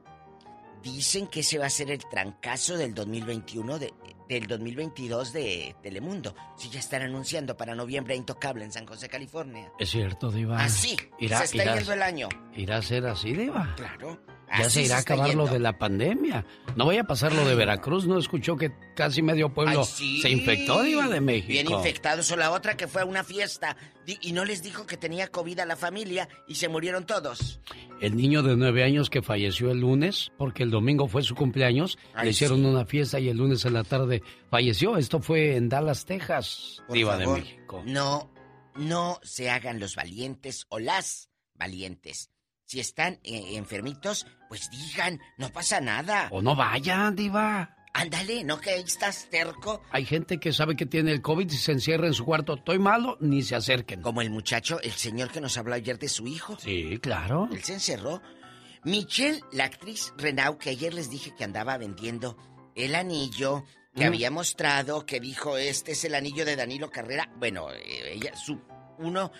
dicen que ese va a ser el trancazo del 2021 de, del 2022 de Telemundo. Si ya están anunciando para noviembre a Intocable en San José, California. Es cierto, Diva. Así Irá, se está irá- yendo el año. irá a ser así, Diva. Claro. Ya así se irá a acabar lo de la pandemia. No vaya a pasar lo de Veracruz. ¿No escuchó que casi medio pueblo Ay, sí. se infectó, Diva de México? Bien infectados. O la otra que fue a una fiesta y no les dijo que tenía COVID a la familia y se murieron todos. El niño de nueve años que falleció el lunes, porque el domingo fue su cumpleaños, Ay, le hicieron sí. una fiesta y el lunes en la tarde falleció. Esto fue en Dallas, Texas, Por Diva de México. No, no se hagan los valientes o las valientes. Si están eh, enfermitos, pues digan, no pasa nada. O no vayan, Diva. Ándale, no que ahí estás terco. Hay gente que sabe que tiene el COVID y se encierra en su cuarto. Estoy malo, ni se acerquen. Como el muchacho, el señor que nos habló ayer de su hijo. Sí, claro. Él se encerró. Michelle, la actriz Renau, que ayer les dije que andaba vendiendo el anillo que Mm. había mostrado, que dijo, este es el anillo de Danilo Carrera. Bueno, eh, ella, su, uno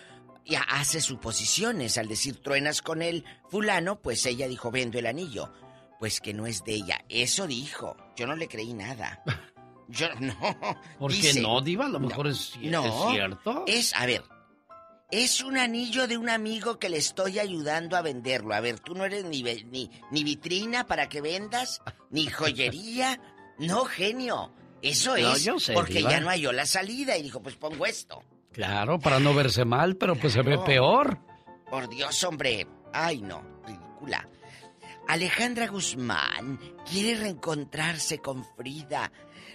ya hace suposiciones al decir truenas con el fulano, pues ella dijo, vendo el anillo. Pues que no es de ella. Eso dijo. Yo no le creí nada. Yo no. ¿Por qué no, Diva? A lo mejor es, no, es cierto. Es, a ver, es un anillo de un amigo que le estoy ayudando a venderlo. A ver, tú no eres ni, ni, ni vitrina para que vendas, ni joyería. No, genio. Eso No, es yo sé, porque Diva. ya no halló la salida y dijo, pues pongo esto. Claro, para no verse mal, pero pues se ve peor. Por Dios, hombre. Ay, no, ridícula. Alejandra Guzmán quiere reencontrarse con Frida.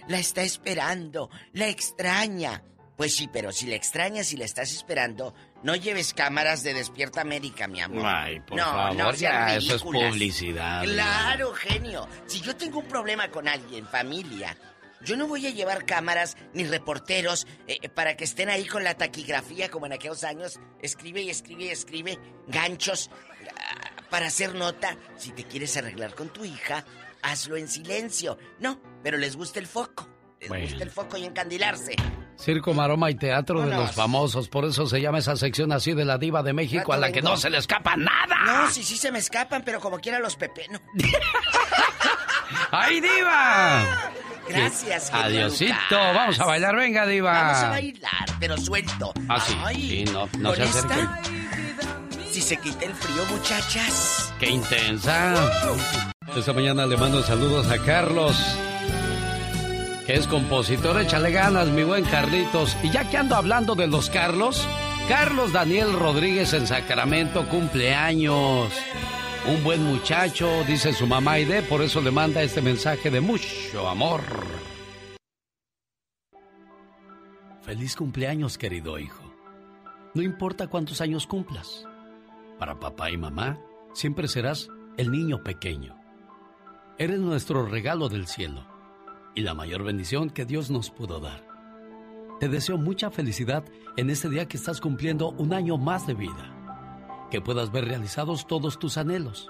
La está esperando, la extraña. Pues sí, pero si la extrañas y la estás esperando, no lleves cámaras de Despierta América, mi amor. Ay, por no, favor, no ya, eso es publicidad. Claro, genio. Si yo tengo un problema con alguien, familia, yo no voy a llevar cámaras ni reporteros eh, para que estén ahí con la taquigrafía como en aquellos años. Escribe y escribe y escribe ganchos ah, para hacer nota. Si te quieres arreglar con tu hija, hazlo en silencio. No, pero les gusta el foco. Les Bueno. gusta el foco y encandilarse. Circo, maroma y teatro de los famosos. Por eso se llama esa sección así de la diva de México a la que no se le escapa nada. No, sí, sí se me escapan, pero como quiera los pepeno. ¡Ay, diva! Gracias, genio Adiosito. Vamos a bailar, venga, diva. Vamos a bailar, pero suelto. Ah, sí. Ay, Sí, no, no se acerque. Si se quita el frío, muchachas. ¡Qué intensa! Esta mañana le mando saludos a Carlos, que es compositor. Échale ganas, mi buen Carlitos. Y ya que ando hablando de los Carlos, Carlos Daniel Rodríguez en Sacramento cumpleaños. Un buen muchacho, dice su mamá Aide, por eso le manda este mensaje de mucho amor. Feliz cumpleaños, querido hijo. No importa cuántos años cumplas. Para papá y mamá, siempre serás el niño pequeño. Eres nuestro regalo del cielo y la mayor bendición que Dios nos pudo dar. Te deseo mucha felicidad en este día que estás cumpliendo un año más de vida. Que puedas ver realizados todos tus anhelos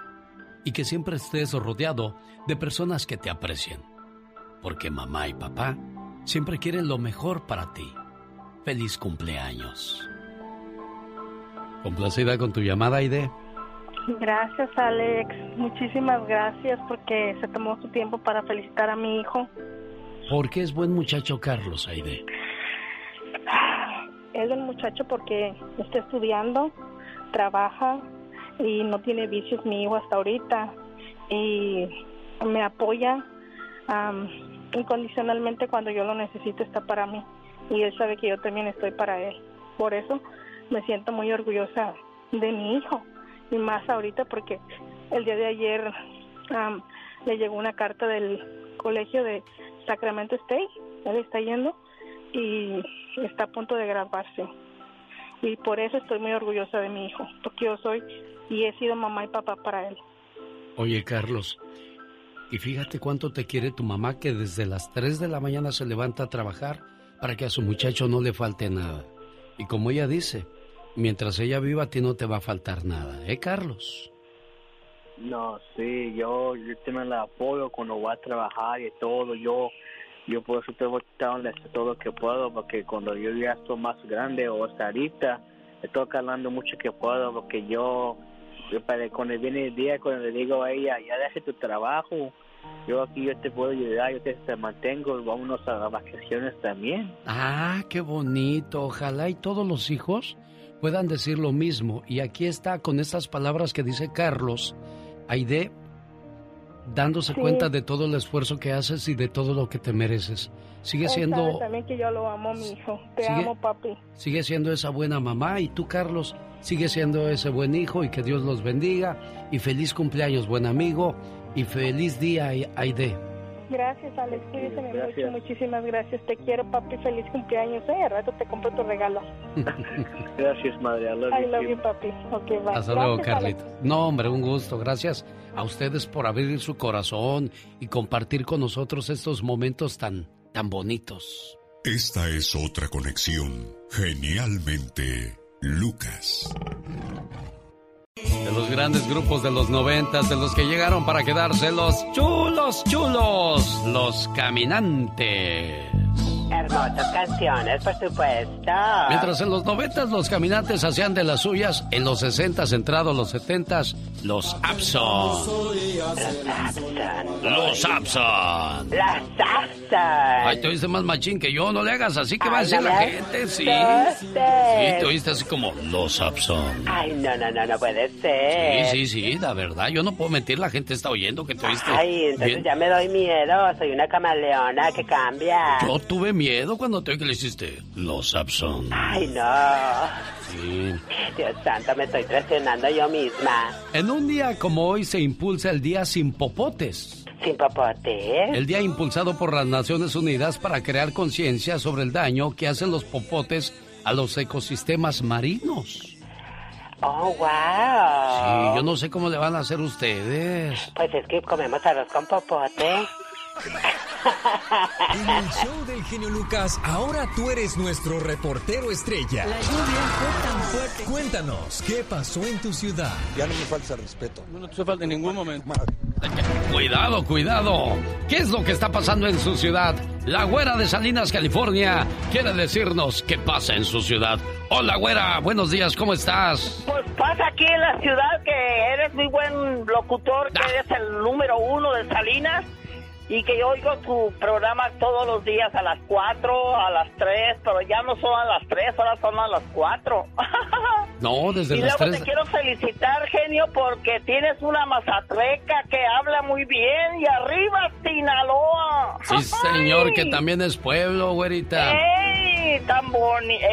y que siempre estés rodeado de personas que te aprecien. Porque mamá y papá siempre quieren lo mejor para ti. Feliz cumpleaños. Complacida con tu llamada, Aide. Gracias, Alex. Muchísimas gracias porque se tomó su tiempo para felicitar a mi hijo. ¿Por qué es buen muchacho Carlos, Aide? Es el muchacho porque está estudiando, trabaja y no tiene vicios mi hijo hasta ahorita. Y me apoya am, incondicionalmente cuando yo lo necesito, está para mí. Y él sabe que yo también estoy para él. Por eso me siento muy orgullosa de mi hijo. Y más ahorita porque el día de ayer le llegó una carta del colegio de Sacramento State. Él está yendo y está a punto de graduarse. Y por eso estoy muy orgullosa de mi hijo, porque yo soy y he sido mamá y papá para él. Oye, Carlos, y fíjate cuánto te quiere tu mamá que desde las 3 de la mañana se levanta a trabajar para que a su muchacho no le falte nada. Y como ella dice, mientras ella viva a ti no te va a faltar nada, ¿eh, Carlos? No, sí, yo, yo también la apoyo cuando voy a trabajar y todo. Yo yo por eso darle todo lo que puedo, porque cuando yo ya estoy más grande o hasta ahorita, estoy calando mucho que puedo, porque yo, para cuando viene el día, cuando le digo a ella, ya deje tu trabajo, yo aquí yo te puedo ayudar, yo te, te mantengo, vámonos a las vacaciones también. Ah, qué bonito. Ojalá y todos los hijos puedan decir lo mismo. Y aquí está con estas palabras que dice Carlos, Aide, dándose Sí. cuenta de todo el esfuerzo que haces y de todo lo que te mereces. Sigue Él sabe siendo, también que yo lo amo, mi hijo. Te Sigue- amo, papi. sigue siendo esa buena mamá y tú, Carlos, sigue siendo ese buen hijo y que Dios los bendiga. Y feliz cumpleaños, buen amigo. Y feliz día, Aide. Gracias, Alex. Gracias. mucho. Muchísimas gracias. Te quiero, papi. Feliz cumpleaños. Eh, al rato te compro tu regalo. Gracias, madre. I love I you. love you, papi. Ok, bye. Hasta luego. Carlitos. No, hombre, un gusto. Gracias a ustedes por abrir su corazón y compartir con nosotros estos momentos tan, tan bonitos. Esta es otra conexión. Genialmente, Lucas. De los grandes grupos de los noventas, de los que llegaron para quedarse, los chulos, chulos, los caminantes. Hermosas canciones, por supuesto. Mientras en los noventas los caminantes hacían de las suyas, en los sesentas, entrados los setentas, los Abson. Los Abson. Los Abson. Ay, te oíste más machín que yo, no le hagas así que va a decir la gente, sí. Sí, te oíste así como los Abson. Ay, no, no, no, no puede ser. Sí, sí, sí, la verdad, yo no puedo mentir, la gente está oyendo que te oíste. Ay, entonces bien. ya me doy miedo, soy una camaleona que cambia. Yo tuve miedo cuando te oí que le hiciste los Abson. Ay, no. Sí. Dios santo, me estoy traicionando yo misma. En un día como hoy se impulsa el Día Sin Popotes. ¿Sin popotes? El día impulsado por las Naciones Unidas para crear conciencia sobre el daño que hacen los popotes a los ecosistemas marinos. Oh, wow. Sí, yo no sé cómo le van a hacer ustedes. Pues es que comemos arroz con popote. En el show del genio Lucas, ahora tú eres nuestro reportero estrella. La lluvia fue tan fuerte. Cuéntanos, ¿qué pasó en tu ciudad? Ya no me falta respeto. No te falta en ningún momento. Cuidado, cuidado. ¿Qué es lo que está pasando en su ciudad? La güera de Salinas, California, quiere decirnos qué pasa en su ciudad. Hola, güera, buenos días, ¿cómo estás? Pues pasa aquí en la ciudad que eres muy buen locutor, que eres el número uno de Salinas y que yo oigo tu programa todos los días a las 4, a las 3, pero ya no son a las 3, ahora son a las 4. No, desde y las luego te quiero felicitar, genio, porque tienes una mazatreca que habla muy bien y arriba Sinaloa. Sí, señor, que también es pueblo, güerita. ¡Ey! Tan bonito.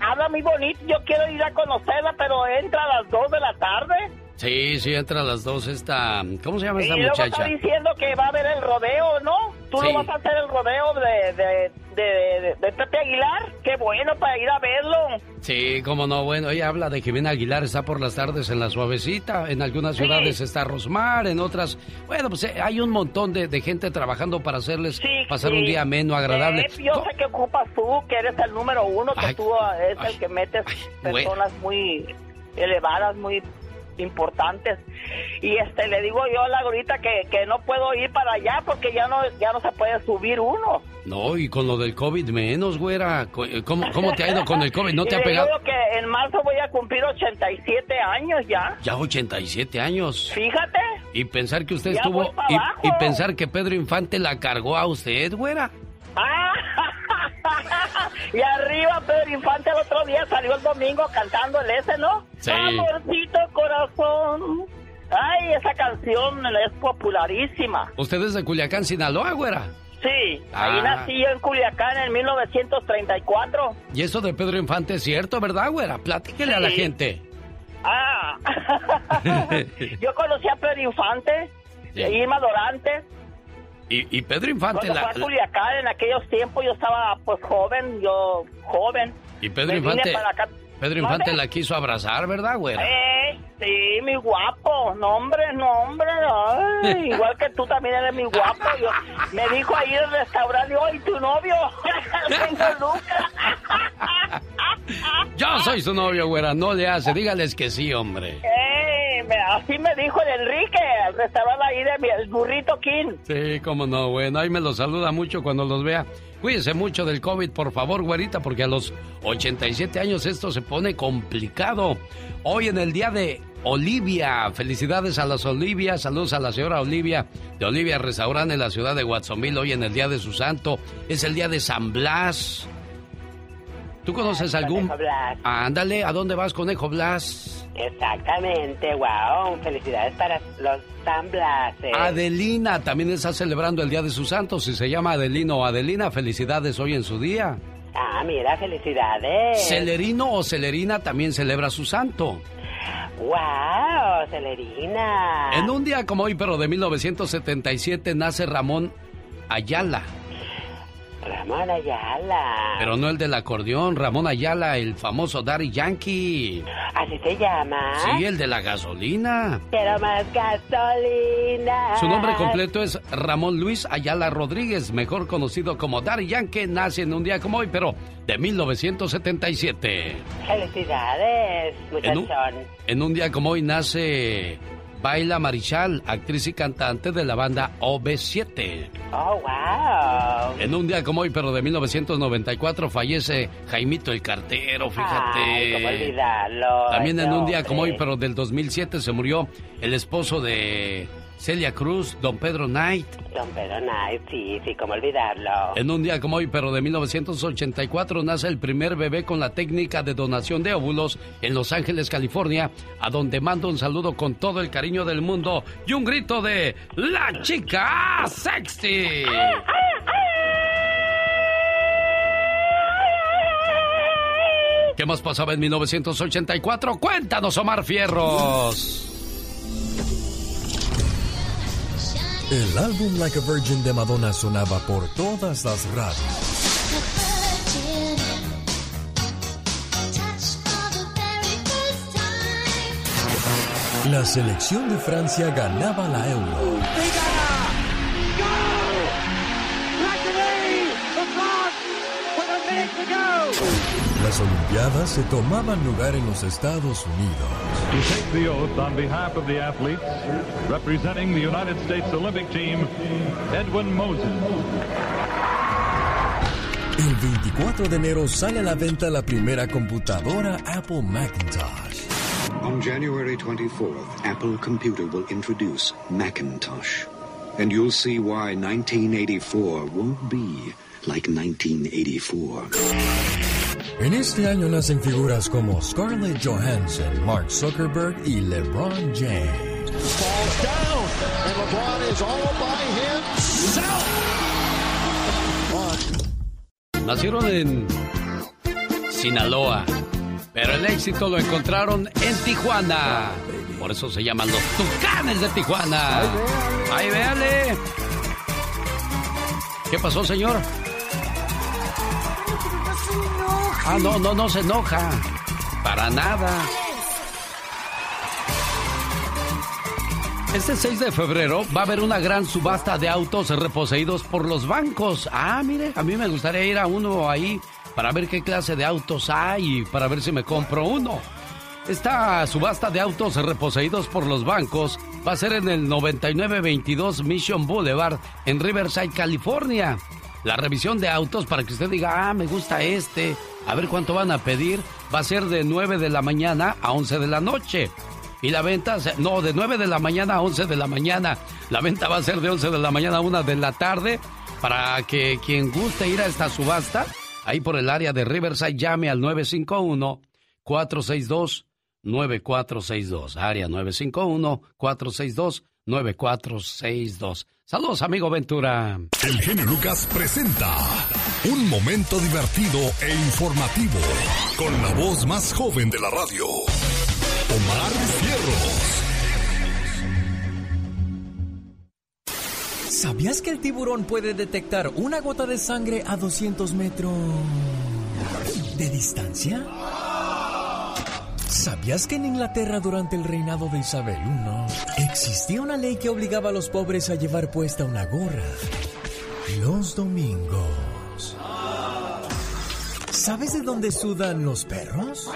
habla muy bonito. Yo quiero ir a conocerla, pero entra a las 2 de la tarde. Sí, sí, entra a las dos esta... ¿Cómo se llama esta muchacha? está diciendo que va a haber el rodeo, ¿no? ¿Tú Sí. no vas a hacer el rodeo de, de, de, de- Pepe Aguilar? ¡Qué bueno para ir a verlo! Sí, cómo no, bueno, ella habla de Jimena Aguilar, está por las tardes en La Suavecita, en algunas Sí. ciudades está Rosmar, en otras... Bueno, pues eh, hay un montón de, de gente trabajando para hacerles pasar un día ameno, agradable. Eh, yo sé que ocupas tú, que eres el número uno, que Ay, tú ah, es el que metes personas muy elevadas, muy importantes. Y este le digo yo a la ahorita que, que no puedo ir para allá porque ya no ya no se puede subir uno. No, y con lo del COVID menos, güera. Eh, ¿Cómo, cómo te ha ido con el COVID? ¿No Y te ha pegado? digo que en marzo voy a cumplir 87 años ya. Ya 87 años. Fíjate. Y pensar que usted Ya estuvo... y pensar que Pedro Infante la cargó a usted, güera. Ah, y arriba Pedro Infante el otro día salió el domingo cantando el ese, ¿no? Sí. Amorcito corazón. Ay, esa canción es popularísima. Usted es de Culiacán, Sinaloa, güera. Sí, ahí Ah. nací yo en Culiacán en 1934. Y eso de Pedro Infante es cierto, ¿verdad, güera? Platíquele a la gente. Ah, yo conocí a Pedro Infante, Sí. Irma Dorantes. Y, y Pedro Infante Cuando la, fue a Culiacán en aquellos tiempos yo estaba pues joven, yo joven. y Pedro Infante. Pedro. Infante la quiso abrazar, ¿verdad, güera? Eh, sí, mi guapo. No, hombre, no, hombre. Ay, igual que tú también eres mi guapo. Yo, me dijo ahí en el restaurante, ¿y tu novio? Yo soy su novio, güera, no le hace, dígales que sí, hombre. Eh, me- así me dijo el Enrique, al restaurante ahí de mi, el burrito King. Sí, cómo no, bueno, ahí me los saluda mucho cuando los vea. Cuídese mucho del COVID, por favor, güerita, porque a los 87 años esto se pone complicado. Hoy en el día de Olivia, felicidades a las Olivias, saludos a la señora Olivia de Olivia Restaurante en la ciudad de Watsonville, hoy en el día de su santo, es el día de San Blas. ¿Tú conoces algún... Conejo Blas. Ándale, ¿a dónde vas, Conejo Blas? Exactamente, wow. Felicidades para los San Blases. Adelina también está celebrando el Día de sus Santos. Si se llama Adelino o Adelina, felicidades hoy en su día. Ah, mira, felicidades. Celerino o Celerina también celebra su santo. Wow, Celerina. En un día como hoy, pero de 1977, nace Ramón Ayala. Ramón Ayala. Pero no el del acordeón, Ramón Ayala, el famoso Daddy Yankee. ¿Así se llama? Sí, el de la gasolina. Quiero más gasolina. Su nombre completo es Ramón Luis Ayala Rodríguez, mejor conocido como Daddy Yankee. Nace en un día como hoy, pero de 1977. Felicidades, En un, muchachón. en un día como hoy nace Baila Marichal, actriz y cantante de la banda OB7. Oh, wow. En un día como hoy, pero de 1994, fallece Jaimito el Cartero, fíjate. Ay, cómo olvidarlo. También en un día como hoy, pero del 2007, se murió el esposo de Celia Cruz, don Pedro Knight. Don Pedro Knight, sí, sí, cómo olvidarlo. En un día como hoy, pero de 1984, nace el primer bebé con la técnica de donación de óvulos en Los Ángeles, California, a donde mando un saludo con todo el cariño del mundo y un grito de ¡La chica sexy! ¿Qué más pasaba en 1984? Cuéntanos, Omar Fierros. El álbum Like a Virgin de Madonna sonaba por todas las radios. La selección de Francia ganaba la Euro. Las Olimpiadas se tomaban lugar en los Estados Unidos. To take the oath on behalf of the athletes, representing the United States Olympic team, Edwin Moses. El 24 de enero sale a la venta la primera computadora Apple Macintosh. On January 24th, Apple Computer will introduce Macintosh. And you'll see why 1984 won't be like 1984. En este año nacen figuras como Scarlett Johansson, Mark Zuckerberg y LeBron James. Falls down, and LeBron is all by himself. Nacieron en Sinaloa, pero el éxito lo encontraron en Tijuana. Por eso se llaman los Tucanes de Tijuana. ¡Ay, véale! ¿Qué pasó, señor? Ah, no, no, no se enoja. Para nada. Este 6 de febrero va a haber una gran subasta de autos reposeídos por los bancos. Ah, mire, a mí me gustaría ir a uno ahí para ver qué clase de autos hay y para ver si me compro uno. Esta subasta de autos reposeídos por los bancos va a ser en el 9922 Mission Boulevard en Riverside, California. La revisión de autos para que usted diga, ah, me gusta este, a ver cuánto van a pedir, va a ser de 9 de la mañana a 11 de la noche. Y la venta, no, de 9 de la mañana a 11 de la mañana. La venta va a ser de 11 de la mañana a 1 de la tarde para que quien guste ir a esta subasta, ahí por el área de Riverside, llame al 951-462-9462. Área 951-462-9462. Saludos, amigo Ventura. El genio Lucas presenta un momento divertido e informativo con la voz más joven de la radio, Omar Fierros. ¿Sabías que el tiburón puede detectar una gota de sangre a 200 metros de distancia? ¿Sabías que en Inglaterra durante el reinado de Isabel I existía una ley que obligaba a los pobres a llevar puesta una gorra los domingos? ¿Sabes de dónde sudan los perros?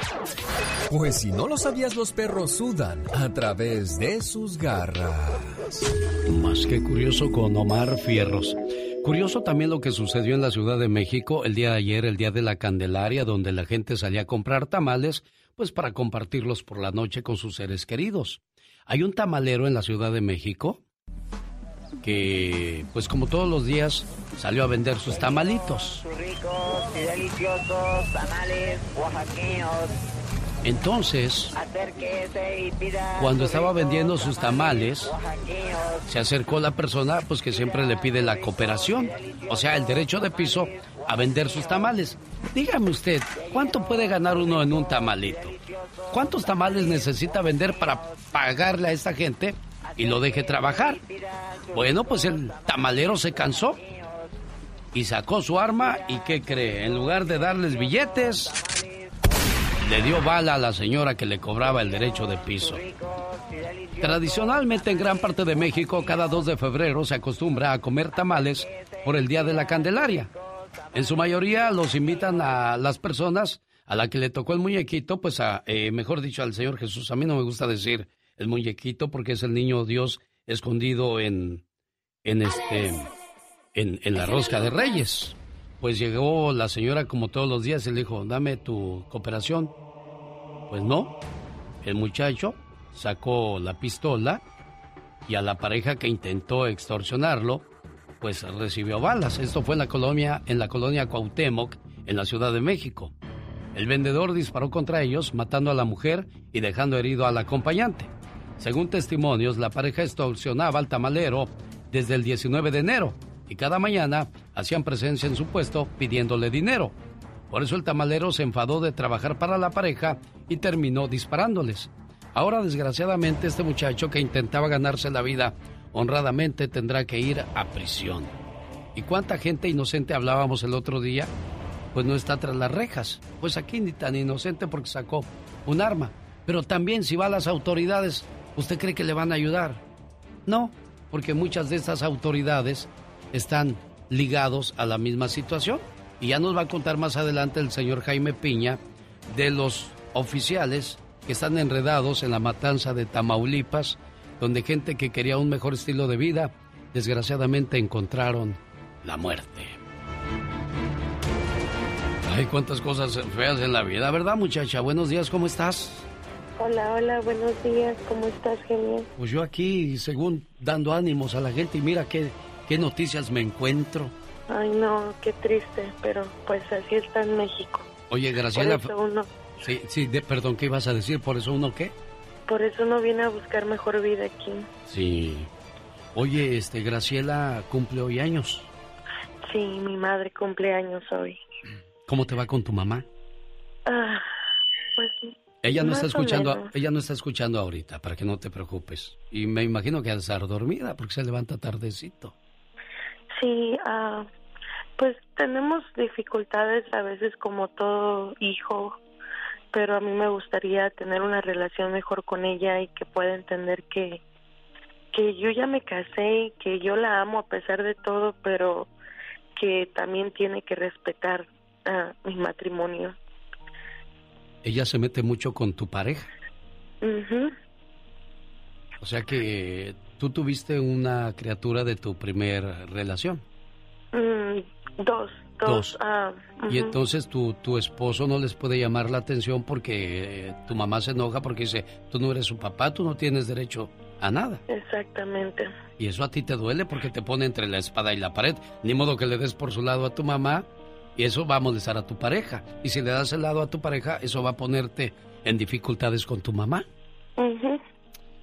Pues si no lo sabías, los perros sudan a través de sus garras. Más que curioso con Omar Fierros. Curioso también lo que sucedió en la Ciudad de México el día de ayer, el día de la Candelaria, donde la gente salía a comprar tamales, pues para compartirlos por la noche con sus seres queridos. Hay un tamalero en la Ciudad de México que, pues como todos los días, salió a vender sus tamalitos. Ricos y deliciosos tamales oaxaqueños. Entonces, cuando estaba vendiendo sus tamales, se acercó la persona pues que siempre le pide la cooperación, o sea, el derecho de piso a vender sus tamales. Dígame usted, ¿cuánto puede ganar uno en un tamalito? ¿Cuántos tamales necesita vender para pagarle a esta gente y lo deje trabajar? Bueno, pues el tamalero se cansó y sacó su arma y ¿qué cree? En lugar de darles billetes, le dio bala a la señora que le cobraba el derecho de piso. Tradicionalmente en gran parte de México, cada 2 de febrero se acostumbra a comer tamales por el Día de la Candelaria. En su mayoría los invitan a las personas a la que le tocó el muñequito, pues a, eh, mejor dicho, al Señor Jesús. A mí no me gusta decir el muñequito porque es el niño Dios escondido en, en este, en, en la rosca de Reyes. Pues llegó la señora como todos los días y le dijo, dame tu cooperación. Pues no, el muchacho sacó la pistola y a la pareja que intentó extorsionarlo, pues recibió balas. Esto fue en la colonia, en la colonia Cuauhtémoc, en la Ciudad de México. El vendedor disparó contra ellos, matando a la mujer y dejando herido al acompañante. Según testimonios, la pareja extorsionaba al tamalero desde el 19 de enero y cada mañana hacían presencia en su puesto pidiéndole dinero. Por eso el tamalero se enfadó de trabajar para la pareja y terminó disparándoles. Ahora, desgraciadamente, este muchacho que intentaba ganarse la vida honradamente tendrá que ir a prisión. ¿Y cuánta gente inocente hablábamos el otro día pues no está tras las rejas. Pues aquí ni tan inocente porque sacó un arma. Pero también si va a las autoridades, ¿usted cree que le van a ayudar? No, porque muchas de estas autoridades están ligados a la misma situación. Y ya nos va a contar más adelante el señor Jaime Piña de los oficiales que están enredados en la matanza de Tamaulipas, donde gente que quería un mejor estilo de vida, desgraciadamente encontraron la muerte. Ay, cuántas cosas feas en la vida, ¿verdad, muchacha? Buenos días, ¿cómo estás? Hola, hola, buenos días, ¿cómo estás, genial? Pues yo aquí, según dando ánimos a la gente, y mira qué, qué noticias me encuentro. Ay, no, qué triste, pero pues así está en México. Oye, Graciela. Por eso uno... Sí, sí, perdón, ¿qué ibas a decir? ¿Por eso uno qué? Por eso uno viene a buscar mejor vida aquí. Sí. Oye, este, Graciela cumple hoy años. Sí, mi madre cumple años hoy. ¿Cómo te va con tu mamá? Ah, pues ella no está escuchando, ella no está escuchando ahorita, para que no te preocupes. Y me imagino que al estar dormida porque se levanta tardecito. Sí, ah, pues tenemos dificultades a veces como todo hijo, pero a mí me gustaría tener una relación mejor con ella y que pueda entender que que yo ya me casé y que yo la amo a pesar de todo, pero que también tiene que respetar mi matrimonio. ¿Ella se mete mucho con tu pareja? O sea que tú tuviste una criatura de tu primer relación. Mm, dos. Dos. Ah, y entonces tu, tu esposo no les puede llamar la atención porque tu mamá se enoja porque dice, tú no eres su papá, tú no tienes derecho a nada. Exactamente. Y eso a ti te duele porque te pone entre la espada y la pared. Ni modo que le des por su lado a tu mamá y eso va a molestar a tu pareja. Y si le das el lado a tu pareja, eso va a ponerte en dificultades con tu mamá.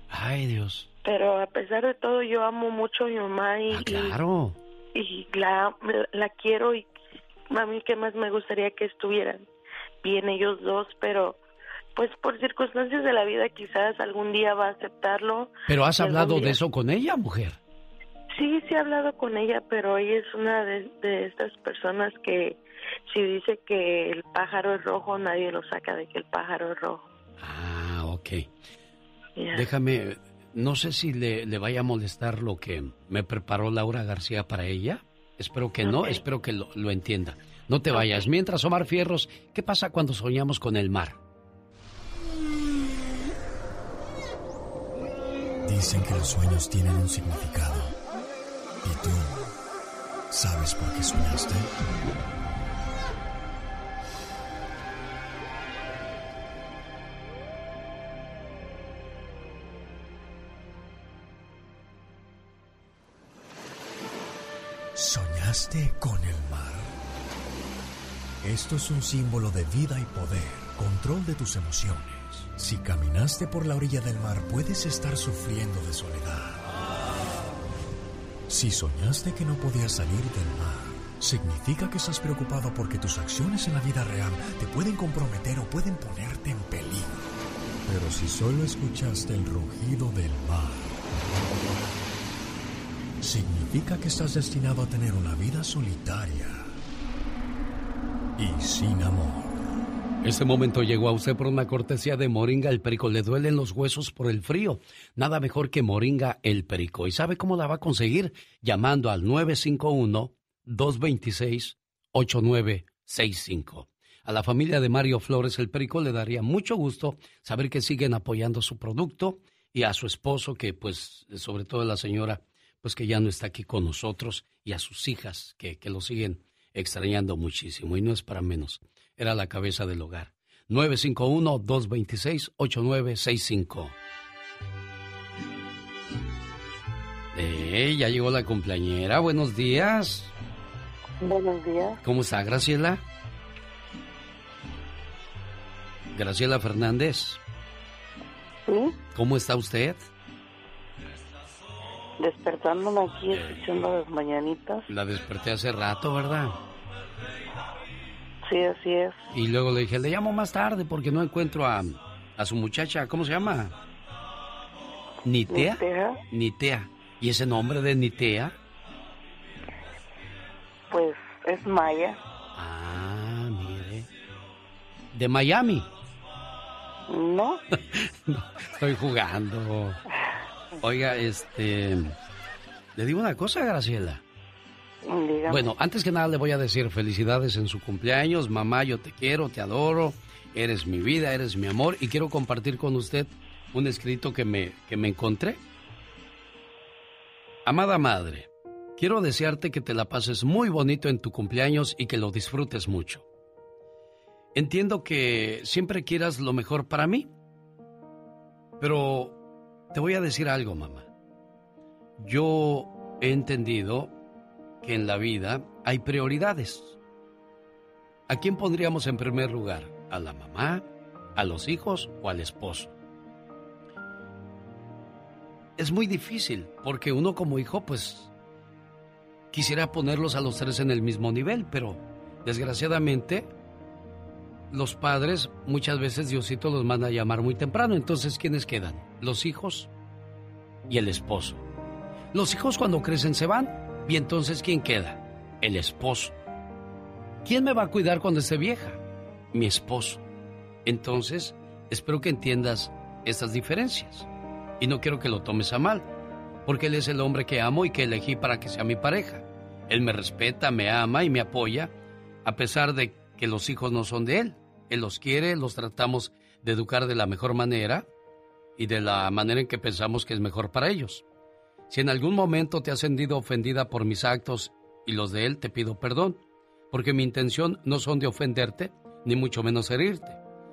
Ay, Dios. Pero a pesar de todo, yo amo mucho a mi mamá y, ah, claro. y, la, la quiero y a mí que más me gustaría que estuvieran bien ellos dos, pero pues por circunstancias de la vida quizás algún día va a aceptarlo. Pero has hablado de eso con ella, mujer. Sí, sí he hablado con ella, pero ella es una de, de estas personas que si dice que el pájaro es rojo, nadie lo saca de que el pájaro es rojo. Ah, ok. Déjame, no sé si le, le, vaya a molestar lo que me preparó Laura García para ella. Espero que no, espero que lo, lo, entienda. No te vayas. Mientras, Omar Fierros, ¿qué pasa cuando soñamos con el mar? Dicen que los sueños tienen un significado. ¿Y tú sabes por qué soñaste? ¿Soñaste con el mar? Esto es un símbolo de vida y poder, control de tus emociones. Si caminaste por la orilla del mar, puedes estar sufriendo de soledad. Si soñaste que no podías salir del mar, significa que estás preocupado porque tus acciones en la vida real te pueden comprometer o pueden ponerte en peligro. Pero si solo escuchaste el rugido del mar, significa que estás destinado a tener una vida solitaria y sin amor. Este momento llegó a usted por una cortesía de Moringa el Perico. Le duelen los huesos por el frío. Nada mejor que Moringa el Perico. ¿Y sabe cómo la va a conseguir? Llamando al 951-226-8965. A la familia de Mario Flores el Perico le daría mucho gusto saber que siguen apoyando su producto y a su esposo, que pues sobre todo la señora, pues que ya no está aquí con nosotros, y a sus hijas, que, que lo siguen extrañando muchísimo. Y no es para menos era la cabeza del hogar. 951-226-8965. Eh, ya llegó la cumpleañera. Buenos días. Buenos días. ¿Cómo está, Graciela? Graciela Fernández. ¿Sí? ¿Cómo está usted? Despertándome aquí, escuchando las mañanitas. La desperté hace rato, ¿verdad? Sí, así es. Y luego le dije, le llamo más tarde porque no encuentro a, a su muchacha, ¿cómo se llama? ¿Nitea? Nitea. Nitea. ¿Y ese nombre de Nitea? Pues es Maya. Ah, mire. ¿De Miami? No. no, estoy jugando. Oiga, este... Le digo una cosa, Graciela. Dígame. Bueno, antes que nada le voy a decir felicidades en su cumpleaños. Mamá, yo te quiero, te adoro. Eres mi vida, eres mi amor. Y quiero compartir con usted un escrito que me, que me encontré. Amada madre, quiero desearte que te la pases muy bonito en tu cumpleaños y que lo disfrutes mucho. Entiendo que siempre quieras lo mejor para mí, pero te voy a decir algo, mamá. Yo he entendido que en la vida hay prioridades. ¿A quién pondríamos en primer lugar? ¿A la mamá, a los hijos o al esposo? Es muy difícil porque uno como hijo pues quisiera ponerlos a los tres en el mismo nivel, pero desgraciadamente los padres muchas veces Diosito los manda a llamar muy temprano, entonces ¿quiénes quedan? Los hijos y el esposo. Los hijos cuando crecen se van, y entonces, ¿quién queda? El esposo. ¿Quién me va a cuidar cuando esté vieja? Mi esposo. Entonces, espero que entiendas estas diferencias. Y no quiero que lo tomes a mal, porque él es el hombre que amo y que elegí para que sea mi pareja. Él me respeta, me ama y me apoya, a pesar de que los hijos no son de él. Él los quiere, los tratamos de educar de la mejor manera y de la manera en que pensamos que es mejor para ellos. Si en algún momento te has sentido ofendida por mis actos y los de él, te pido perdón, porque mi intención no son de ofenderte, ni mucho menos herirte.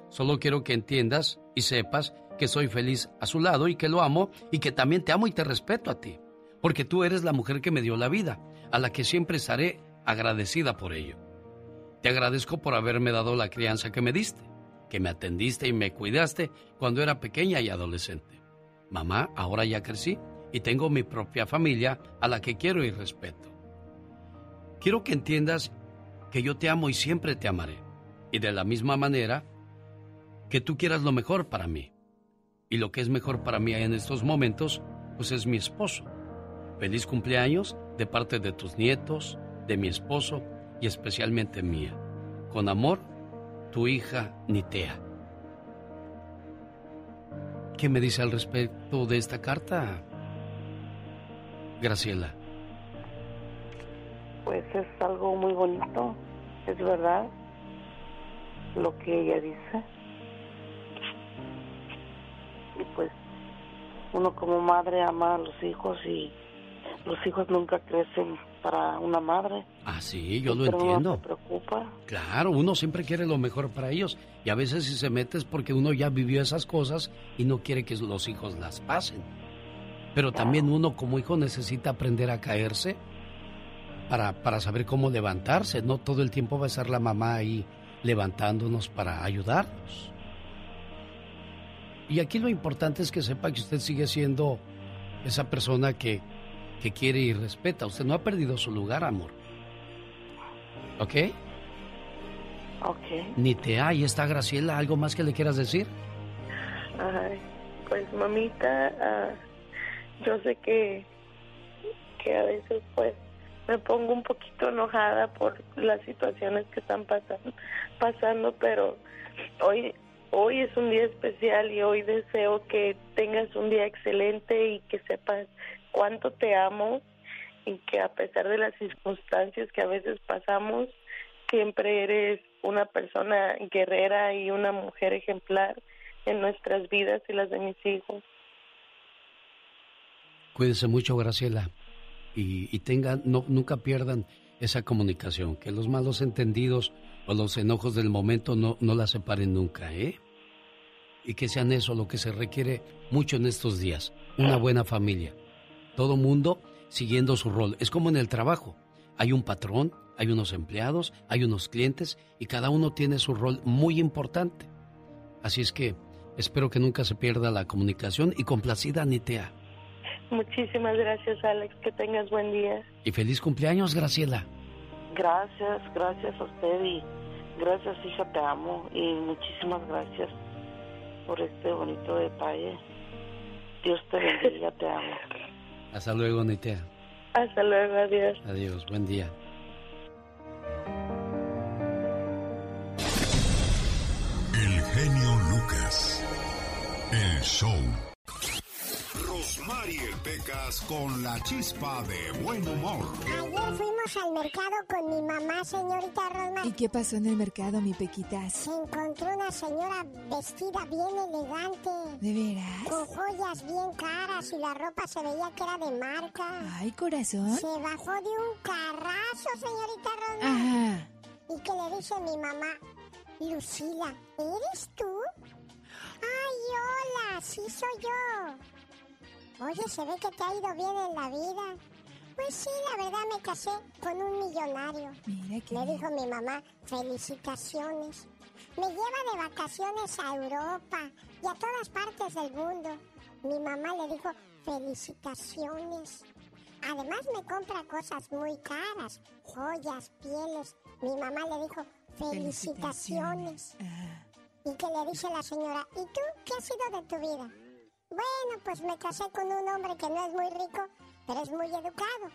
Solo quiero que entiendas y sepas que soy feliz a su lado y que lo amo y que también te amo y te respeto a ti, porque tú eres la mujer que me dio la vida, a la que siempre estaré agradecida por ello. Te agradezco por haberme dado la crianza que me diste, que me atendiste y me cuidaste cuando era pequeña y adolescente. Mamá, ahora ya crecí y tengo mi propia familia a la que quiero y respeto. Quiero que entiendas que yo te amo y siempre te amaré. Y de la misma manera, que tú quieras lo mejor para mí. Y lo que es mejor para mí en estos momentos, pues es mi esposo. Feliz cumpleaños de parte de tus nietos, de mi esposo y especialmente mía. Con amor, tu hija Nitea. ¿Qué me dice al respecto de esta carta? Graciela? Pues es algo muy bonito, es verdad lo que ella dice. Y pues uno como madre ama a los hijos y los hijos nunca crecen para una madre. Ah, sí, yo lo Pero entiendo. Preocupa. Claro, uno siempre quiere lo mejor para ellos y a veces si se mete es porque uno ya vivió esas cosas y no quiere que los hijos las pasen. Pero también uno como hijo necesita aprender a caerse para, para saber cómo levantarse. No todo el tiempo va a estar la mamá ahí levantándonos para ayudarnos. Y aquí lo importante es que sepa que usted sigue siendo esa persona que, que quiere y respeta. Usted no ha perdido su lugar, amor. ¿Ok? Ok. Ni te hay, está Graciela. ¿Algo más que le quieras decir? Ay, pues mamita, ah, yo sé que que a veces pues me pongo un poquito enojada por las situaciones que están pasando, pasando pero hoy hoy es un día especial y hoy deseo que tengas un día excelente y que sepas cuánto te amo y que a pesar de las circunstancias que a veces pasamos, siempre eres una persona guerrera y una mujer ejemplar en nuestras vidas y las de mis hijos. Cuídense mucho, Graciela, y, tengan, no, nunca pierdan esa comunicación, que los malos entendidos o los enojos del momento no, no la separen nunca, ¿eh? Y que sean eso lo que se requiere mucho en estos días, una buena familia. Todo mundo siguiendo su rol. Es como en el trabajo. Hay un patrón, hay unos empleados, hay unos clientes y cada uno tiene su rol muy importante. Así es que espero que nunca se pierda la comunicación y complacida Anitea. Muchísimas gracias, Alex. Que tengas buen día. Y feliz cumpleaños, Graciela. Gracias, gracias a usted y gracias, hija, te amo y muchísimas gracias por este bonito detalle. Dios te bendiga, te amo. Hasta luego, Anitea. Hasta luego, adiós. Adiós, buen día. El genio Lucas. El show. Rosmarie Pecas con la chispa de buen humor. Ayer fuimos al mercado con mi mamá, señorita Rosmar. ¿Y qué pasó en el mercado, mi Pequitas? Se encontró una señora vestida bien elegante. ¿De veras? Con joyas bien caras y la ropa se veía que era de marca. Ay, corazón. Se bajó de un carrazo, señorita Rosmar. Ajá. Y que le dice mi mamá, Lucila, ¿eres tú? Ay, hola, sí soy yo. Oye, se ve que te ha ido bien en la vida. Pues sí, la verdad me casé con un millonario. Mira que. Le dijo mi mamá, felicitaciones. Me lleva de vacaciones a Europa y a todas partes del mundo. Mi mamá le dijo, felicitaciones. Además me compra cosas muy caras, joyas, pieles. Mi mamá le dijo, felicitaciones. Y que le dice la señora, ¿y tú qué ha sido de tu vida? Bueno, pues me casé con un hombre que no es muy rico, pero es muy educado.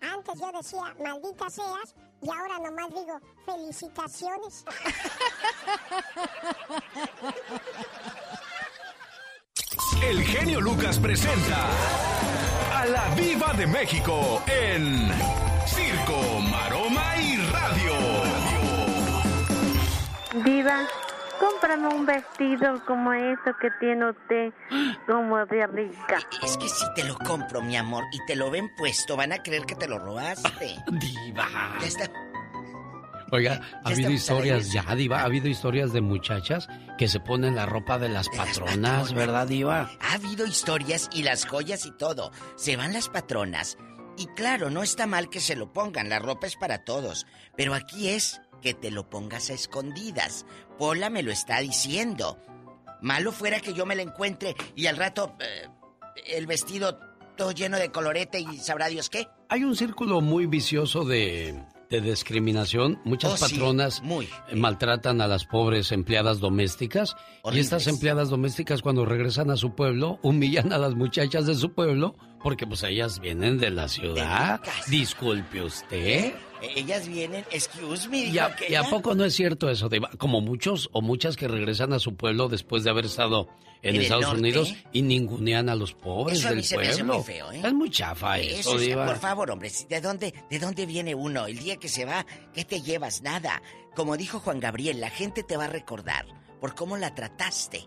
Antes yo decía, maldita seas, y ahora nomás digo, felicitaciones. El genio Lucas presenta a la Viva de México en Circo, Maroma y Radio. Viva, cómprame un vestido como eso que tiene usted, como de rica. Es que si te lo compro, mi amor, y te lo ven puesto, van a creer que te lo robaste. Diva. Ya está. Oiga, ha habido historias ya, Diva, ha habido historias de muchachas que se ponen la ropa de las patronas, ¿verdad, Diva? Ha habido historias y las joyas y todo. Se van las patronas. Y claro, no está mal que se lo pongan, la ropa es para todos. Pero aquí es que te lo pongas a escondidas. Pola me lo está diciendo. Malo fuera que yo me la encuentre y al rato eh, el vestido todo lleno de colorete y sabrá Dios qué. Hay un círculo muy vicioso de, de discriminación. Muchas Oh, sí, patronas muy. eh, maltratan a las pobres empleadas domésticas. Y estas empleadas domésticas cuando regresan a su pueblo humillan a las muchachas de su pueblo porque pues ellas vienen de la ciudad. Disculpe usted. Ellas vienen, excuse me. ¿Y a, y a poco no es cierto eso? Diva? Como muchos o muchas que regresan a su pueblo después de haber estado en, Estados. Unidos y ningunean a los pobres Eso a mí del se me pueblo. hace muy feo, ¿eh? Es muy chafa eso, Eso, Diva. por favor, hombre, ¿de dónde, ¿de dónde viene uno? El día que se va, ¿qué te llevas? Nada. Como dijo Juan Gabriel, la gente te va a recordar por cómo la trataste.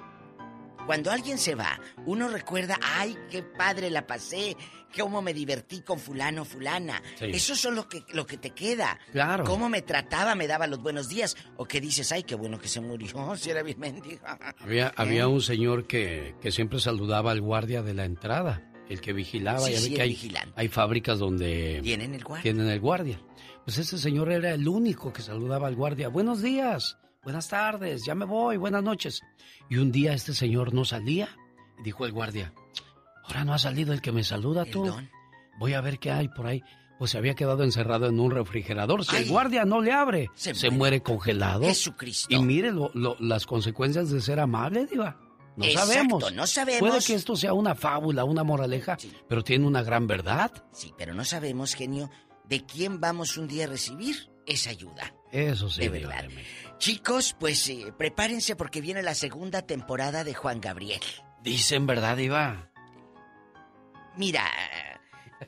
Cuando alguien se va, uno recuerda, ay, qué padre la pasé, cómo me divertí con fulano, fulana. Sí. Eso es lo que, lo que te queda. Claro. Cómo me trataba, me daba los buenos días. O que dices, ay, qué bueno que se murió, si era bien mendiga. Había, había un señor que, que siempre saludaba al guardia de la entrada, el que vigilaba. Sí, ya sí, que hay, vigilante. hay fábricas donde Tienen el guardia. tienen el guardia. Pues ese señor era el único que saludaba al guardia. Buenos días, buenas tardes, ya me voy, buenas noches. Y un día este señor no salía y dijo el guardia, ahora no ha salido el que me saluda tú. Voy a ver qué hay por ahí. Pues se había quedado encerrado en un refrigerador. Si el guardia no le abre, se, muere. congelado. Jesucristo. Y mire lo- lo- las consecuencias de ser amable, Diva. No Exacto, sabemos. no sabemos. Puede que esto sea una fábula, una moraleja, pero tiene una gran verdad. Sí, pero no sabemos, genio, de quién vamos un día a recibir esa ayuda. Eso sí, De verdad. Chicos, pues eh, prepárense porque viene la segunda temporada de Juan Gabriel. Dicen verdad, Diva. Mira,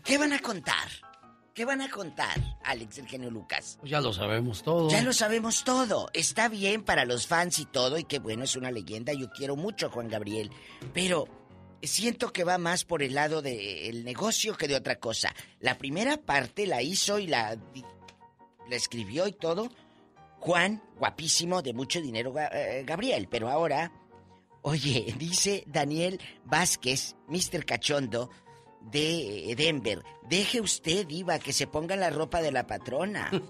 ¿qué van a contar? ¿Qué van a contar, Alex, el genio Lucas? Pues ya lo sabemos todo. Ya lo sabemos todo. Está bien para los fans y todo, y qué bueno, es una leyenda. Yo quiero mucho a Juan Gabriel. Pero siento que va más por el lado del negocio que de otra cosa. La primera parte la hizo y la, la escribió y todo. Juan, guapísimo, de mucho dinero, eh, Gabriel. Pero ahora, oye, dice Daniel Vázquez, Mr. Cachondo, de Denver. Deje usted, Diva, que se ponga la ropa de la patrona.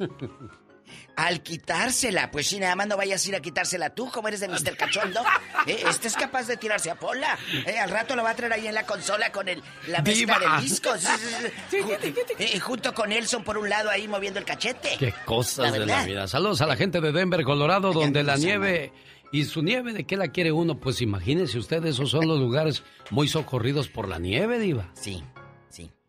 Al quitársela, pues sí, nada más no vayas a ir a quitársela tú, como eres de Mr. Cachondo. Eh, este es capaz de tirarse a Pola. Eh, al rato lo va a traer ahí en la consola con el, la mezcla Diva. del disco. Sí, sí, sí. Ju- eh, junto con Nelson por un lado ahí moviendo el cachete. Qué cosas La de la vida. Saludos a la gente de Denver, Colorado, donde la nieve y su nieve, ¿de qué la quiere uno? Pues imagínense ustedes, esos son los lugares muy socorridos por la nieve, Diva. Sí.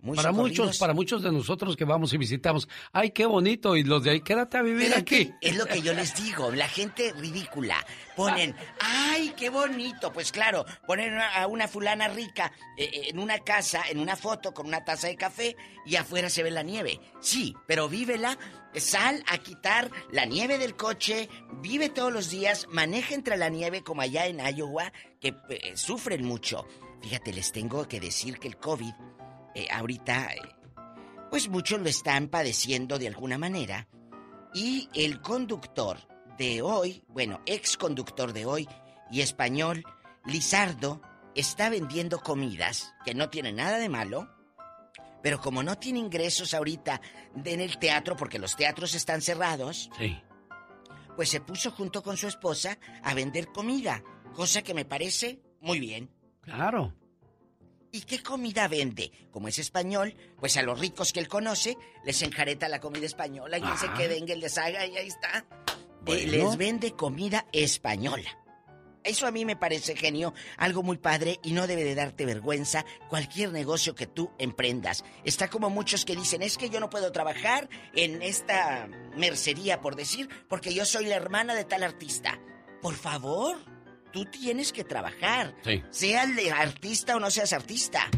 Muy para socorridos. muchos, para muchos de nosotros que vamos y visitamos, ay, qué bonito, y los de ahí, quédate a vivir aquí. Es lo que yo les digo, la gente ridícula. Ponen, ¡ay, qué bonito! Pues claro, ponen a a una fulana rica eh, eh, en una casa, en una foto con una taza de café y afuera se ve la nieve. Sí, pero vívela, sal a quitar la nieve del coche, vive todos los días, maneja entre la nieve como allá en Iowa, que eh, sufren mucho. Fíjate, les tengo que decir que el COVID, eh, ahorita, eh, pues muchos lo están padeciendo de alguna manera. Y el conductor de hoy, bueno, ex conductor de hoy y español, Lizardo, está vendiendo comidas que no tienen nada de malo, pero como no tiene ingresos ahorita en el teatro, porque los teatros están cerrados, Sí. pues se puso junto con su esposa a vender comida, cosa que me parece muy bien. Claro. ¿Y qué comida vende? Como es español, pues a los ricos que él conoce les enjareta la comida española. Quien se Ah. quede en el deshaga y ahí está. Eh, les vende comida española. Eso a mí me parece genio, algo muy padre y no debe de darte vergüenza cualquier negocio que tú emprendas. Está como muchos que dicen, es que yo no puedo trabajar en esta mercería, por decir, porque yo soy la hermana de tal artista. Por favor, tú tienes que trabajar. Sí. Seas artista o no seas artista.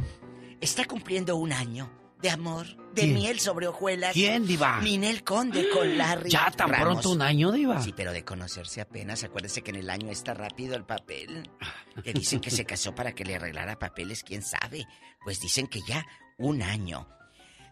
Está cumpliendo un año de amor, de ¿Quién? miel sobre hojuelas. ¿Quién, Diva? Ninel Conde con Larry Ya tan Ramos. pronto un año, Diva. Sí, pero de conocerse apenas. Acuérdese que en el año está rápido el papel. Que dicen que se casó para que le arreglara papeles, quién sabe. Pues dicen que ya un año.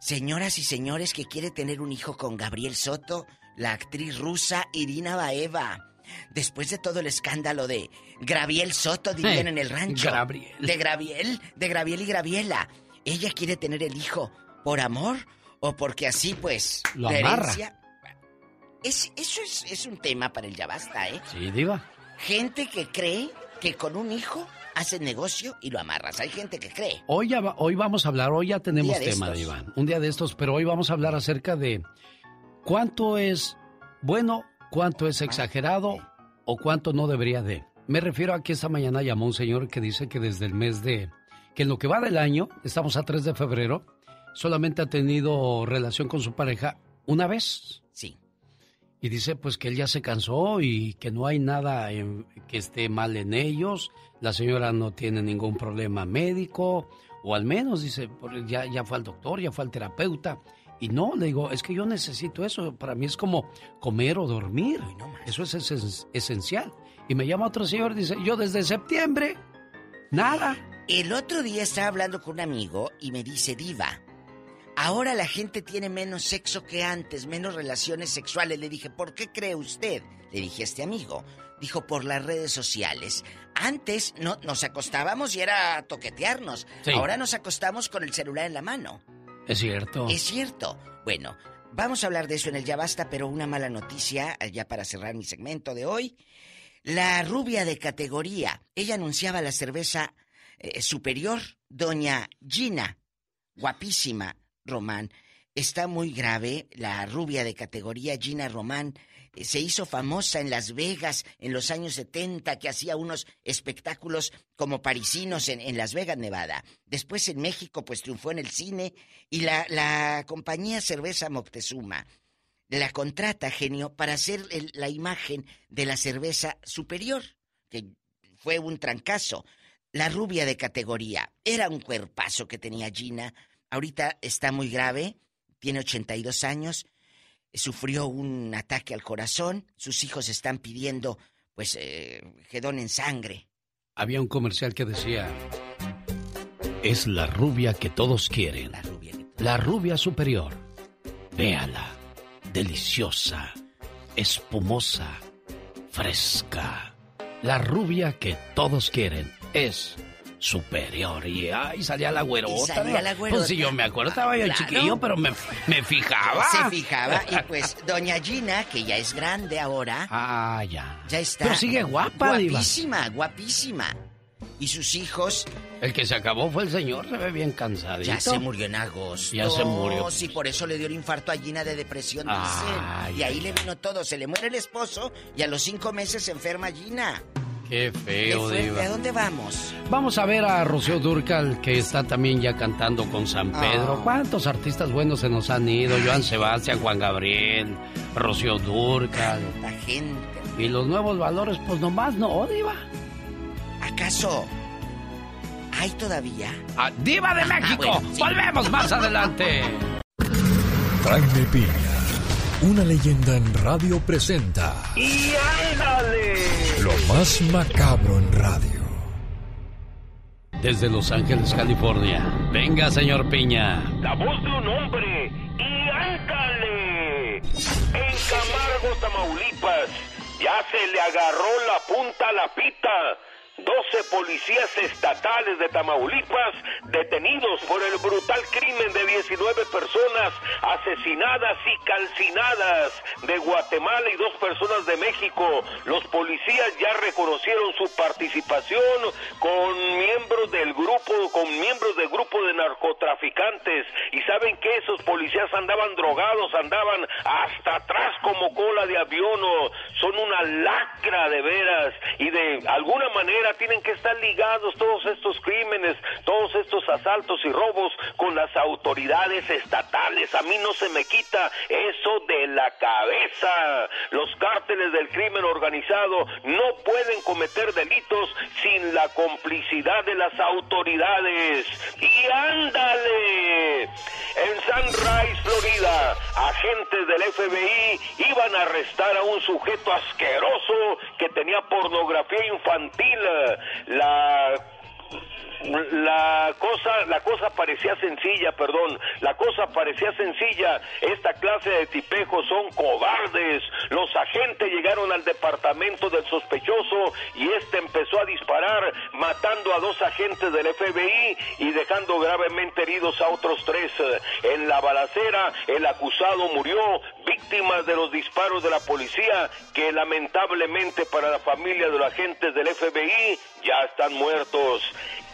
Señoras y señores que quiere tener un hijo con Gabriel Soto, la actriz rusa Irina Baeva. Después de todo el escándalo de Graviel Soto, dirían Eh, en el rancho. Graviel. De Graviel, de Graviel y Graviela. Ella quiere tener el hijo por amor o porque así, pues, Lo la herencia. Es, eso es, es un tema para el ya basta, ¿eh? Sí, Diva. Gente que cree que con un hijo haces negocio y lo amarras. Hay gente que cree. Hoy, ya va- hoy vamos a hablar, hoy ya tenemos tema, estos. Diva. Un día de estos, pero hoy vamos a hablar acerca de cuánto es bueno, cuánto es exagerado o cuánto no debería de. Me refiero a que esta mañana llamó un señor que dice que desde el mes de... que en lo que va del año, estamos a 3 de febrero, solamente ha tenido relación con su pareja una vez. Sí. Y dice pues que él ya se cansó y que no hay nada en- que esté mal en ellos. La señora no tiene ningún problema médico, o al menos dice, ya, ya fue al doctor, ya fue al terapeuta. Y no, le digo, es que yo necesito eso. Para mí es como comer o dormir. Eso es esen- esencial. Y me llama otro señor y dice, yo desde septiembre, nada. El otro día estaba hablando con un amigo y me dice, Diva, ahora la gente tiene menos sexo que antes, menos relaciones sexuales. Le dije, ¿por qué cree usted? Le dije a este amigo. Dijo, por las redes sociales. Antes no, nos acostábamos y era toquetearnos. Sí. Ahora nos acostamos con el celular en la mano. Es cierto. Es cierto. Bueno, vamos a hablar de eso en el Ya Basta, pero una mala noticia, eh, ya para cerrar mi segmento de hoy. La rubia de categoría, ella anunciaba la cerveza eh, superior, doña Gina, guapísima, Román. está muy grave. La rubia de categoría Gina Román se hizo famosa en Las Vegas en los años 70, que hacía unos espectáculos como parisinos en, Las Vegas, Nevada. Después en México, pues triunfó en el cine y la, la compañía Cerveza Moctezuma la contrata, genio, para hacer la imagen de la cerveza superior, que fue un trancazo. La rubia de categoría. Era un cuerpazo que tenía Gina. Ahorita está muy grave, tiene 82 años, sufrió un ataque al corazón, sus hijos están pidiendo, pues, eh, que donen sangre. Había un comercial que decía, es la rubia que todos quieren. La rubia, la rubia superior. Véala deliciosa, espumosa, fresca. La rubia que todos quieren es superior. Y ay, salía la güerota. salía la güerota. Pues si yo me acuerdo, estaba yo chiquillo, pero me, me, fijaba. Se fijaba. Y pues, doña Gina, que ya es grande ahora. Ah, ya. Ya está. Pero sigue guapa, Guapísima, guapísima y sus hijos. El que se acabó fue el señor, se ve bien cansado. Ya se murió en agosto. Ya se murió. Sí, por eso le dio el infarto a Gina de depresión, dicen. Y ahí le vino todo. Se le muere el esposo y a los cinco meses se enferma Gina. Qué feo, ¿A dónde vamos? Vamos a ver a Rocío Durcal, que está también ya cantando con San Pedro. Ah. ¿Cuántos artistas buenos se nos han ido? Joan Sebastián, Juan Gabriel, Rocío Durcal. La gente. Y los nuevos valores, pues nomás no, Diva. ¿Acaso hay todavía? Ah, ¡Diva de México! ¡Volvemos más adelante! Jaime Piña, una leyenda en radio presenta. ¡Y ándale! Lo más macabro en radio. Desde Los Ángeles, California. Venga, señor Piña. La voz de un hombre. ¡Y ándale! En Camargo, Tamaulipas, ya se le agarró la punta a la pita 12 policías estatales de Tamaulipas detenidos por el brutal crimen de 19 personas asesinadas y calcinadas de Guatemala y dos personas de México. Los policías ya reconocieron su participación con miembros del grupo, con miembros del grupo de narcotraficantes y saben que esos policías andaban drogados, andaban hasta atrás como cola de avión, son una lacra de veras y de alguna manera tienen que estar ligados todos estos crímenes, todos estos asaltos y robos con las autoridades estatales. A mí no se me quita eso de la cabeza. Los cárteles del crimen organizado no pueden cometer delitos sin la complicidad de las autoridades. Y ándale. En Sunrise, Florida, agentes del FBI iban a arrestar a un sujeto asqueroso que tenía pornografía infantil la la cosa, la cosa parecía sencilla, perdón, la cosa parecía sencilla. Esta clase de tipejos son cobardes. Los agentes llegaron al departamento del sospechoso y este empezó a disparar, matando a dos agentes del FBI y dejando gravemente heridos a otros tres. En la balacera, el acusado murió, víctima de los disparos de la policía, que lamentablemente para la familia de los agentes del FBI ya están muertos.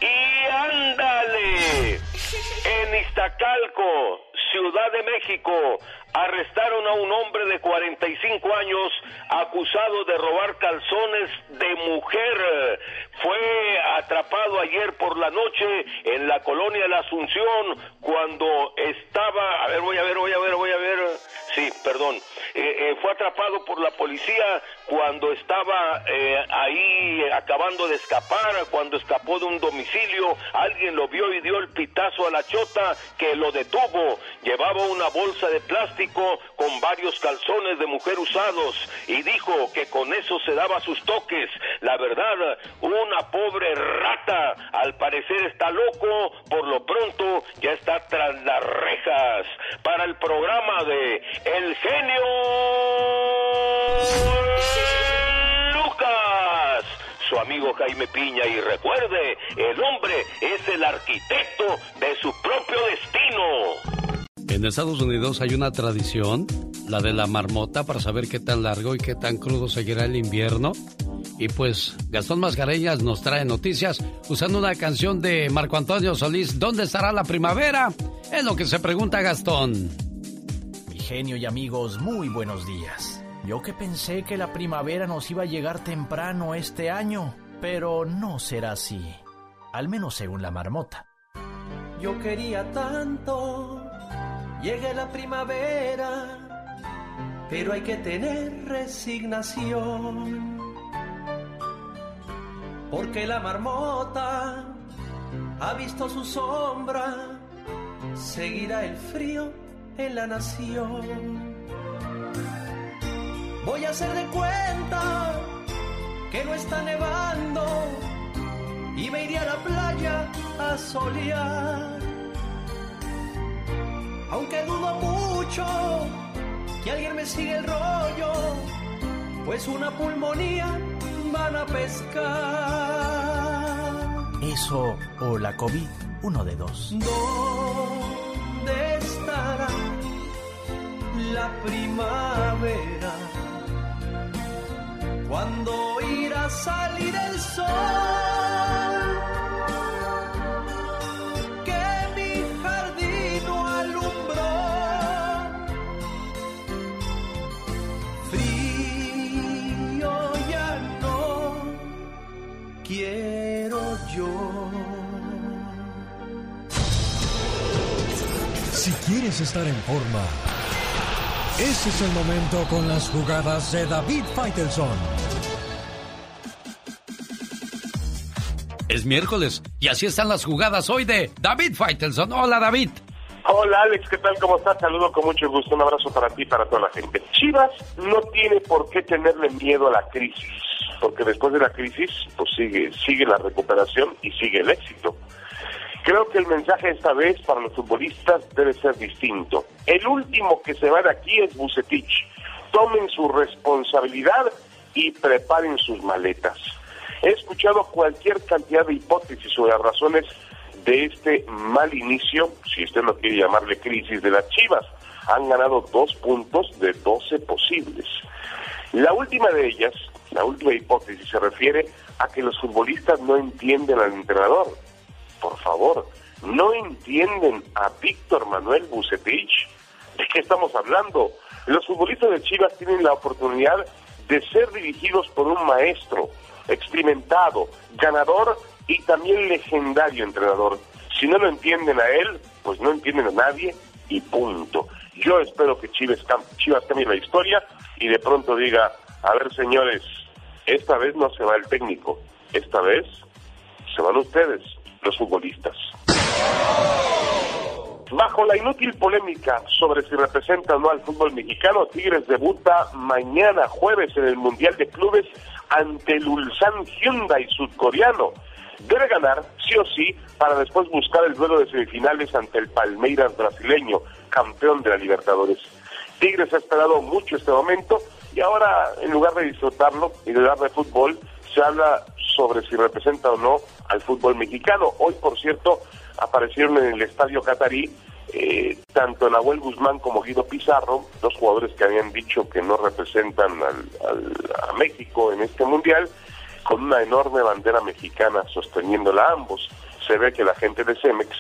Y ándale, en Iztacalco, Ciudad de México, arrestaron a un hombre de 45 años acusado de robar calzones de mujer. Fue atrapado ayer por la noche en la colonia la Asunción cuando estaba, a ver, voy a ver, voy a ver, voy a ver, sí, perdón, eh, eh, fue atrapado por la policía cuando estaba eh, ahí acabando de escapar, cuando escapó de un domicilio, alguien lo vio y dio el pitazo a la chota que lo detuvo. Llevaba una bolsa de plástico con varios calzones de mujer usados y dijo que con eso se daba sus toques. La verdad, una pobre rata, al parecer está loco, por lo pronto ya está tras las rejas. Para el programa de El Genio Lucas, su amigo Jaime Piña. Y recuerde, el hombre es el arquitecto de su propio destino. En Estados Unidos hay una tradición, la de la marmota, para saber qué tan largo y qué tan crudo seguirá el invierno. Y pues Gastón Mascareñas nos trae noticias usando una canción de Marco Antonio Solís, ¿Dónde estará la primavera? Es lo que se pregunta Gastón. genio y amigos, muy buenos días. Yo que pensé que la primavera nos iba a llegar temprano este año, pero no será así, al menos según la marmota. Yo quería tanto, llegue la primavera, pero hay que tener resignación, porque la marmota ha visto su sombra, seguirá el frío en la nación. Voy a hacer de cuenta que no está nevando y me iré a la playa a solear. Aunque dudo mucho que alguien me siga el rollo, pues una pulmonía van a pescar. Eso o la COVID, uno de dos. ¿Dónde estará la primavera? Cuando irá a salir el sol, quieres estar en forma, ese es el momento con las jugadas de David Faitelson. Es miércoles y así están las jugadas hoy de David Faitelson. Hola David. Hola Alex, ¿qué tal? ¿Cómo estás? Saludo con mucho gusto. Un abrazo para ti y para toda la gente. Chivas no tiene por qué tenerle miedo a la crisis, porque después de la crisis, pues sigue, sigue la recuperación y sigue el éxito. Creo que el mensaje esta vez para los futbolistas debe ser distinto. El último que se va de aquí es Bucetich. Tomen su responsabilidad y preparen sus maletas. He escuchado cualquier cantidad de hipótesis sobre las razones de este mal inicio, si usted no quiere llamarle crisis de las Chivas. Han ganado dos puntos de 12 posibles. La última de ellas, la última hipótesis, se refiere a que los futbolistas no entienden al entrenador. Por favor, ¿no entienden a Víctor Manuel Bucetich? ¿De qué estamos hablando? Los futbolistas de Chivas tienen la oportunidad de ser dirigidos por un maestro experimentado, ganador y también legendario entrenador. Si no lo entienden a él, pues no entienden a nadie y punto. Yo espero que Chivas, Chivas cambie la historia y de pronto diga, a ver señores, esta vez no se va el técnico, esta vez se van ustedes, los futbolistas. Bajo la inútil polémica sobre si representa o no al fútbol mexicano, Tigres debuta mañana jueves en el Mundial de Clubes ante el Ulsan Hyundai sudcoreano. Debe ganar, sí o sí, para después buscar el duelo de semifinales ante el Palmeiras brasileño, campeón de la Libertadores. Tigres ha esperado mucho este momento y ahora, en lugar de disfrutarlo y de darle fútbol, se habla sobre si representa o no al fútbol mexicano. Hoy, por cierto, aparecieron en el estadio catarí eh, tanto Nahuel Guzmán como Guido Pizarro, dos jugadores que habían dicho que no representan al, a México en este mundial, con una enorme bandera mexicana sosteniéndola ambos. Se ve que la gente de Cemex,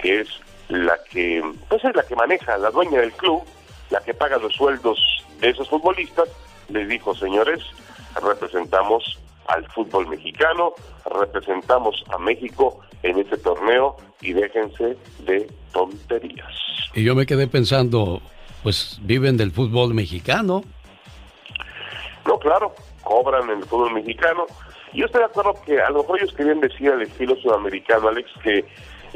que es la que, pues es la que maneja, la dueña del club, la que paga los sueldos de esos futbolistas, les dijo, señores, representamos al fútbol mexicano, representamos a México en este torneo y déjense de tonterías. Y yo me quedé pensando, pues viven del fútbol mexicano. No, claro, cobran en el fútbol mexicano. Yo estoy de acuerdo que a lo mejor ellos querían decir al estilo sudamericano, Alex, que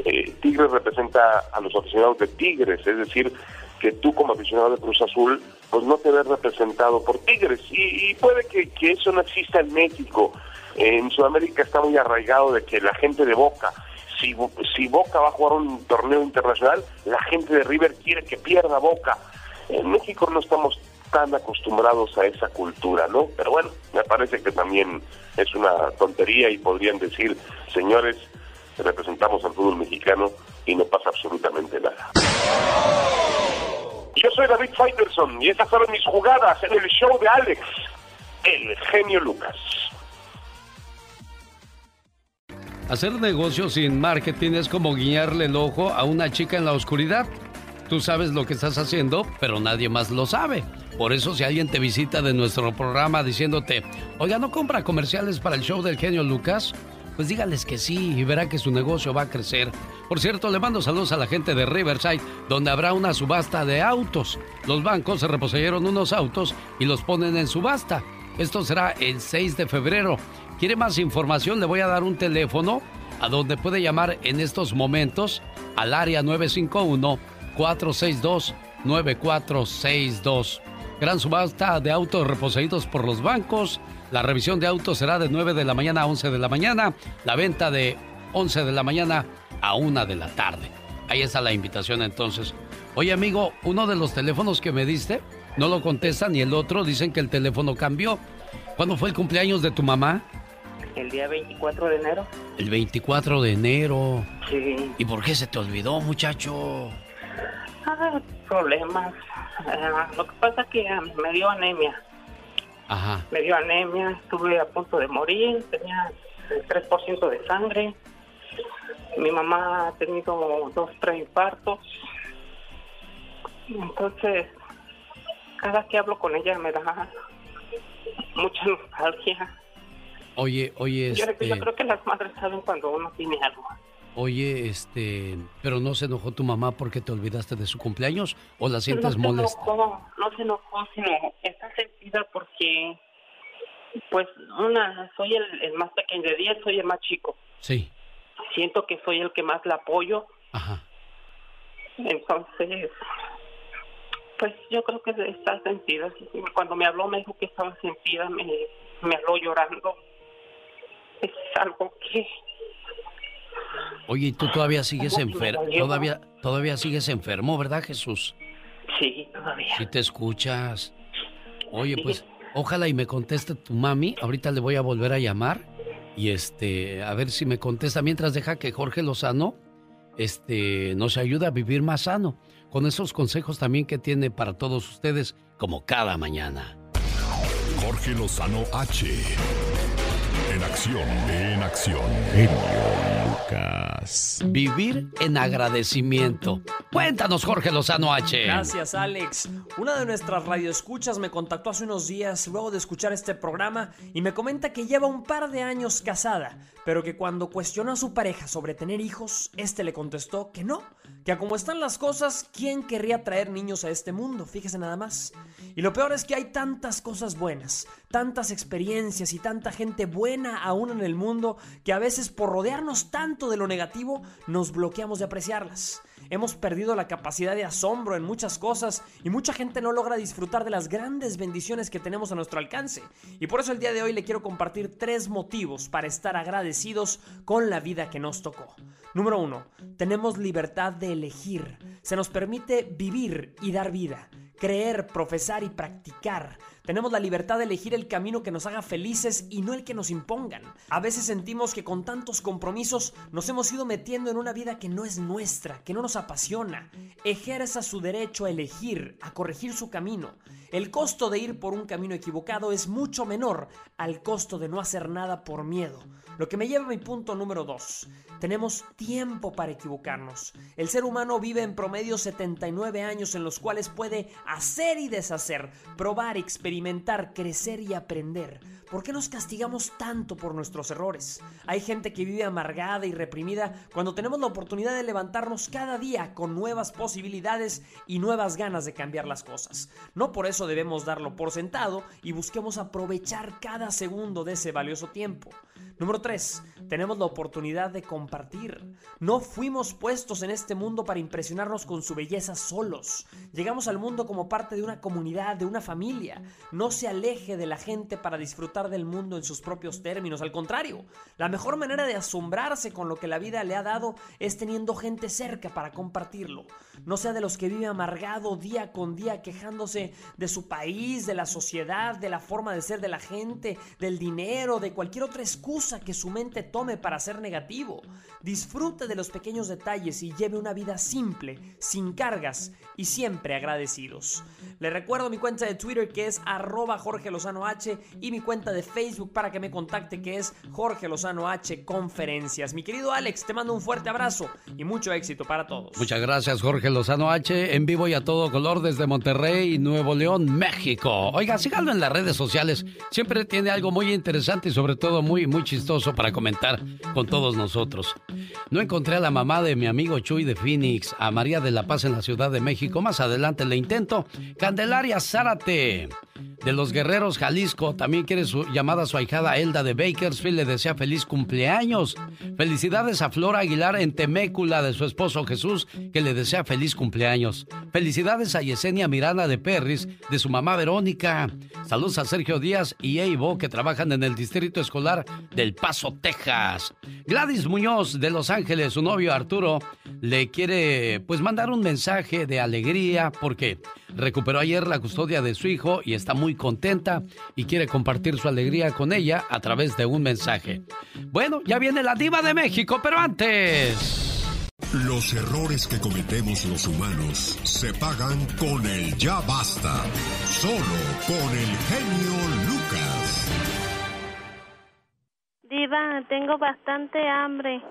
eh, Tigres representa a los aficionados de Tigres, es decir, que tú como aficionado de Cruz Azul, pues no te ves representado por Tigres. Y, y puede que, eso no exista en México. En Sudamérica está muy arraigado de que la gente de Boca, si, si Boca va a jugar un torneo internacional, la gente de River quiere que pierda Boca. En México no estamos tan acostumbrados a esa cultura, ¿no? Pero bueno, me parece que también es una tontería y podrían decir, señores, representamos al fútbol mexicano y no pasa absolutamente nada. Yo soy David Faitelson y estas fueron mis jugadas en el show de Alex, el genio Lucas. Hacer negocios sin marketing es como guiñarle el ojo a una chica en la oscuridad. Tú sabes lo que estás haciendo, pero nadie más lo sabe. Por eso si alguien te visita de nuestro programa diciéndote, oiga, ¿no compra comerciales para el show del genio Lucas? Pues dígales que sí y verá que su negocio va a crecer. Por cierto, le mando saludos a la gente de Riverside, donde habrá una subasta de autos. Los bancos se reposeyeron unos autos y los ponen en subasta. Esto será el 6 de febrero. ¿Quiere más información? Le voy a dar un teléfono a donde puede llamar en estos momentos al área 951-462-9462. Gran subasta de autos reposeídos por los bancos. La revisión de autos será de 9 de la mañana a 11 de la mañana. La venta de 11 de la mañana a 1 de la tarde. Ahí está la invitación entonces. Oye amigo, uno de los teléfonos que me diste no lo contestan y el otro dicen que el teléfono cambió. ¿Cuándo fue el cumpleaños de tu mamá? El día 24 de enero. El 24 de enero. Sí. ¿Y por qué se te olvidó, muchacho? Ah, problemas. Ah, lo que pasa es que ah, me dio anemia. Ajá. Me dio anemia, estuve a punto de morir, tenía el 3% de sangre. Mi mamá ha tenido dos, tres infartos. Entonces, cada que hablo con ella me da mucha nostalgia. Oye, oye, Yo, este... yo creo que las madres saben cuando uno tiene algo. Oye, este... ¿Pero no se enojó tu mamá porque te olvidaste de su cumpleaños o la sientes no se molesta? enojó, no se enojó, sino está sentida porque, pues, una, soy el, el más pequeño de 10, soy el más chico. Sí. Siento que soy el que más la apoyo. Ajá. Entonces, pues yo creo que está sentida. Cuando me habló me dijo que estaba sentida, me, me habló llorando. Es algo que Oye, ¿y tú todavía sigues ¿Cómo que me enfermo? Todavía, todavía sigues enfermo, ¿verdad, Jesús? sí, todavía. Si te escuchas. Oye, pues, ojalá y me conteste tu mami. Ahorita le voy a volver a llamar. Y este, a ver si me contesta. Mientras deja que Jorge Lozano, este, nos ayude a vivir más sano. Con esos consejos también que tiene para todos ustedes, como cada mañana. Jorge Lozano H. En acción, en acción. Lucas. Vivir en agradecimiento. Cuéntanos, Jorge Lozano H. Gracias, Alex. Una de nuestras radioescuchas me contactó hace unos días luego de escuchar este programa y me comenta que lleva un par de años casada, pero que cuando cuestionó a su pareja sobre tener hijos, este le contestó que no, que a como están las cosas, ¿quién querría traer niños a este mundo? Fíjese nada más. Y lo peor es que hay tantas cosas buenas, tantas experiencias y tanta gente buena aún en el mundo que a veces por rodearnos tanto de lo negativo nos bloqueamos de apreciarlas. Hemos perdido la capacidad de asombro en muchas cosas y mucha gente no logra disfrutar de las grandes bendiciones que tenemos a nuestro alcance. Y por eso el día de hoy le quiero compartir tres motivos para estar agradecidos con la vida que nos tocó. Número uno, tenemos libertad de elegir. Se nos permite vivir y dar vida, creer, profesar y practicar. Tenemos la libertad de elegir el camino que nos haga felices y no el que nos impongan. A veces sentimos que con tantos compromisos nos hemos ido metiendo en una vida que no es nuestra, que no nos apasiona. Ejerza su derecho a elegir, a corregir su camino. El costo de ir por un camino equivocado es mucho menor al costo de no hacer nada por miedo. Lo que me lleva a mi punto número 2. Tenemos tiempo para equivocarnos. El ser humano vive en promedio 79 años en los cuales puede hacer y deshacer, probar, experimentar, crecer y aprender. ¿Por qué nos castigamos tanto por nuestros errores? Hay gente que vive amargada y reprimida cuando tenemos la oportunidad de levantarnos cada día con nuevas posibilidades y nuevas ganas de cambiar las cosas. No por eso debemos darlo por sentado y busquemos aprovechar cada segundo de ese valioso tiempo. Número 3. Tenemos la oportunidad de compartir. No fuimos puestos en este mundo para impresionarnos con su belleza solos. Llegamos al mundo como parte de una comunidad, de una familia. No se aleje de la gente para disfrutar del mundo en sus propios términos. Al contrario, la mejor manera de asombrarse con lo que la vida le ha dado es teniendo gente cerca para compartirlo. No sea de los que vive amargado día con día quejándose de su país, de la sociedad, de la forma de ser de la gente, del dinero, de cualquier otra excusa que su mente tome para ser negativo. Disfrute de los pequeños detalles y lleve una vida simple, sin cargas y siempre agradecidos. Le recuerdo mi cuenta de Twitter que es arroba Jorge Lozano H y mi cuenta de Facebook para que me contacte que es Jorge Lozano H Conferencias. Mi querido Alex, te mando un fuerte abrazo y mucho éxito para todos. Muchas gracias Jorge Lozano H, en vivo y a todo color desde Monterrey, Nuevo León, México. Oiga, síganlo en las redes sociales, siempre tiene algo muy interesante y sobre todo muy, muy chistoso para comentar con todos nosotros. No encontré a la mamá de mi amigo Chuy de Phoenix, a María de la Paz en la Ciudad de México. Más adelante le intento. Candelaria Zárate de los Guerreros Jalisco también quiere su llamada a su ahijada Elda de Bakersfield. Le desea feliz cumpleaños. Felicidades a Flora Aguilar en Temécula de su esposo Jesús, que le desea feliz cumpleaños. Felicidades a Yesenia Miranda de Perris de su mamá Verónica. Saludos a Sergio Díaz y Eivo que trabajan en el Distrito Escolar del Paso, Texas. Gladys Muñoz de Los Ángeles, su novio Arturo, le quiere pues mandar un mensaje de alegría porque recuperó ayer la custodia de su hijo y está muy contenta y quiere compartir su alegría con ella a través de un mensaje. Bueno, ya viene la diva de México, pero antes... Los errores que cometemos los humanos se pagan con el ya basta. Solo con el genio Diva, tengo bastante hambre.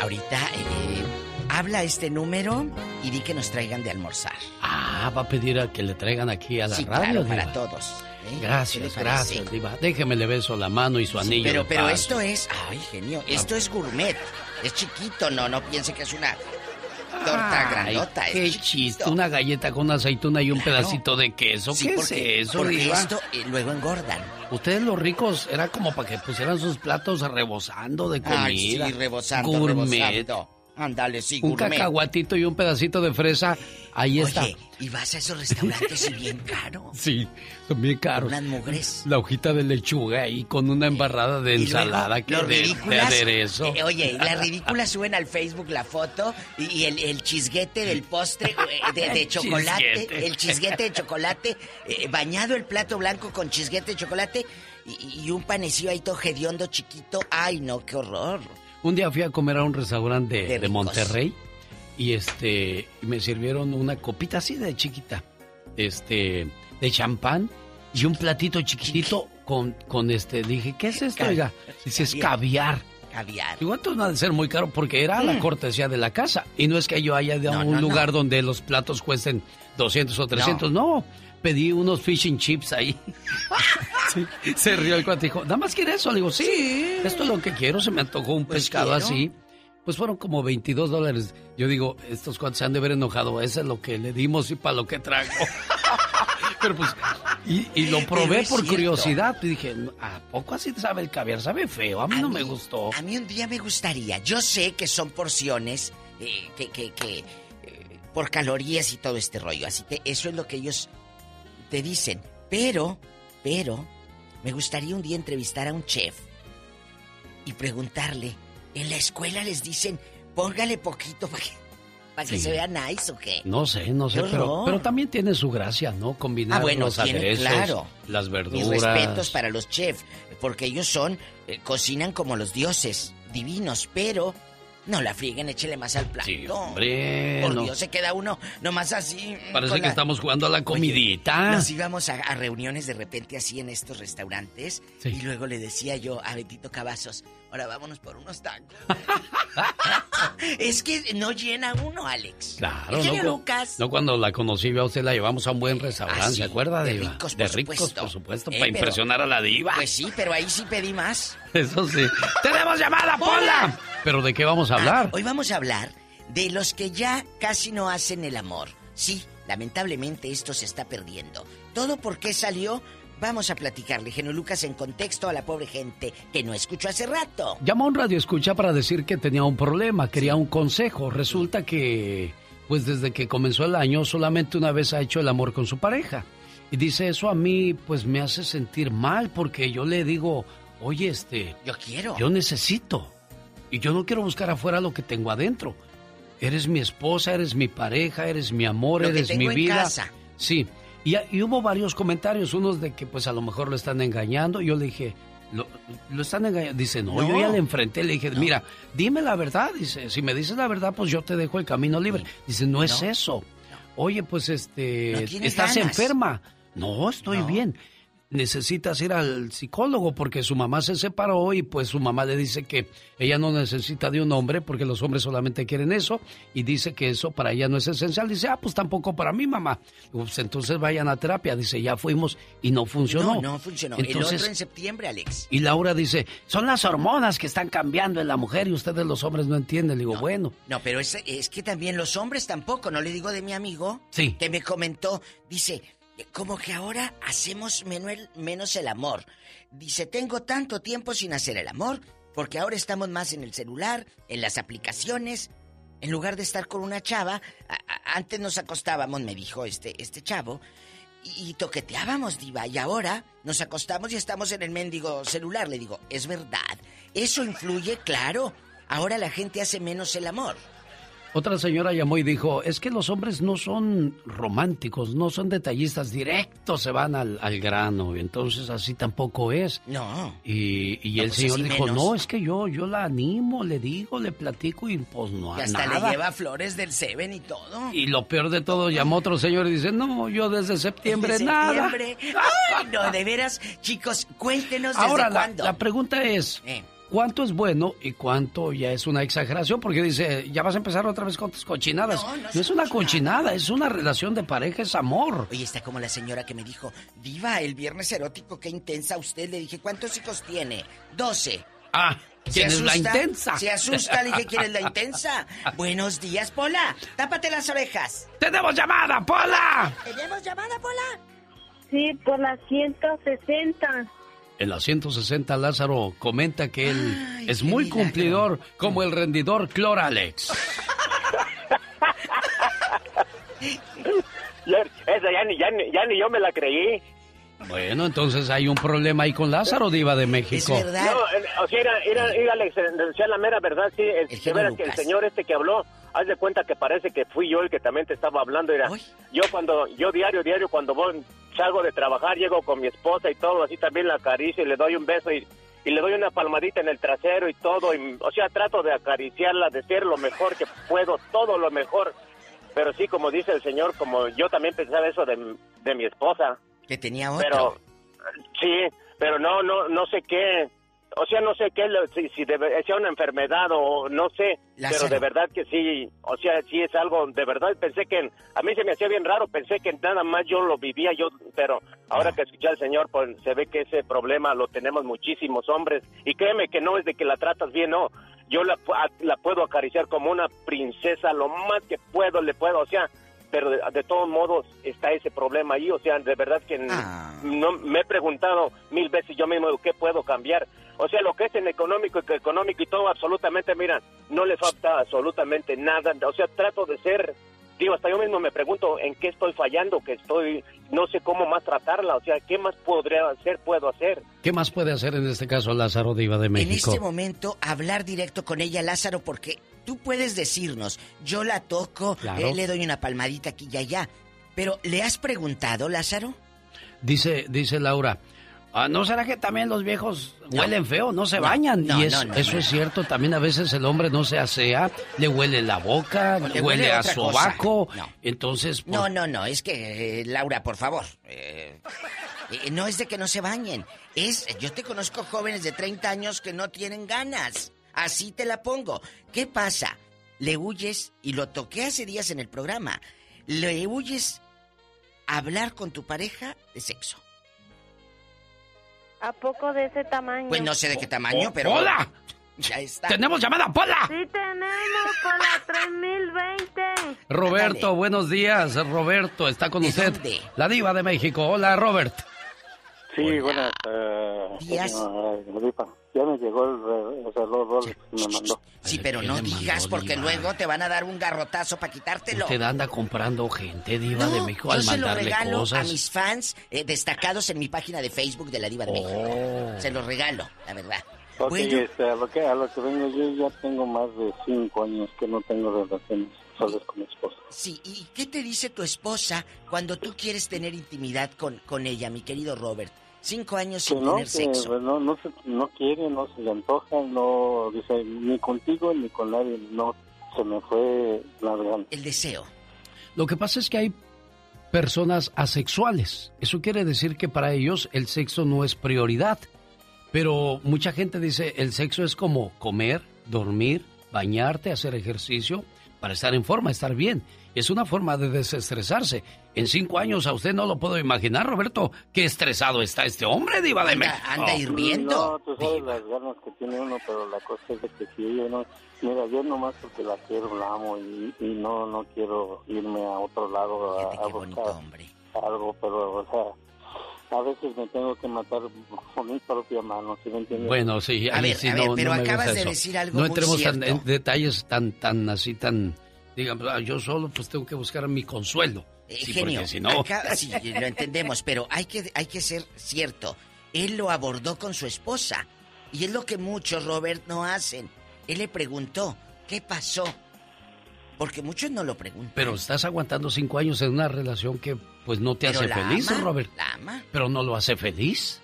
Ahorita eh, habla este número y di que nos traigan de almorzar. Ah, va a pedir a que le traigan aquí a la Sí, radio. claro, para todos. ¿eh? ¿Qué les Gracias, gracias, Diva. Déjeme le beso la mano y su anillo. Pero, de pero paz. esto es, ay, genio, esto es gourmet. Es chiquito, no, no piense que es una torta Ay, grandota. qué es chiste, una galleta con una aceituna y un pedacito de queso. Sí, ¿Qué porque- es eso, porque esto eh, luego engordan. Ustedes los ricos era como para que pusieran sus platos rebosando de comida. Ay, sí, rebosando, Gourmet. rebosando. Ándale, sí, Un gourmet. cacahuatito y un pedacito de fresa, ahí está. Oye, y vas a esos restaurantes y bien caro. Sí, son bien caros. Unas mugres. La hojita de lechuga ahí con una embarrada de Y ensalada que de, de ridículas, aderezo. eh, oye, las ridículas suben al Facebook la foto y, y el, el chisguete del postre eh, de, de chocolate, chisguete. el chisguete de chocolate, eh, bañado el plato blanco con chisguete de chocolate y, y un panecillo ahí todo hediondo chiquito. Ay, no, qué horror. Un día fui a comer a un restaurante de, De de. Monterrey y este me sirvieron una copita así de chiquita, este de champán y un platito chiquitito con con este dije, ¿qué es esto? Oiga, dice, es caviar. Caviar. Igual no ha de ser muy caro porque era la Mm. cortesía de la casa. Y no es que yo haya No, un no, lugar donde los platos cuesten 200 o 300. No. Pedí unos fish and chips ahí. Sí, Se rió el cuate dijo, ¿nada más quiere eso? Le digo, sí, esto es lo que quiero. Se me antojó un Pues pescado quiero. así. Pues fueron como 22 dólares. Yo digo, estos cuates se han de haber enojado. Eso es lo que le dimos y para lo que trago. Pero pues, y, y lo probé por cierto. curiosidad. Y dije, ¿a poco así sabe el caviar? Sabe feo. A mí no me gustó. A mí un día me gustaría. Yo sé que son porciones eh, que, que, que, eh, por calorías y todo este rollo. Así que eso es lo que ellos te dicen. Pero, pero, me gustaría un día entrevistar a un chef y preguntarle. En la escuela les dicen, póngale poquito para que, que Sí. se vea nice o qué. No sé, no sé, pero, también tiene su gracia, ¿no? Combinar Ah, bueno, los tiene- aderezos, claro. las Mis verduras. respetos para los chefs, porque ellos son, eh, cocinan como los dioses, divinos, pero no la frieguen, échele más al plato. Sí, hombre, Por no. Dios, se queda uno nomás así. Parece que la- estamos jugando a la comidita. Nos íbamos a, a reuniones de repente así en estos restaurantes Sí. y luego le decía yo a Betito Cavazos, ahora vámonos por unos tacos. es que no llena uno, Alex. Claro, no, Lucas. no cuando la conocí a usted la llevamos a un buen restaurante, Ah, sí, ¿se acuerda? de diva? ricos, de por ricos, supuesto. por supuesto, Eh, para pero- impresionar a la diva. Pues sí, pero ahí sí pedí más. Eso sí. ¡Tenemos llamada, Pola! ¿Pero de qué vamos a hablar? Ah, hoy vamos a hablar de los que ya casi no hacen el amor. Sí, lamentablemente esto se está perdiendo. ¿Todo por qué salió? Vamos a platicarle, Genio Lucas, en contexto a la pobre gente que no escuchó hace rato. Llamó a un radio escucha para decir que tenía un problema, quería un consejo. Resulta que, pues desde que comenzó el año, solamente una vez ha hecho el amor con su pareja. Y dice, eso a mí, pues me hace sentir mal, porque yo le digo, oye, este, Yo quiero. yo necesito. Y yo no quiero buscar afuera lo que tengo adentro. Eres mi esposa, eres mi pareja, eres mi amor, Lo que eres tengo mi en vida. casa. Sí. Y, y hubo varios comentarios, unos de que pues a lo mejor lo están engañando. Yo le dije, lo, lo están engañando. Dice, no, No. yo ya le enfrenté, le dije, mira, dime la verdad. Dice, si me dices la verdad, pues yo te dejo el camino libre. Dice, no es eso. oye, pues este, estás ganas. enferma. No, estoy bien. Necesitas ir al psicólogo porque su mamá se separó y pues su mamá le dice que ella no necesita de un hombre porque los hombres solamente quieren eso y dice que eso para ella no es esencial. Dice, ah, pues tampoco para mí, mamá. Pues entonces vayan a terapia. Dice, ya fuimos y no funcionó. No, no funcionó. el Entonces, otro en septiembre, Alex. y Laura dice, son las hormonas que están cambiando en la mujer y ustedes los hombres no entienden. Le digo, bueno, No, pero es, es que también los hombres tampoco, no le digo de mi amigo Sí. que me comentó, dice, como que ahora hacemos menos el amor. Dice, tengo tanto tiempo sin hacer el amor, porque ahora estamos más en el celular, en las aplicaciones, en lugar de estar con una chava. antes nos acostábamos, me dijo este, este chavo, y, y toqueteábamos, diva, y ahora nos acostamos y estamos en el mendigo celular. Le digo, es verdad, eso influye, claro. Ahora la gente hace menos el amor. Otra señora llamó y dijo, es que los hombres no son románticos, no son detallistas, directos se van al, al grano, entonces así tampoco es. No. Y, y No, el pues señor dijo, menos. no, es que yo, yo la animo, le digo, le platico y pues no Y hasta nada. le lleva flores del Seven y todo. Y lo peor de todo, llamó otro señor y dice, no, yo desde septiembre Desde nada. septiembre. Ay, no, de veras, chicos, cuéntenos desde Ahora, la, cuándo. la pregunta es, Eh. ¿Cuánto es bueno y cuánto ya es una exageración? Porque dice, ya vas a empezar otra vez con tus cochinadas. No, No, no es una cochinada, es una relación de pareja, es amor. Oye, está como la señora que me dijo, Diva, el viernes erótico, qué intensa usted. Le dije, ¿cuántos hijos tiene? Doce. Ah, ¿Se ¿quién es la asusta? intensa? Se asusta, le dije, ¿quién es la intensa? Buenos días, Pola. Tápate las orejas. ¡Tenemos llamada, Pola! ¿Tenemos llamada, Pola? Sí, por la 160. En la 160, Lázaro comenta que él Ay, es muy milagro. cumplidor como el rendidor Cloralex. Esa ya ni, ya, ni, ya ni yo me la creí. Bueno, entonces hay un problema ahí con Lázaro, diva de México. No, eh, o sea, era, era, era Alex, decía la mera verdad, sí, que el señor este que habló, haz de cuenta que parece que fui yo el que también te estaba hablando, era, yo cuando, yo diario, diario, cuando voy, salgo de trabajar, llego con mi esposa y todo, así también la acaricio y le doy un beso y, y le doy una palmadita en el trasero y todo, y, o sea, trato de acariciarla, de ser lo mejor que puedo, todo lo mejor, pero sí, como dice el señor, como yo también pensaba eso de, de mi esposa. Que tenía otro. Pero, sí, pero no, no, no sé qué. O sea, no sé qué, si, si debe, sea una enfermedad o no sé. Lázaro. Pero de verdad que sí, o sea, sí es algo, de verdad pensé que, a mí se me hacía bien raro, pensé que nada más yo lo vivía, yo, pero ahora que escuché al señor, pues se ve que ese problema lo tenemos muchísimos hombres. Y créeme que no es de que la tratas bien, no. Yo la, la puedo acariciar como una princesa, lo más que puedo, le puedo, o sea, pero de, de todos modos está ese problema ahí, o sea, de verdad que n- no me he preguntado mil veces yo mismo qué puedo cambiar. O sea, lo que es en económico y económico y todo, absolutamente, mira, no le falta absolutamente nada. O sea, trato de ser, digo, hasta yo mismo me pregunto en qué estoy fallando, que estoy, no sé cómo más tratarla, o sea, qué más podría hacer, puedo hacer. ¿Qué más puede hacer en este caso Lázaro, diva de En México? este momento, hablar directo con ella, Lázaro, porque tú puedes decirnos, yo la toco, Claro. eh, le doy una palmadita aquí y allá. Pero, ¿le has preguntado, Lázaro? Dice, dice Laura, "Ah, ¿no será que también los viejos huelen feo? No se No, bañan. no, y es- no, no, eso es cierto. También a veces el hombre no se asea, le huele la boca, le huele, huele a sobaco. cosa. No. Entonces, pues, No, no, no, es que, eh, Laura, por favor. eh, eh, no es de que no se bañen. Es, yo te conozco jóvenes de 30 años que no tienen ganas. Así te la pongo. ¿Qué pasa? Le huyes, y lo toqué hace días en el programa, le huyes a hablar con tu pareja de sexo. ¿A poco de ese tamaño? Pues no sé de qué tamaño, Oh, pero... ¡Hola! Ya está. ¡Tenemos llamada, Pola! Sí tenemos por la 3020. Roberto, buenos días. Roberto, está con usted. La diva de México. Hola, Robert. Sí, buenas Días. Lupa. Ya me llegó el, re- el reloj Rolex que me mandó. Sí, pero no digas porque luego te van a dar un garrotazo para quitártelo. Usted anda comprando gente, diva No, de México, yo al se lo regalo cosas. a mis fans eh, destacados en mi página de Facebook de la Diva de México. Oh. Se los regalo, la verdad. Ok, Bueno. este, a, lo que, a lo que vengo yo ya tengo más de cinco años que no tengo relaciones sexuales con mi esposa. Sí, ¿y qué te dice tu esposa cuando tú quieres tener intimidad con, con ella, mi querido Robert? Cinco años sin no, tener que sexo. pues, no, no, se, no quiere, no se le antoja, no, dice, ni contigo ni con nadie, no, se me fue la. El deseo. Lo que pasa es que hay personas asexuales. Eso quiere decir que para ellos el sexo no es prioridad. Pero mucha gente dice el sexo es como comer, dormir, bañarte, hacer ejercicio para estar en forma, estar bien. Es una forma de desestresarse. En cinco años a usted no lo puedo imaginar, Roberto, qué estresado está este hombre, Diva de México. anda hirviendo. No, tú sabes las ganas que tiene uno, pero la cosa es de que si yo no... Mira, yo nomás porque la quiero, la amo y, y no no quiero irme a otro lado a, a buscar algo, pero, o sea, a veces me tengo que matar con mi propia mano, ¿sí me entiendes? Bueno, sí, A ahí ver, sí a ver, no, pero no acabas de eso. decir algo No muy entremos tan- cierto. en detalles tan, tan así, tan... Digamos, ah, yo solo pues tengo que buscar mi consuelo. Eh, Sí, genio, si no... acá- sí, lo entendemos, pero hay que, hay que ser cierto. Él lo abordó con su esposa. Y es lo que muchos, Robert, no hacen. Él le preguntó, ¿qué pasó? Porque muchos no lo preguntan. Pero estás aguantando cinco años en una relación que pues no te Pero hace la feliz, ama, Robert. la ama. Pero no lo hace feliz.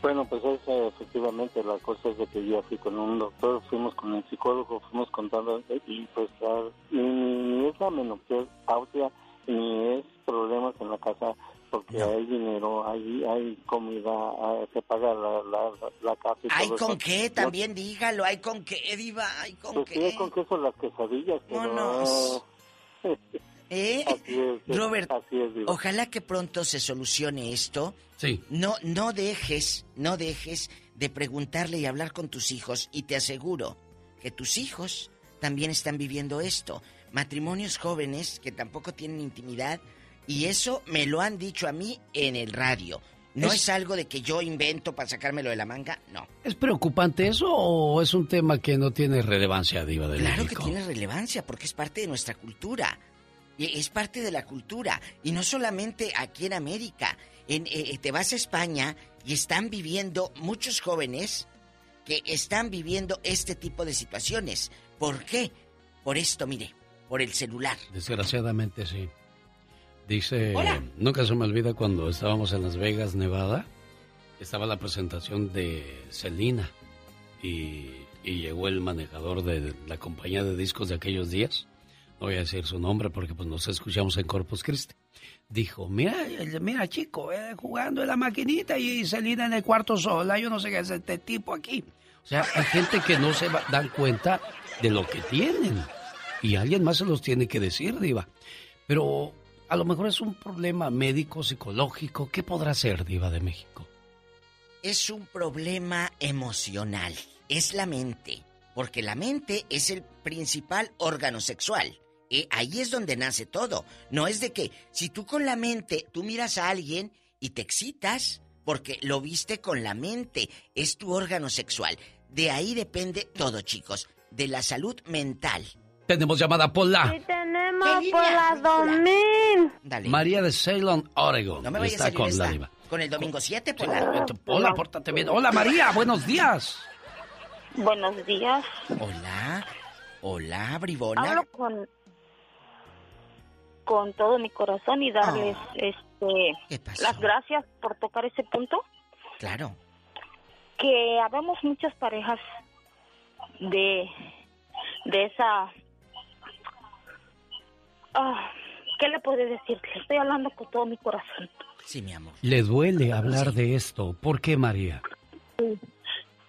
Bueno, pues es, eh, efectivamente la cosa es de que yo fui con un doctor, fuimos con el psicólogo, fuimos contando eh, y pues ni, ni es la menopausia ni es problemas en la casa porque hay dinero, hay hay comida, hay- se paga la, la, la casa y ¿Hay todo con eso. qué? No- También dígalo. ¿Hay con qué, Diva? ¿Hay con Pues sí, qué? hay con queso las quesadillas, pero... Vámonos. ¿Eh? Así es, Robert, así es, Diva. Ojalá que pronto se solucione esto. Sí. No, no dejes, no dejes de preguntarle y hablar con tus hijos y te aseguro que tus hijos también están viviendo esto. Matrimonios jóvenes que tampoco tienen intimidad y eso me lo han dicho a mí en el radio. No es, Es- algo de que yo invento para sacármelo de la manga, no. ¿Es preocupante eso o es un tema que no tiene relevancia, Diva de Claro que tiene relevancia porque es parte de nuestra cultura. Y Es parte de la cultura. Y no solamente aquí en América. En, eh, te vas a España y están viviendo muchos jóvenes que están viviendo este tipo de situaciones. ¿Por qué? Por esto, mire, por el celular. Desgraciadamente sí. Dice, Hola. nunca se me olvida cuando estábamos en Las Vegas, Nevada, estaba la presentación de Selena y, y llegó el manejador de la compañía de discos de aquellos días. No voy a decir su nombre porque pues nos escuchamos en Corpus Christi. Dijo, mira, mira chico, eh, jugando en la maquinita y Selena en el cuarto sola, yo no sé qué es este tipo aquí. O sea, hay gente que no se va- dan cuenta de lo que tienen. Y alguien más se los tiene que decir, Diva. Pero a lo mejor es un problema médico, psicológico. ¿Qué podrá ser, Diva de México? Es un problema emocional. Es la mente. Porque la mente es el principal órgano sexual. Ahí es donde nace todo. No es de que si tú con la mente, tú miras a alguien y te excitas porque lo viste con la mente. Es tu órgano sexual. De ahí depende todo, chicos. De la salud mental. Tenemos llamada Pola. Y tenemos por la Domín. Dale. María de Ceylon, Oregon. No me vayas a con esta. la Diva. Con el domingo 7, por Hola, pórtate bien. Hola, María, buenos días. Buenos días. Hola. Hola, bribona. Hablo con con todo mi corazón y darles Ah. este las gracias por tocar ese punto Claro. que habemos muchas parejas de de esa ah, ¿qué le puedo decir? Le estoy hablando con todo mi corazón. Sí, mi amor. Le duele hablar de esto. ¿Por qué, María?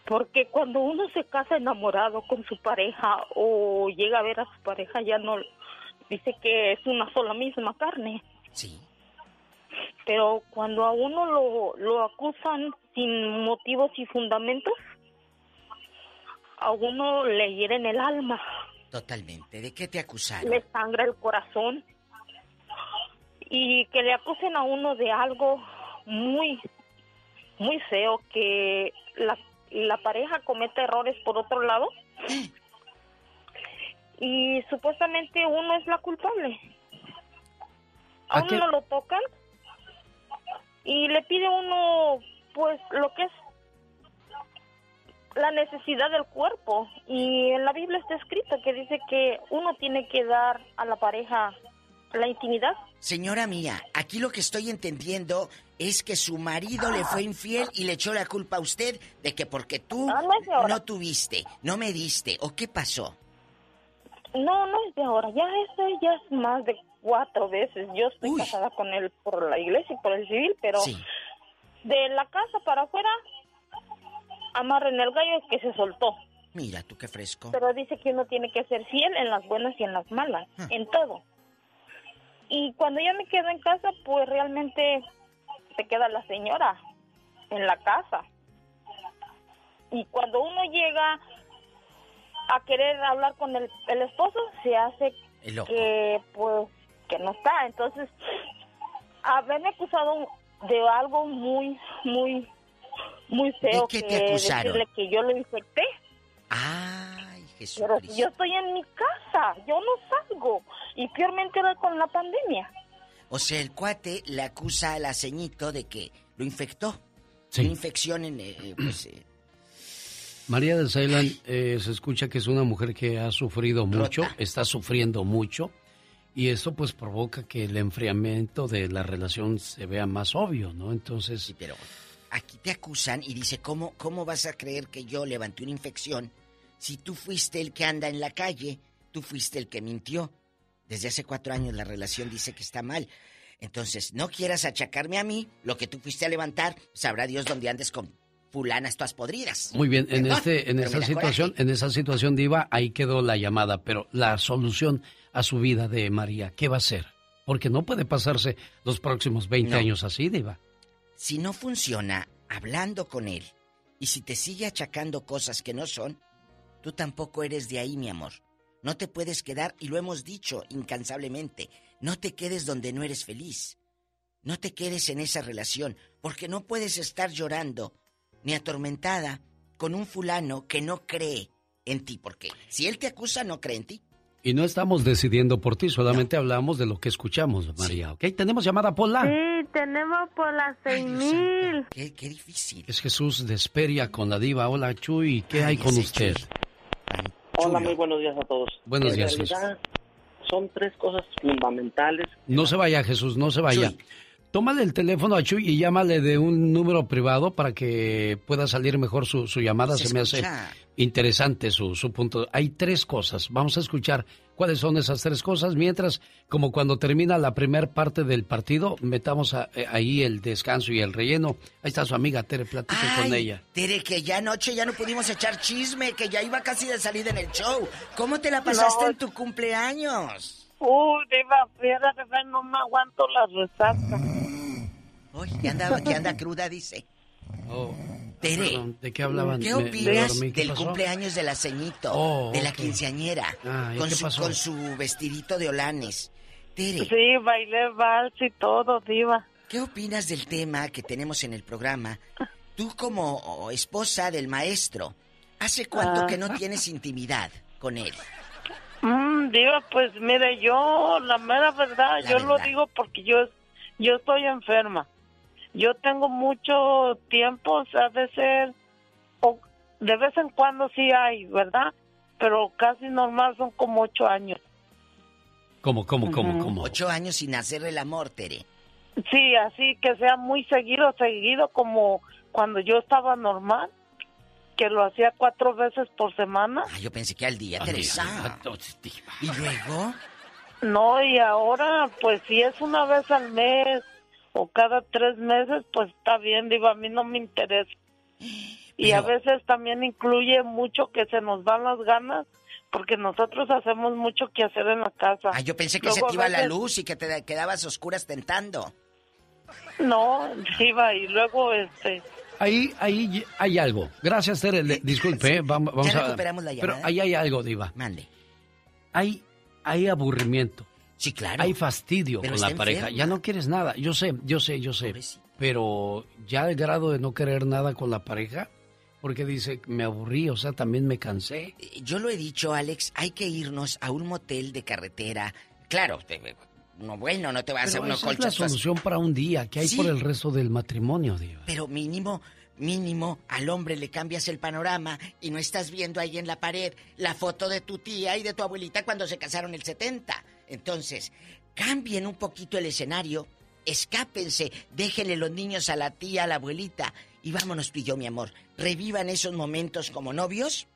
Porque cuando uno se casa enamorado con su pareja o llega a ver a su pareja ya no dice que es una sola misma carne. Sí. Pero cuando a uno lo, lo acusan sin motivos y fundamentos, a uno le hieren el alma, Totalmente. ¿De qué te acusaron? le sangra el corazón. Y que le acusen a uno de algo muy, muy feo, que la, la pareja comete errores por otro lado. Y supuestamente uno es la culpable. A ¿A uno qué? lo tocan y le pide uno, pues, lo que es la necesidad del cuerpo. Y en la Biblia está escrito que dice que uno tiene que dar a la pareja la intimidad. Señora mía, aquí lo que estoy entendiendo es que su marido le fue infiel y le echó la culpa a usted de que porque tú Ah, no es tuviste, no me diste, ¿o qué pasó? No, no es de ahora, ya eso ya es más de cuatro veces. Yo estoy casada con él por la iglesia y por el civil, pero de la casa para afuera, amarren el gallo que se soltó. Mira, tú qué fresco. Pero dice que uno tiene que ser fiel en las buenas y en las malas, Ah. en todo. Y cuando ya me quedo en casa, pues realmente se queda la señora en la casa. Y cuando uno llega a querer hablar con el, el esposo, se hace El que pues que no está. Entonces, haberme acusado de algo muy, muy, muy feo. qué te que acusaron? decirle que yo lo infecté. Ay, Jesús. Pero si yo estoy en mi casa, yo no salgo. Y peormente ahora con la pandemia. O sea, el cuate le acusa a la ceñito de que lo infectó. Sí. Una infección en... eh, pues, eh, María de Ceylan eh, se escucha que es una mujer que ha sufrido mucho, está sufriendo mucho y esto pues provoca que el enfriamiento de la relación se vea más obvio, ¿no? Entonces... pero aquí te acusan y dice, ¿cómo, ¿cómo vas a creer que yo levanté una infección si tú fuiste el que anda en la calle? Tú fuiste el que mintió. Desde hace cuatro años la relación dice que está mal. Entonces, no quieras achacarme a mí lo que tú fuiste a levantar. Sabrá Dios dónde andes con fulanas todas podridas. Muy bien, en este, en esa situación, en esa situación diva, ahí quedó la llamada, pero la solución a su vida de María, ¿qué va a hacer? Porque no puede pasarse los próximos 20 No. años así, diva. Si no funciona hablando con él y si te sigue achacando cosas que no son, tú tampoco eres de ahí, mi amor. No te puedes quedar, y lo hemos dicho incansablemente, no te quedes donde no eres feliz. No te quedes en esa relación, porque no puedes estar llorando ni atormentada con un fulano que no cree en ti, porque si él te acusa, no cree en ti. Y no estamos decidiendo por ti, solamente hablamos de lo que escuchamos, María, ¿ok? Tenemos llamada Pola. Sí, tenemos por las seis mil. Qué, qué difícil. Es Jesús de Esperia con la diva. Hola, Chuy, ¿qué hay con usted? Hola, muy buenos días a todos. Buenos En días, realidad, son tres cosas fundamentales. No se vaya, Jesús, no se vaya. Tómale el teléfono a Chuy y llámale de un número privado para que pueda salir mejor su, su llamada. Se Se, me hace interesante su, su punto. Hay tres cosas. Vamos a escuchar cuáles son esas tres cosas. Mientras, como cuando termina la primera parte del partido, metamos a- eh, ahí el descanso y el relleno. Ahí está su amiga Tere, platique con ella. Tere, que ya anoche ya no pudimos echar chisme, que ya iba casi de salida en el show. ¿Cómo te la pasaste No. en tu cumpleaños? Uy, Diva, fíjate que no me aguanto la resaca. Uy, que anda, que anda cruda, dice. Tere, Perdón, ¿De qué hablaban? ¿qué opinas. ¿Qué del pasó? cumpleaños de la ceñito? Oh, de la quinceañera. Ah, ¿y con, qué su, pasó? con su vestidito de olanes. Tere, Sí, bailé vals y todo, Diva. ¿qué opinas del tema que tenemos en el programa? Tú como esposa del maestro, ¿hace cuánto que no Ajá. tienes intimidad con él? Mm, Diva, pues mire, yo, la mera verdad, La yo lo verdad. digo porque yo, yo estoy enferma. Yo tengo mucho tiempo, o sea, de ser, o de vez en cuando sí hay, ¿verdad? Pero casi normal son como ocho años. ¿Cómo, cómo, cómo, cómo? Ocho años sin hacer el amor, Tere. Sí, así que sea muy seguido, seguido, como cuando yo estaba normal, que lo hacía cuatro veces por semana. Ah, yo pensé que al día, Teresa. ¿Y luego? No, y ahora, pues si es una vez al mes o cada tres meses, pues está bien, digo, a mí no me interesa. Y a veces también incluye mucho que se nos dan las ganas, porque nosotros hacemos mucho que hacer en la casa. Ah, yo pensé que Luego, se te iba la luz y que te quedabas oscuras tentando. No, iba y luego, este... Ahí, ahí hay algo. Gracias, Tere. Le- disculpe, eh, vamos, vamos Ya a... la Pero ahí hay algo, Diva. Mande. Hay, hay aburrimiento. Sí, claro. Hay fastidio Pero con la pareja. enferma. Ya no quieres nada. Yo sé, yo sé, yo sé. Pero ya al grado de no querer nada con la pareja, porque dice, me aburrí, o sea, también me cansé. Yo lo he dicho, Alex, hay que irnos a un motel de carretera. Claro, no bueno, no te vas a uno esa es la solución para un día. que hay Sí. por el resto del matrimonio, Diva? Pero mínimo, mínimo, al hombre le cambias el panorama y no estás viendo ahí en la pared la foto de tu tía y de tu abuelita cuando se casaron el 70. Entonces, cambien un poquito el escenario, escápense, déjenle los niños a la tía, a la abuelita y vámonos tú y yo, mi amor. Revivan esos momentos como novios.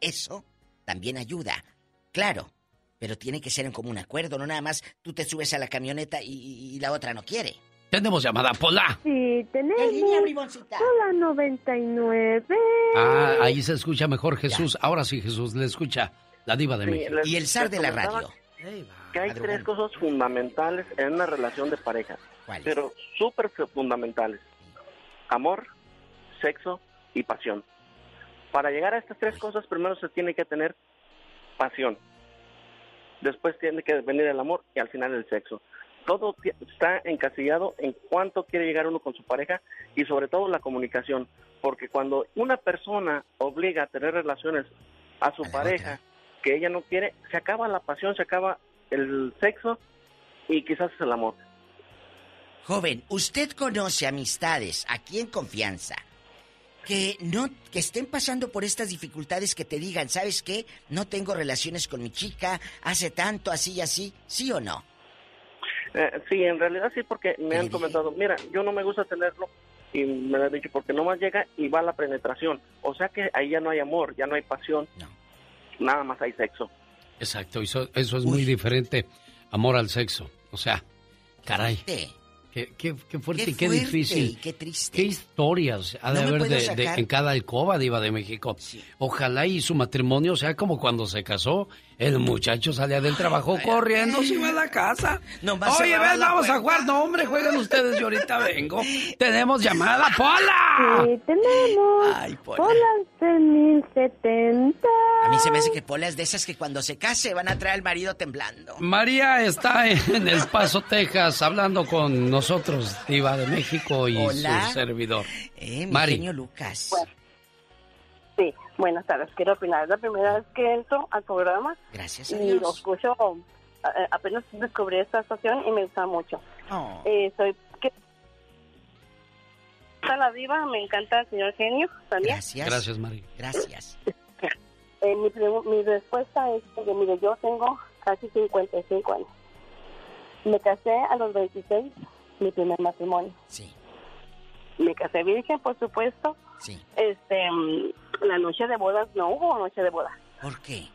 Eso también ayuda. Claro, Pero tiene que ser en común acuerdo, no nada más tú te subes a la camioneta y, y la otra no quiere. Tenemos llamada, Pola. Sí, tenemos. Hola, 99. Ah, ahí se escucha mejor Jesús. Ahora sí, Jesús, le escucha la diva de Sí, México. les- Y el zar de la radio. Que hay tres cosas fundamentales en una relación de pareja. Pero súper fundamentales. Amor, sexo y pasión. Para llegar a estas tres cosas, primero se tiene que tener pasión. Después tiene que venir el amor y al final el sexo. Todo está encasillado en cuánto quiere llegar uno con su pareja y sobre todo la comunicación. Porque cuando una persona obliga a tener relaciones a su pareja que ella no quiere, se acaba la pasión, se acaba el sexo y quizás el amor. Joven, ¿usted conoce amistades aquí en confianza que no que estén pasando por estas dificultades que te digan, ¿sabes qué? No tengo relaciones con mi chica, hace tanto así y así, ¿sí o no? Eh, sí, en realidad sí, porque me han comentado, mira, yo no me gusta tenerlo y me lo han dicho porque nomás llega y va la penetración. O sea que ahí ya no hay amor, ya no hay pasión, nada más hay sexo. Exacto, eso, eso es muy diferente. Amor al sexo. O sea, caray. Qué, qué, qué fuerte Qué y qué fuerte difícil. y qué triste. Qué historias ha de No haber de, en cada alcoba, Diva de México. Ojalá y su matrimonio sea como cuando se casó. El muchacho salía del trabajo corriendo, se iba a la casa. Nomás Oye, ven, vamos a jugar. No, hombre, jueguen ustedes, yo ahorita vengo. Tenemos llamada, Pola. Sí, tenemos. Ay, Pola. Hola, 6070. A mí se me hace que Pola es de esas que cuando se case van a traer al marido temblando. María está en El Paso, Texas, hablando con nosotros, Diva de México y Hola. su servidor. Eh, Mari. Lucas. Buenas tardes. Quiero opinar. Es la primera vez que entro al programa. Gracias a Y Dios. lo escucho. apenas descubrí esta estación y me gusta mucho. Oh. Eh, soy. que- la diva, me encanta el señor genio también. Gracias. Gracias, María. Gracias. Eh, mi, mi respuesta es que, mire, yo tengo casi 55 años. Me casé a los 26, mi primer matrimonio. Sí. Me casé virgen, por supuesto. Sí. Este, mm, la noche de bodas no hubo noche de bodas. ¿Por qué?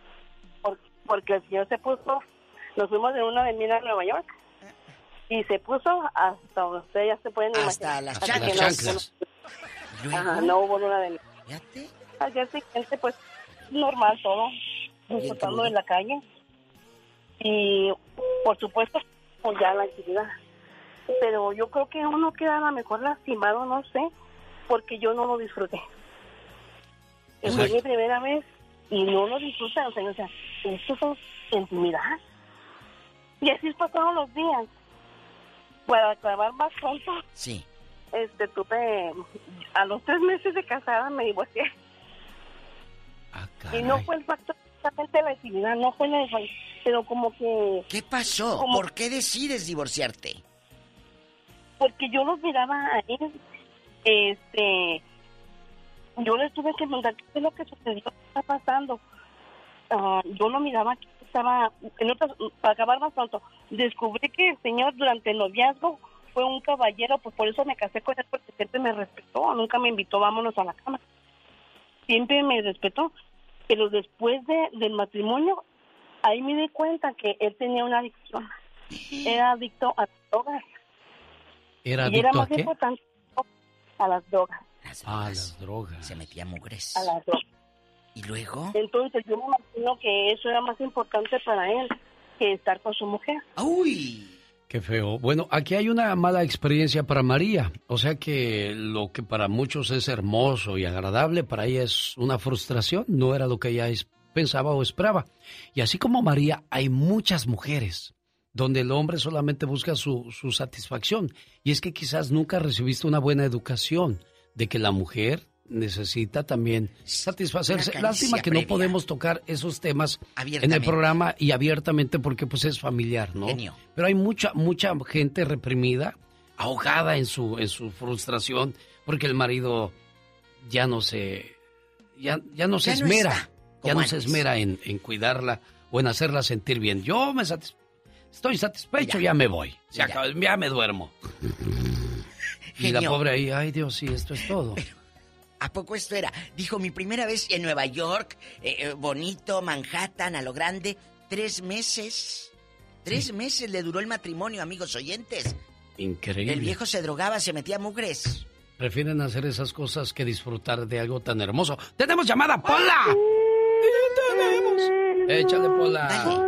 Por- porque el señor se puso, nos fuimos de una avenida a Nueva York y se puso hasta ustedes ya se pueden Hasta imaginar. las Hasta no- chanclas. Ajá, no hubo luna de miel. Al día siguiente, pues, normal todo, disfrutando de la calle. Y, por supuesto, pues ya la actividad. Pero yo creo que uno queda a lo mejor lastimado, no sé, porque yo no lo disfruté. Fue Exacto. mi primera vez y no lo disfruté, o sea, o sea, esto es intimidad. Y así pasaron los días. Para acabar más pronto, Sí. este, tuve, a los tres meses de casada me divorcié. y no fue el factor exactamente la intimidad, no fue la pero como que... ¿Qué pasó? como- ¿Por qué decides divorciarte? Porque yo los miraba a él, este, yo les tuve que preguntar qué es lo que sucedió, qué está pasando. Ah, yo lo miraba que estaba, en otras, para acabar más pronto, descubrí que el señor durante el noviazgo fue un caballero, pues por eso me casé con él, porque siempre me respetó, nunca me invitó, vámonos a la cama. Siempre me respetó, pero después de, del matrimonio, ahí me di cuenta que él tenía una adicción. Era adicto a las drogas. ¿Era y era adicto a más qué? importante a las drogas. A las drogas. Se metía mugres. A las drogas. ¿Y luego? Entonces yo me imagino que eso era más importante para él que estar con su mujer. ¡Uy! Qué feo. Bueno, aquí hay una mala experiencia para María. O sea que lo que para muchos es hermoso y agradable, para ella es una frustración. No era lo que ella es- pensaba o esperaba. Y así como María, hay muchas mujeres donde el hombre solamente busca su, su satisfacción. Y es que quizás nunca recibiste una buena educación de que la mujer necesita también satisfacerse. Lástima que no previa. podemos tocar esos temas en el programa y abiertamente porque pues es familiar, ¿no? Genio. Pero hay mucha mucha gente reprimida, ahogada en su en su frustración porque el marido ya no se ya, ya no se Ya esmera, ya no se esmera en, en cuidarla o en hacerla sentir bien. Yo me satis- estoy satisfecho, ya, me voy. Se Ya. acabó, ya me duermo. Y la pobre ahí, ay Dios, sí, esto es todo. ¿A poco esto era? Dijo, mi primera vez en Nueva York, eh, eh, bonito, Manhattan, a lo grande. tres meses. Tres meses le duró el matrimonio, amigos oyentes. Increíble. El viejo se drogaba, se metía mugres. Prefieren hacer esas cosas que disfrutar de algo tan hermoso. ¡Tenemos llamada, Pola! tenemos! Échale, Pola.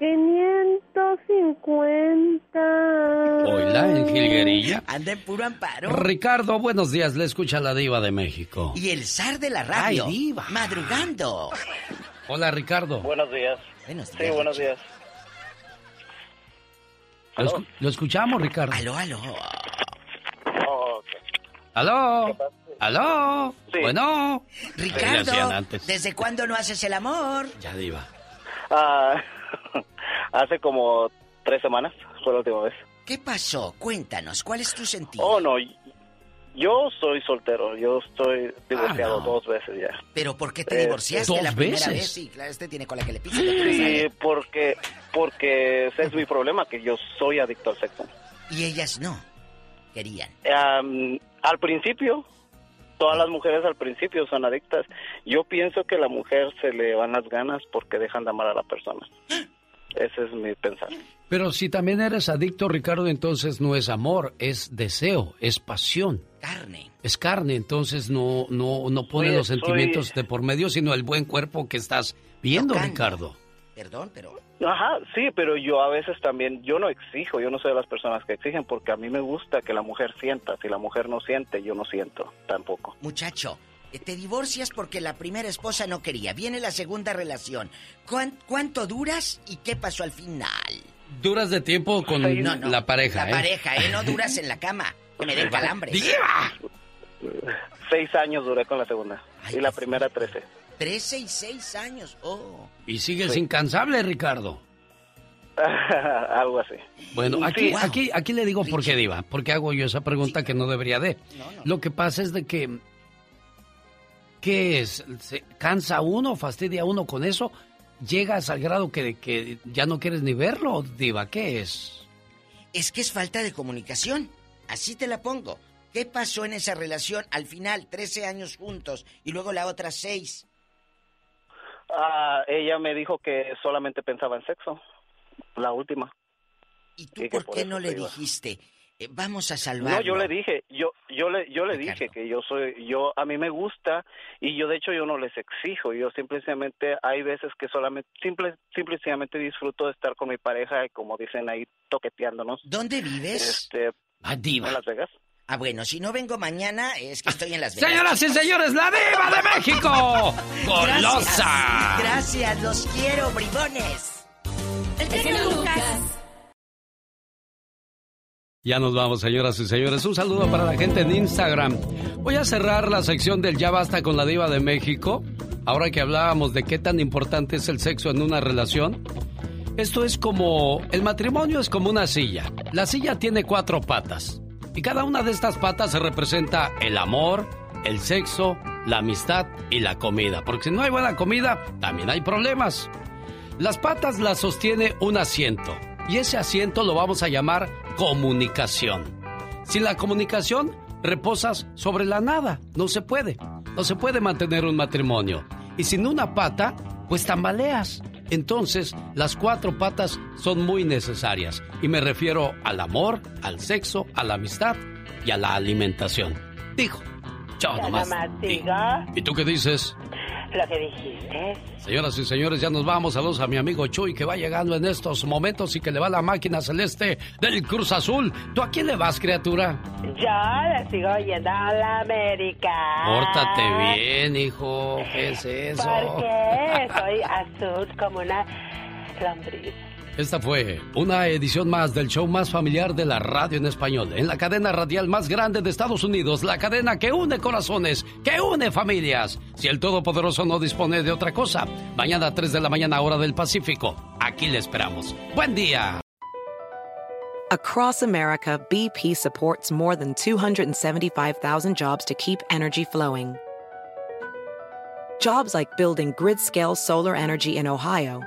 13.550. Hola, en Gilguerilla. Anda en puro amparo. Ricardo, buenos días. Le escucha la diva de México. Y el zar de la radio. Ay, diva. Madrugando. Hola, Ricardo. Buenos días. Buenos Sí, buenos días. Lo, escu- lo escuchamos, Ricardo. Aló, aló. ¿Aló? ¿Aló? Bueno. Ricardo. ¿desde cuándo no haces el amor? Ya, diva. Ah, hace como tres semanas fue la última vez. ¿Qué pasó? Cuéntanos, ¿cuál es tu sentido? Oh, no. Yo soy soltero. Yo estoy divorciado no. dos veces ya. ¿Pero por qué te Eh, divorciaste ¿dos la primera veces? vez? Sí, claro, este tiene cola que le pisa. Sí, porque, porque ese es mi problema, que yo soy adicto al sexo. Y ellas no. Querían. Am, al principio, todas las mujeres al principio son adictas. Yo pienso que a la mujer se le van las ganas porque dejan de amar a la persona. Ese es mi pensar. Pero si también eres adicto, Ricardo, entonces no es amor, es deseo, es pasión. Carne. Es carne, entonces no, no, no pone los sentimientos soy- de por medio, sino el buen cuerpo que estás viendo, Ricardo. Perdón, pero... Ajá, sí, pero yo a veces también, yo no exijo, yo no soy de las personas que exigen porque a mí me gusta que la mujer sienta. Si la mujer no siente, yo no siento tampoco. Muchacho, eh, te divorcias porque la primera esposa no quería. Viene la segunda relación. ¿Cuán- ¿Cuánto duras y qué pasó al final? Duras de tiempo con No, no, la pareja, La ¿eh? pareja, ¿eh? No duras en la cama. Que me den calambre. Seis años duré con la segunda y la primera trece. Trece y seis años. Oh. Y sigues incansable, Ricardo. Algo así. Bueno, aquí, Sí. aquí, aquí le digo por qué, Diva. Porque hago yo esa pregunta que no debería de. Lo que pasa es de que. ¿Qué es? ¿Se cansa uno, fastidia uno con eso? ¿Llegas al grado que, que ya no quieres ni verlo, Diva? ¿Qué es? Es que es falta de comunicación. Así te la pongo. ¿Qué pasó en esa relación al final? 13 años juntos y luego la otra seis. Ah, ella me dijo que solamente pensaba en sexo, la última. ¿Y tú por qué no le dijiste? eh, vamos a salvarlo. No, yo le dije, yo yo le yo le dije que yo soy yo a mí me gusta y yo de hecho yo no les exijo, yo simplemente hay veces que solamente simple simplemente disfruto de estar con mi pareja y como dicen ahí toqueteándonos. ¿Dónde vives? Este, diva. En Las Vegas. Ah, bueno, si no vengo mañana es que estoy en Las Vegas. Señoras y señores, la Diva de México. ¡Golosa! Gracias, gracias, los quiero, bribones. El genio Lucas. Ya nos vamos, señoras y señores. Un saludo para la gente en Instagram. Voy a cerrar la sección del Ya Basta con la Diva de México. Ahora que hablábamos de qué tan importante es el sexo en una relación. Esto es como. El matrimonio es como una silla. La silla tiene cuatro patas. Y cada una de estas patas representa el amor, el sexo, la amistad y la comida. Porque si no hay buena comida, también hay problemas. Las patas las sostiene un asiento. Y ese asiento lo vamos a llamar comunicación. Sin la comunicación, reposas sobre la nada. No se puede. No se puede mantener un matrimonio. Y sin una pata, pues tambaleas. Entonces, las cuatro patas son muy necesarias. Y me refiero al amor, al sexo, a la amistad y a la alimentación. Dijo. Yo nomás. ¿Y tú qué dices? Lo que dijiste. Señoras y señores, ya nos vamos. Saludos a mi amigo Chuy que va llegando en estos momentos y que le va la máquina celeste del Cruz Azul. ¿Tú a quién le vas, criatura? Yo le sigo oyendo a la América. Pórtate bien, hijo. ¿Qué es eso? Porque soy azul como una lombriz. Esta fue una edición más del show más familiar de la radio en español, en la cadena radial más grande de Estados Unidos, la cadena que une corazones, que une familias. Si el Todopoderoso no dispone de otra cosa, mañana a 3 de la mañana hora del Pacífico, aquí le esperamos. Buen día. Across America, BP supports more than 275,000 jobs to keep energy flowing. Jobs like building grid scale solar energy in Ohio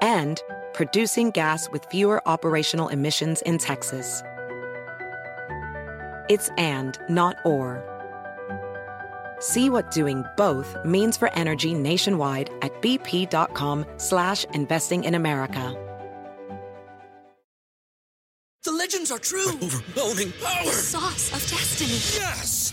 and producing gas with fewer operational emissions in Texas. It's and, not or. See what doing both means for energy nationwide at bp.com slash investing in America. The legends are true. overwhelming power! The sauce of destiny. Yes!